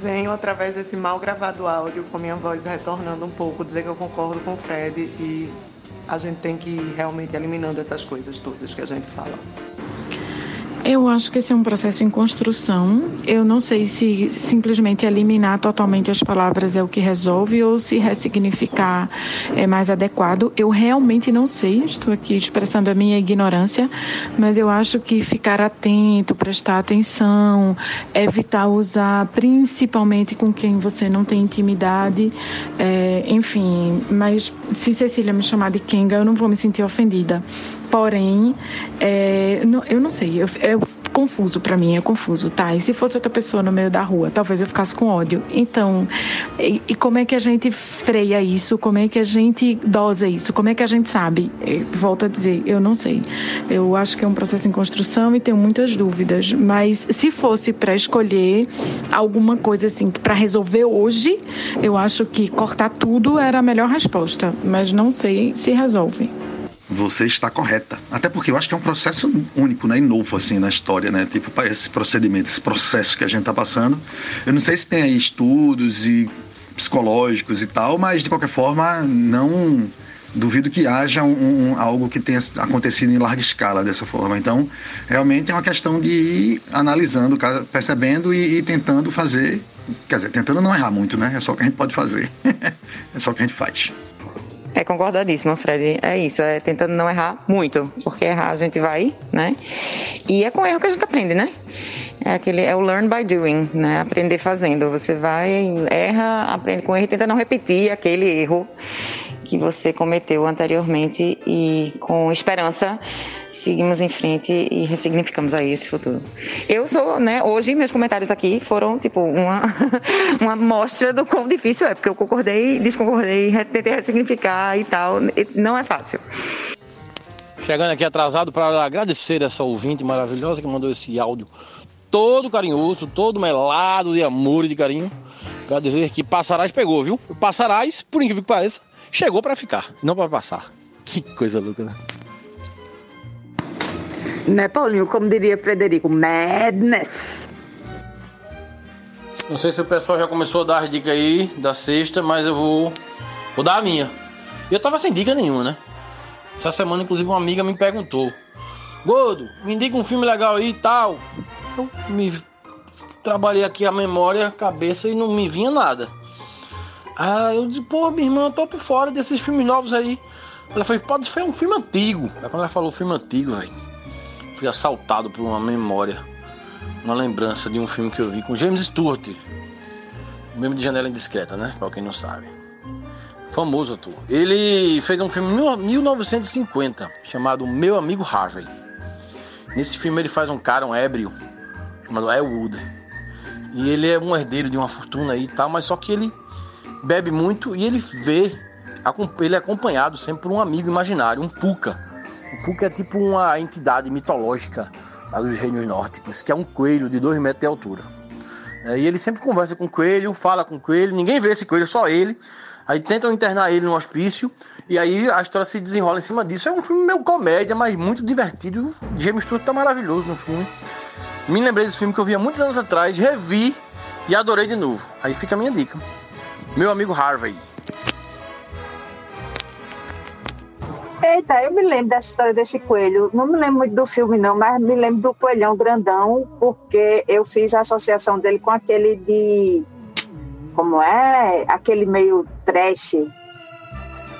Venho através desse mal gravado áudio com minha voz retornando um pouco, dizer que eu concordo com o Fred e a gente tem que ir realmente eliminando essas coisas todas que a gente fala. Eu acho que esse é um processo em construção. Eu não sei se simplesmente eliminar totalmente as palavras é o que resolve ou se ressignificar é mais adequado. Eu realmente não sei, estou aqui expressando a minha ignorância, mas eu acho que ficar atento, prestar atenção, evitar usar principalmente com quem você não tem intimidade, é, enfim. Mas se Cecília me chamar de Kenga, eu não vou me sentir ofendida. Porém, é, não, eu não sei, eu, é confuso para mim, é confuso, tá? E se fosse outra pessoa no meio da rua, talvez eu ficasse com ódio. Então, e, e como é que a gente freia isso? Como é que a gente dosa isso? Como é que a gente sabe? Volto a dizer, eu não sei. Eu acho que é um processo em construção e tenho muitas dúvidas. Mas se fosse para escolher alguma coisa assim para resolver hoje, eu acho que cortar tudo era a melhor resposta. Mas não sei se resolve você está correta. Até porque eu acho que é um processo único, né? E novo, assim, na história, né? Tipo, esse procedimento, esse processo que a gente está passando. Eu não sei se tem aí estudos e psicológicos e tal, mas de qualquer forma, não duvido que haja um, um, algo que tenha acontecido em larga escala dessa forma. Então, realmente é uma questão de ir analisando, percebendo e, e tentando fazer. Quer dizer, tentando não errar muito, né? É só o que a gente pode fazer. [LAUGHS] é só o que a gente faz. É concordadíssimo, Fred. É isso, é tentando não errar muito, porque errar a gente vai, né? E é com erro que a gente aprende, né? É aquele é o learn by doing, né? Aprender fazendo. Você vai, erra, aprende com erro e tenta não repetir aquele erro que você cometeu anteriormente e com esperança seguimos em frente e ressignificamos aí esse futuro. Eu sou, né, hoje meus comentários aqui foram tipo uma [LAUGHS] uma mostra do quão difícil é, porque eu concordei, desconcordei, tentei ressignificar e tal, não é fácil. Chegando aqui atrasado para agradecer essa ouvinte maravilhosa que mandou esse áudio todo carinhoso, todo melado de amor e de carinho. Para dizer que Passarais pegou, viu? O Passarais, por incrível que pareça, chegou para ficar, não para passar. Que coisa louca, né? Né, Paulinho? Como diria Frederico, madness. Não sei se o pessoal já começou a dar as dicas aí da sexta, mas eu vou, vou dar a minha. E eu tava sem dica nenhuma, né? Essa semana, inclusive, uma amiga me perguntou: Gordo, me indica um filme legal aí e tal. Eu me trabalhei aqui a memória, a cabeça e não me vinha nada. Aí eu disse, pô, minha irmã, eu tô por fora desses filmes novos aí. Ela falou, pode ser um filme antigo. Aí quando ela falou filme antigo, velho, fui assaltado por uma memória, uma lembrança de um filme que eu vi com James Stewart. Mesmo de Janela Indiscreta, né? Pra quem não sabe. Famoso ator. Ele fez um filme em 1950 chamado Meu Amigo Harvey. Nesse filme ele faz um cara, um ébrio, chamado Elwood. E ele é um herdeiro de uma fortuna aí e tal, mas só que ele bebe muito e ele vê, ele é acompanhado sempre por um amigo imaginário, um Puka. O Puka é tipo uma entidade mitológica lá dos reinos nórdicos, que é um coelho de dois metros de altura. É, e ele sempre conversa com o coelho, fala com o coelho, ninguém vê esse coelho, só ele. Aí tentam internar ele no hospício e aí a história se desenrola em cima disso. É um filme meio comédia, mas muito divertido. James Stewart tá maravilhoso no filme. Me lembrei desse filme que eu vi há muitos anos atrás, revi e adorei de novo. Aí fica a minha dica. Meu amigo Harvey. Eita, eu me lembro dessa história desse coelho. Não me lembro muito do filme, não, mas me lembro do coelhão grandão, porque eu fiz a associação dele com aquele de. Como é? Aquele meio trash.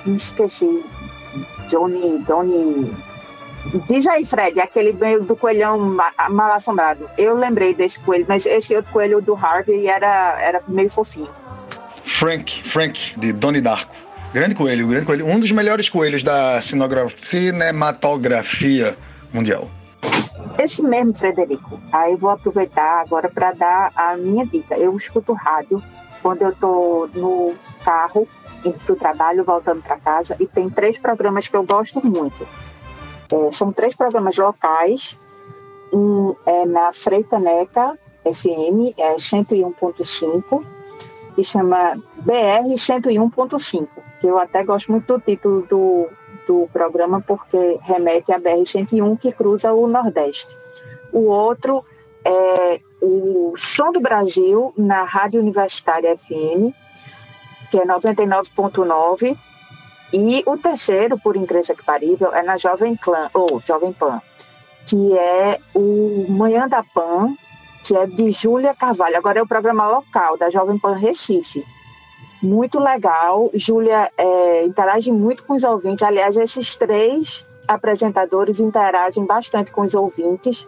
Me esqueci. Johnny. Johnny. Diz aí, Fred, aquele meio do coelhão mal assombrado. Eu lembrei desse coelho, mas esse outro coelho do Harvey era, era meio fofinho. Frank, Frank, de Donnie Darko. Grande coelho, grande coelho. Um dos melhores coelhos da cinematografia mundial. Esse mesmo, Frederico. Aí vou aproveitar agora para dar a minha dica. Eu escuto rádio quando eu estou no carro, indo para o trabalho, voltando para casa, e tem três programas que eu gosto muito. É, são três programas locais. Um é na Freitaneca FM, é 101.5 que chama BR 101.5, que eu até gosto muito do título do, do programa porque remete à BR 101 que cruza o Nordeste. O outro é o Som do Brasil na Rádio Universitária FM, que é 99.9, e o terceiro, por incrível que parível, é na Jovem Clã, ou Jovem Pan, que é o Manhã da Pan, que é de Júlia Carvalho. Agora é o programa local da Jovem Pan Recife. Muito legal. Júlia é, interage muito com os ouvintes. Aliás, esses três apresentadores interagem bastante com os ouvintes.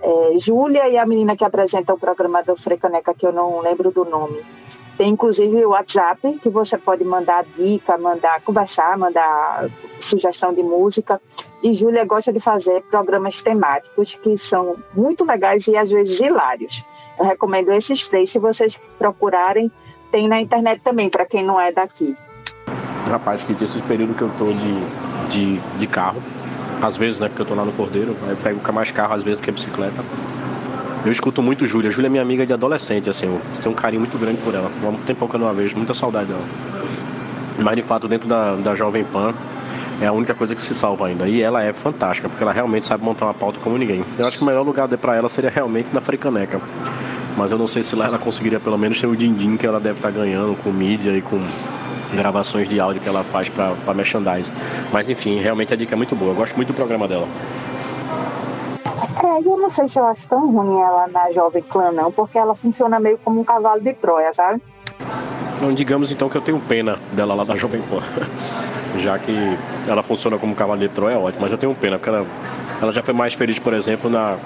É, Júlia e a menina que apresenta o programa do Frecaneca, que eu não lembro do nome. Tem inclusive o WhatsApp, que você pode mandar dica, mandar conversar, mandar sugestão de música. E Júlia gosta de fazer programas temáticos que são muito legais e às vezes hilários. Eu recomendo esses três. Se vocês procurarem, tem na internet também, para quem não é daqui. Rapaz, que esses períodos que eu tô de, de, de carro, às vezes, né, porque eu tô lá no Cordeiro, eu pego mais carro às vezes do que bicicleta. Eu escuto muito Júlia. Júlia é minha amiga de adolescente, assim, eu tenho um carinho muito grande por ela. Há muito tempo que eu não a vejo, muita saudade dela. Mas de fato, dentro da, da Jovem Pan, é a única coisa que se salva ainda. E ela é fantástica, porque ela realmente sabe montar uma pauta como ninguém. Eu acho que o melhor lugar para ela seria realmente na Fricaneca. Mas eu não sei se lá ela conseguiria pelo menos ter o din-din que ela deve estar tá ganhando com mídia e com, gravações de áudio que ela faz para merchandise. Mas enfim, realmente a dica é muito boa. Eu gosto muito do programa dela. É, eu não sei se eu acho tão ruim ela na Jovem Clã, não, porque ela funciona meio como um cavalo de Troia, sabe? Então, digamos então que eu tenho pena dela lá da Jovem Pan. [LAUGHS] Já que ela funciona como cavalo de Troia, é ótimo. Mas eu tenho pena, porque ela, ela já foi mais feliz, por exemplo, na,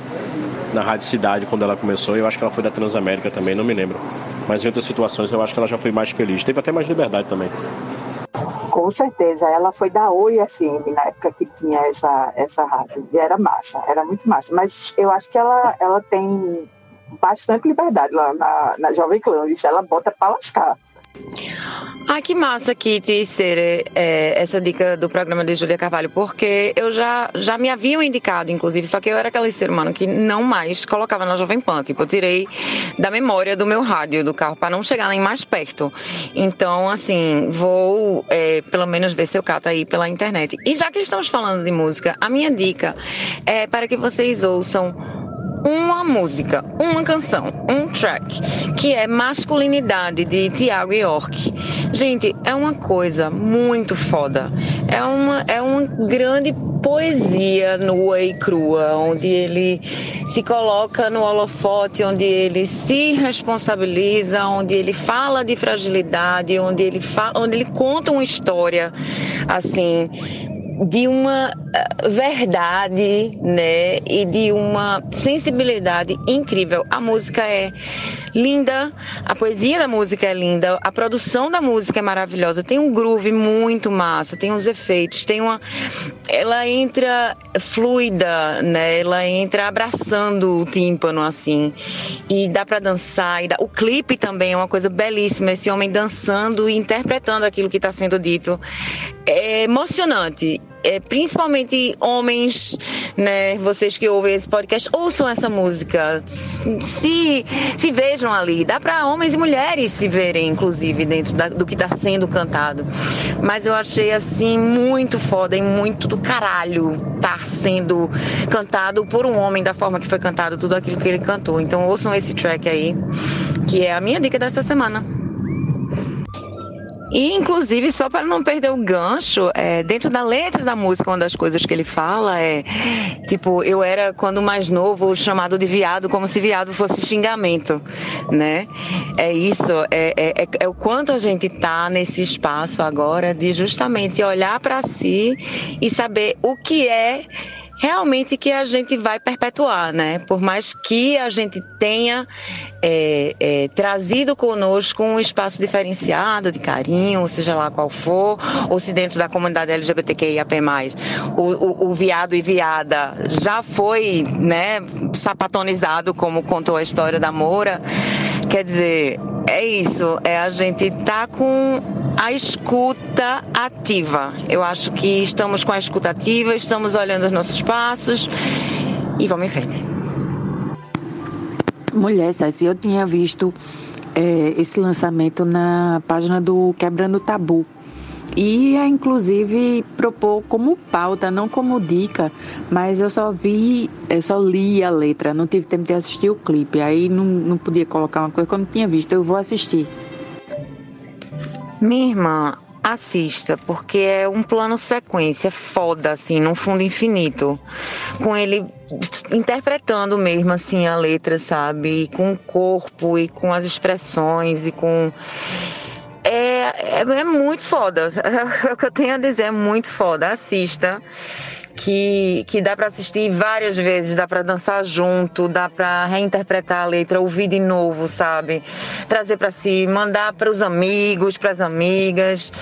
na Rádio Cidade, quando ela começou. Eu acho que ela foi da Transamérica também, não me lembro. Mas em outras situações eu acho que ela já foi mais feliz. Teve até mais liberdade também. Com certeza, ela foi da Oi FM na época que tinha essa, essa rádio. E era massa, era muito massa. Mas eu acho que ela, ela tem bastante liberdade lá na, na Jovem Clã. Isso ela bota pra lascar. Ah, que massa, Kitty, ser é, essa dica do programa de Júlia Carvalho, porque eu já, já me haviam indicado, inclusive, só que eu era aquele ser humano que não mais colocava na Jovem Pan. Tipo, eu tirei da memória do meu rádio do carro para não chegar nem mais perto. Então, assim, vou é, pelo menos ver se eu cato aí pela internet. E já que estamos falando de música, a minha dica é para que vocês ouçam uma música, uma canção, um track, que é Masculinidade de Tiago York. Gente, é uma coisa muito foda. É uma, é uma grande poesia nua e crua, onde ele se coloca no holofote, onde ele se responsabiliza, onde ele fala de fragilidade, onde ele fala, onde ele conta uma história assim de uma eh, verdade, né, e de uma sensibilidade incrível. A música é linda, a poesia da música é linda, a produção da música é maravilhosa, tem um groove muito massa, tem uns efeitos, tem uma ela entra fluida, né? Ela entra abraçando o tímpano assim. E dá para dançar, e dá... o clipe também é uma coisa belíssima, esse homem dançando e interpretando aquilo que está sendo dito. É emocionante é, principalmente homens, né, vocês que ouvem esse podcast, ouçam essa música, se, se vejam ali. Dá para homens e mulheres se verem, inclusive, dentro da, do que está sendo cantado. Mas eu achei assim muito foda e muito do caralho estar tá sendo cantado por um homem da forma que foi cantado tudo aquilo que ele cantou. Então ouçam esse track aí, que é a minha dica dessa semana. E, inclusive, só para não perder o gancho, é, dentro da letra da música, uma das coisas que ele fala é, tipo, eu era, quando mais novo, chamado de viado, como se viado fosse xingamento, né? É isso, é, é, é, é o quanto a gente tá nesse espaço agora de justamente olhar para si e saber o que é realmente que a gente vai perpetuar, né? Por mais que a gente tenha é, é, trazido conosco um espaço diferenciado de carinho, seja lá qual for, ou se dentro da comunidade LGBTQIAP+, o, o, o viado e viada já foi, né, sapatonizado, como contou a história da Moura, quer dizer, é isso, é a gente tá com a escuta ativa. Eu acho que estamos com a escuta ativa, estamos olhando os nossos passos e vamos em frente. Mulher, César, eu tinha visto é, esse lançamento na página do Quebrando Tabu. E inclusive propor como pauta, não como dica, mas eu só vi, eu só li a letra, não tive tempo de assistir o clipe. Aí não, não podia colocar uma coisa que eu não tinha visto, eu vou assistir. Minha irmã, assista, porque é um plano sequência foda, assim, num fundo infinito. Com ele interpretando mesmo, assim, a letra, sabe? E com o corpo, e com as expressões, e com. É, é, é muito foda. [LAUGHS] É o que eu tenho a dizer, é muito foda. Assista que, que dá para assistir várias vezes, dá para dançar junto, dá para reinterpretar a letra, ouvir de novo, sabe? Trazer para si, mandar para os amigos, para as amigas.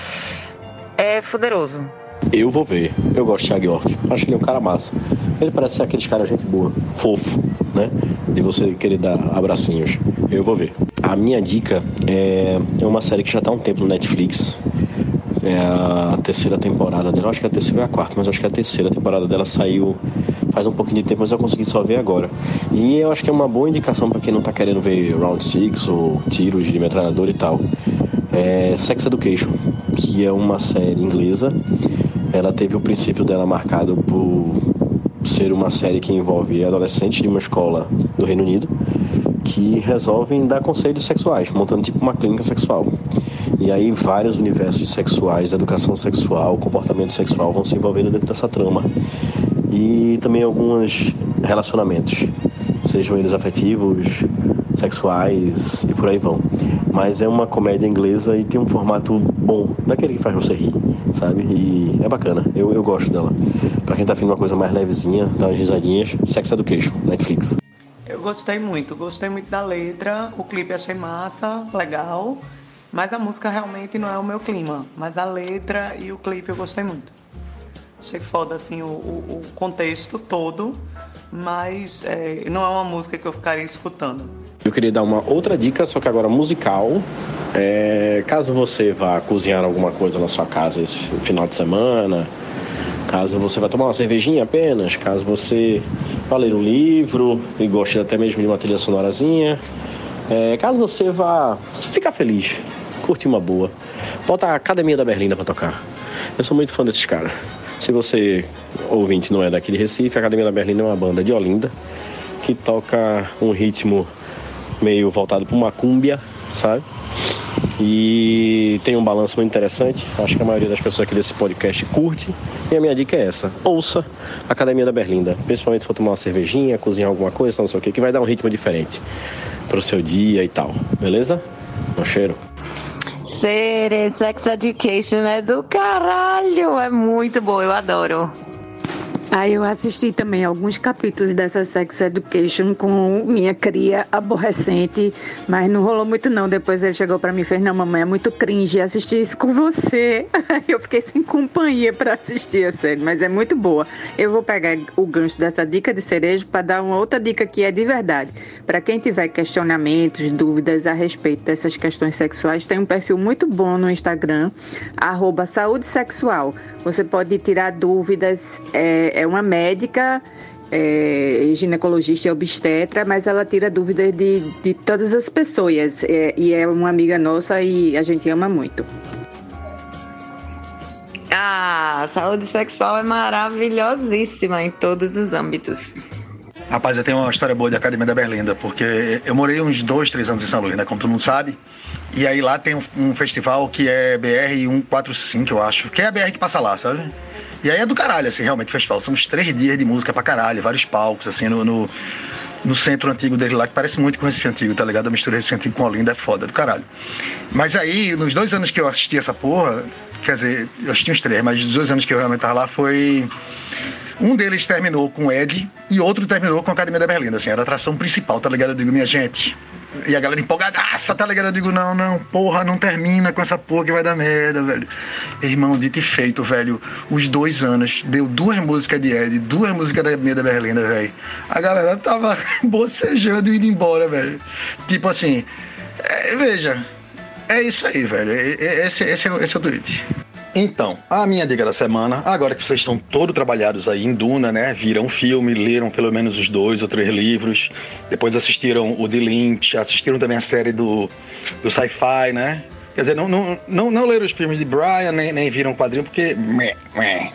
É poderoso. Eu vou ver. Eu gosto de Thiago York. Acho que ele é um cara massa. Ele parece ser aqueles cara gente boa, fofo, né? De você querer dar abracinhos. Eu vou ver. A minha dica é, é uma série que já tá há um tempo no Netflix. É a terceira temporada dela. Acho que a terceira é a quarta, mas acho que a terceira temporada dela saiu faz um pouquinho de tempo, mas eu consegui só ver agora. E eu acho que é uma boa indicação para quem não tá querendo ver Round Six ou tiros de metralhador e tal. É Sex Education, que é uma série inglesa. Ela teve o princípio dela marcado por ser uma série que envolve adolescentes de uma escola do Reino Unido que resolvem dar conselhos sexuais, montando tipo uma clínica sexual. E aí vários universos sexuais, educação sexual, comportamento sexual vão se envolvendo dentro dessa trama. E também alguns relacionamentos, sejam eles afetivos, sexuais e por aí vão. Mas é uma comédia inglesa e tem um formato bom, daquele que faz você rir, sabe? E é bacana, eu, eu gosto dela. Pra quem tá afim de uma coisa mais levezinha, dá umas risadinhas, Sex Education, Netflix. Eu gostei muito, gostei muito da letra, o clipe achei massa, legal, mas a música realmente não é o meu clima, mas a letra e o clipe eu gostei muito. Achei foda assim o, o, o contexto todo, mas é, não é uma música que eu ficaria escutando. Eu queria dar uma outra dica, só que agora musical. É, caso você vá cozinhar alguma coisa na sua casa esse final de semana, caso você vá tomar uma cervejinha apenas, caso você vá ler um livro e goste até mesmo de uma trilha sonorazinha, é, caso você vá ficar feliz, curtir uma boa, bota a Academia da Berlinda para tocar. Eu sou muito fã desses caras. Se você, ouvinte, não é daqui de Recife, a Academia da Berlinda é uma banda de Olinda que toca um ritmo meio voltado para uma cúmbia, sabe? E tem um balanço muito interessante. Acho que a maioria das pessoas aqui desse podcast curte. E a minha dica é essa: ouça a Academia da Berlinda. Principalmente se for tomar uma cervejinha, cozinhar alguma coisa, não sei o que, que vai dar um ritmo diferente pro seu dia e tal. Beleza? Um cheiro. Ser Sex Education é do caralho, é muito bom, eu adoro. Aí eu assisti também alguns capítulos dessa Sex Education com minha cria aborrecente, mas não rolou muito não. Depois ele chegou para mim e fez: Não, mamãe, é muito cringe assistir isso com você. [LAUGHS] Eu fiquei sem companhia para assistir a série, mas é muito boa. Eu vou pegar o gancho dessa dica de cerejo para dar uma outra dica que é de verdade. Para quem tiver questionamentos, dúvidas a respeito dessas questões sexuais, tem um perfil muito bom no Instagram, arroba saúde sexual. Você pode tirar dúvidas. É, é uma médica, é, ginecologista e obstetra, mas ela tira dúvidas de, de todas as pessoas. É, e é uma amiga nossa e a gente ama muito. Ah, a saúde sexual é maravilhosíssima em todos os âmbitos. Rapaz, eu tenho uma história boa de Academia da Berlinda, porque eu morei uns dois, três anos em São Luís, né? Como todo mundo sabe. E aí lá tem um, um festival que é BR 145, eu acho. Que é a BR que passa lá, sabe? E aí é do caralho, assim, realmente, o festival. São uns três dias de música pra caralho, vários palcos, assim, no, no, no centro antigo dele lá, que parece muito com o Recife Antigo, tá ligado? A mistura Recife Antigo com Olinda é foda, do caralho. Mas aí, nos dois anos que eu assisti essa porra, quer dizer, eu assisti uns três, mas os dois anos que eu realmente tava lá foi. Um deles terminou com o Ed e outro terminou com a Academia da Berlinda, assim, era a atração principal, tá ligado? Eu digo, minha gente. E a galera empolgadaça, tá ligado? Eu digo, não, não, porra, não termina com essa porra que vai dar merda, velho. Irmão, dito e feito, velho. Os dois anos, deu duas músicas de Ed, duas músicas da Academia da Berlinda, velho. A galera tava [LAUGHS] bocejando e indo embora, velho. Tipo assim, é, veja, é isso aí, velho. Esse, esse, é, esse é o tweet. Então, a minha dica da semana, agora que vocês estão todos trabalhados aí em Duna, né? Viram um filme, leram pelo menos os dois ou três livros, depois assistiram o The Lynch, assistiram também a série do, do Sci-Fi, né? Quer dizer, não, não, não, não leram os filmes de Brian, nem, nem viram o quadrinho, porque.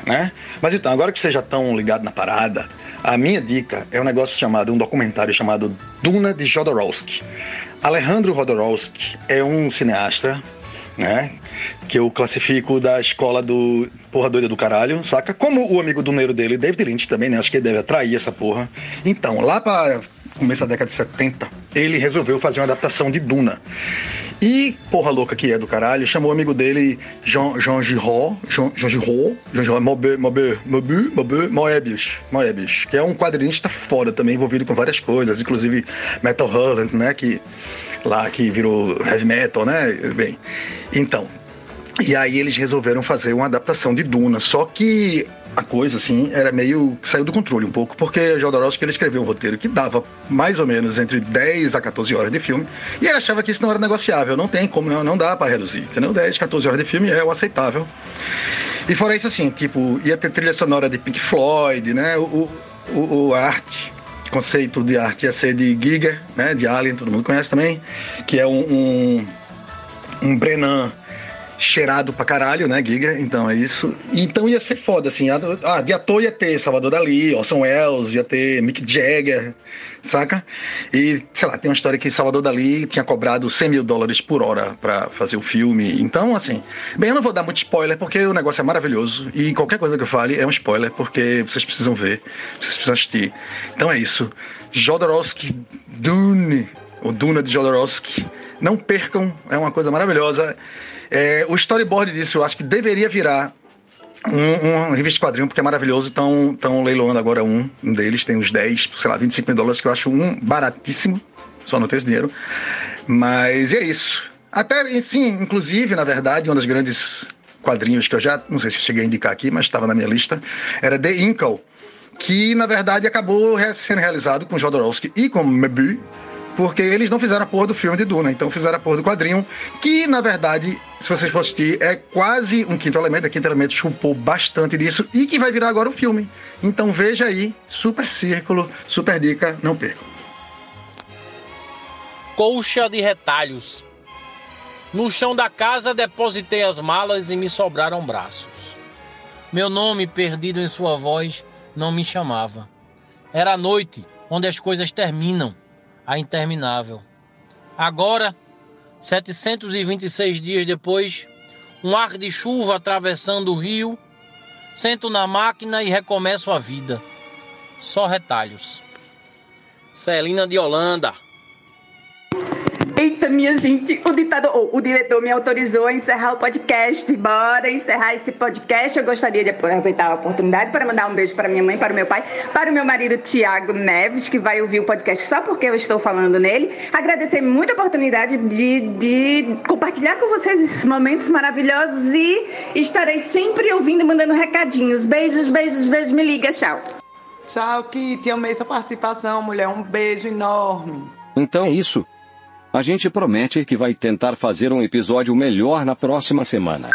né? Mas então, agora que vocês já estão ligados na parada, a minha dica é um negócio chamado, um documentário chamado Duna de Jodorowsky. Alejandro Jodorowsky é um cineasta né? Que eu classifico da escola do porra doida do caralho, saca? Como o amigo do Neiro dele, David Lynch também, né? Acho que ele deve atrair essa porra. Então, lá pra começo da década de 70, ele resolveu fazer uma adaptação de Duna. E, porra louca que é do caralho, chamou o amigo dele, Jean, Jean Giraud, Jean, Jean Giraud, Jean Giraud, Mobe, Moebius, Moebius, que é um quadrinista foda também, envolvido com várias coisas, inclusive Metal Hurlant, né, que lá que virou heavy metal, né, bem, então, e aí eles resolveram fazer uma adaptação de Duna, só que a coisa, assim, era meio. saiu do controle um pouco, porque Jodorowsky ele escreveu um roteiro que dava mais ou menos entre 10 a 14 horas de filme, e ele achava que isso não era negociável, não tem como, não, não dá para reduzir, entendeu? 10, 14 horas de filme é o aceitável. E fora isso, assim, tipo, ia ter trilha sonora de Pink Floyd, né? O, o, o arte, conceito de arte ia ser de Giger, né? De Alien, todo mundo conhece também, que é um, um, um cheirado pra caralho, né, Giga? Então é isso. Então ia ser foda, assim. Ah, de ator ia ter Salvador Dali, Orson Welles, ia ter Mick Jagger, saca? E, sei lá, tem uma história que Salvador Dali tinha cobrado 100 mil dólares por hora para fazer o filme. Então, assim, bem, eu não vou dar muito spoiler porque o negócio é maravilhoso e qualquer coisa que eu fale é um spoiler porque vocês precisam ver, vocês precisam assistir. Então é isso. Jodorowsky Dune, o Duna de Jodorowsky. Não percam, é uma coisa maravilhosa. É, o storyboard disso eu acho que deveria virar um, um revista quadrinho, porque é maravilhoso. Estão leiloando agora um, um deles, tem uns 10, sei lá, 25 mil dólares, que eu acho um baratíssimo. Só não tenho esse dinheiro. Mas é isso. Até, sim, inclusive, na verdade, um dos grandes quadrinhos que eu já, não sei se cheguei a indicar aqui, mas estava na minha lista, era The Inkle, que na verdade acabou sendo realizado com Jodorowsky e com Mebu, porque eles não fizeram a porra do filme de Duna, então fizeram a porra do quadrinho, que na verdade, se vocês for assistir, é quase um quinto elemento, a quinto elemento chupou bastante disso e que vai virar agora o filme. Então veja aí, super círculo, super dica, não percam. Colcha de retalhos. No chão da casa depositei as malas e me sobraram braços. Meu nome, perdido em sua voz, não me chamava. Era a noite, onde as coisas terminam a interminável. Agora, 726 dias depois, um ar de chuva atravessando o rio, sento na máquina e recomeço a vida. Só retalhos. Celina de Holanda. Eita, minha gente, o ditador, o diretor me autorizou a encerrar o podcast. Bora encerrar esse podcast. Eu gostaria de aproveitar a oportunidade para mandar um beijo para minha mãe, para o meu pai, para o meu marido Tiago Neves, que vai ouvir o podcast só porque eu estou falando nele. Agradecer muito a oportunidade de, de compartilhar com vocês esses momentos maravilhosos e estarei sempre ouvindo e mandando recadinhos. Beijos, beijos, beijos. Me liga, tchau. Tchau, Kitty. Amei essa participação, mulher. Um beijo enorme. Então é isso. A gente promete que vai tentar fazer um episódio melhor na próxima semana.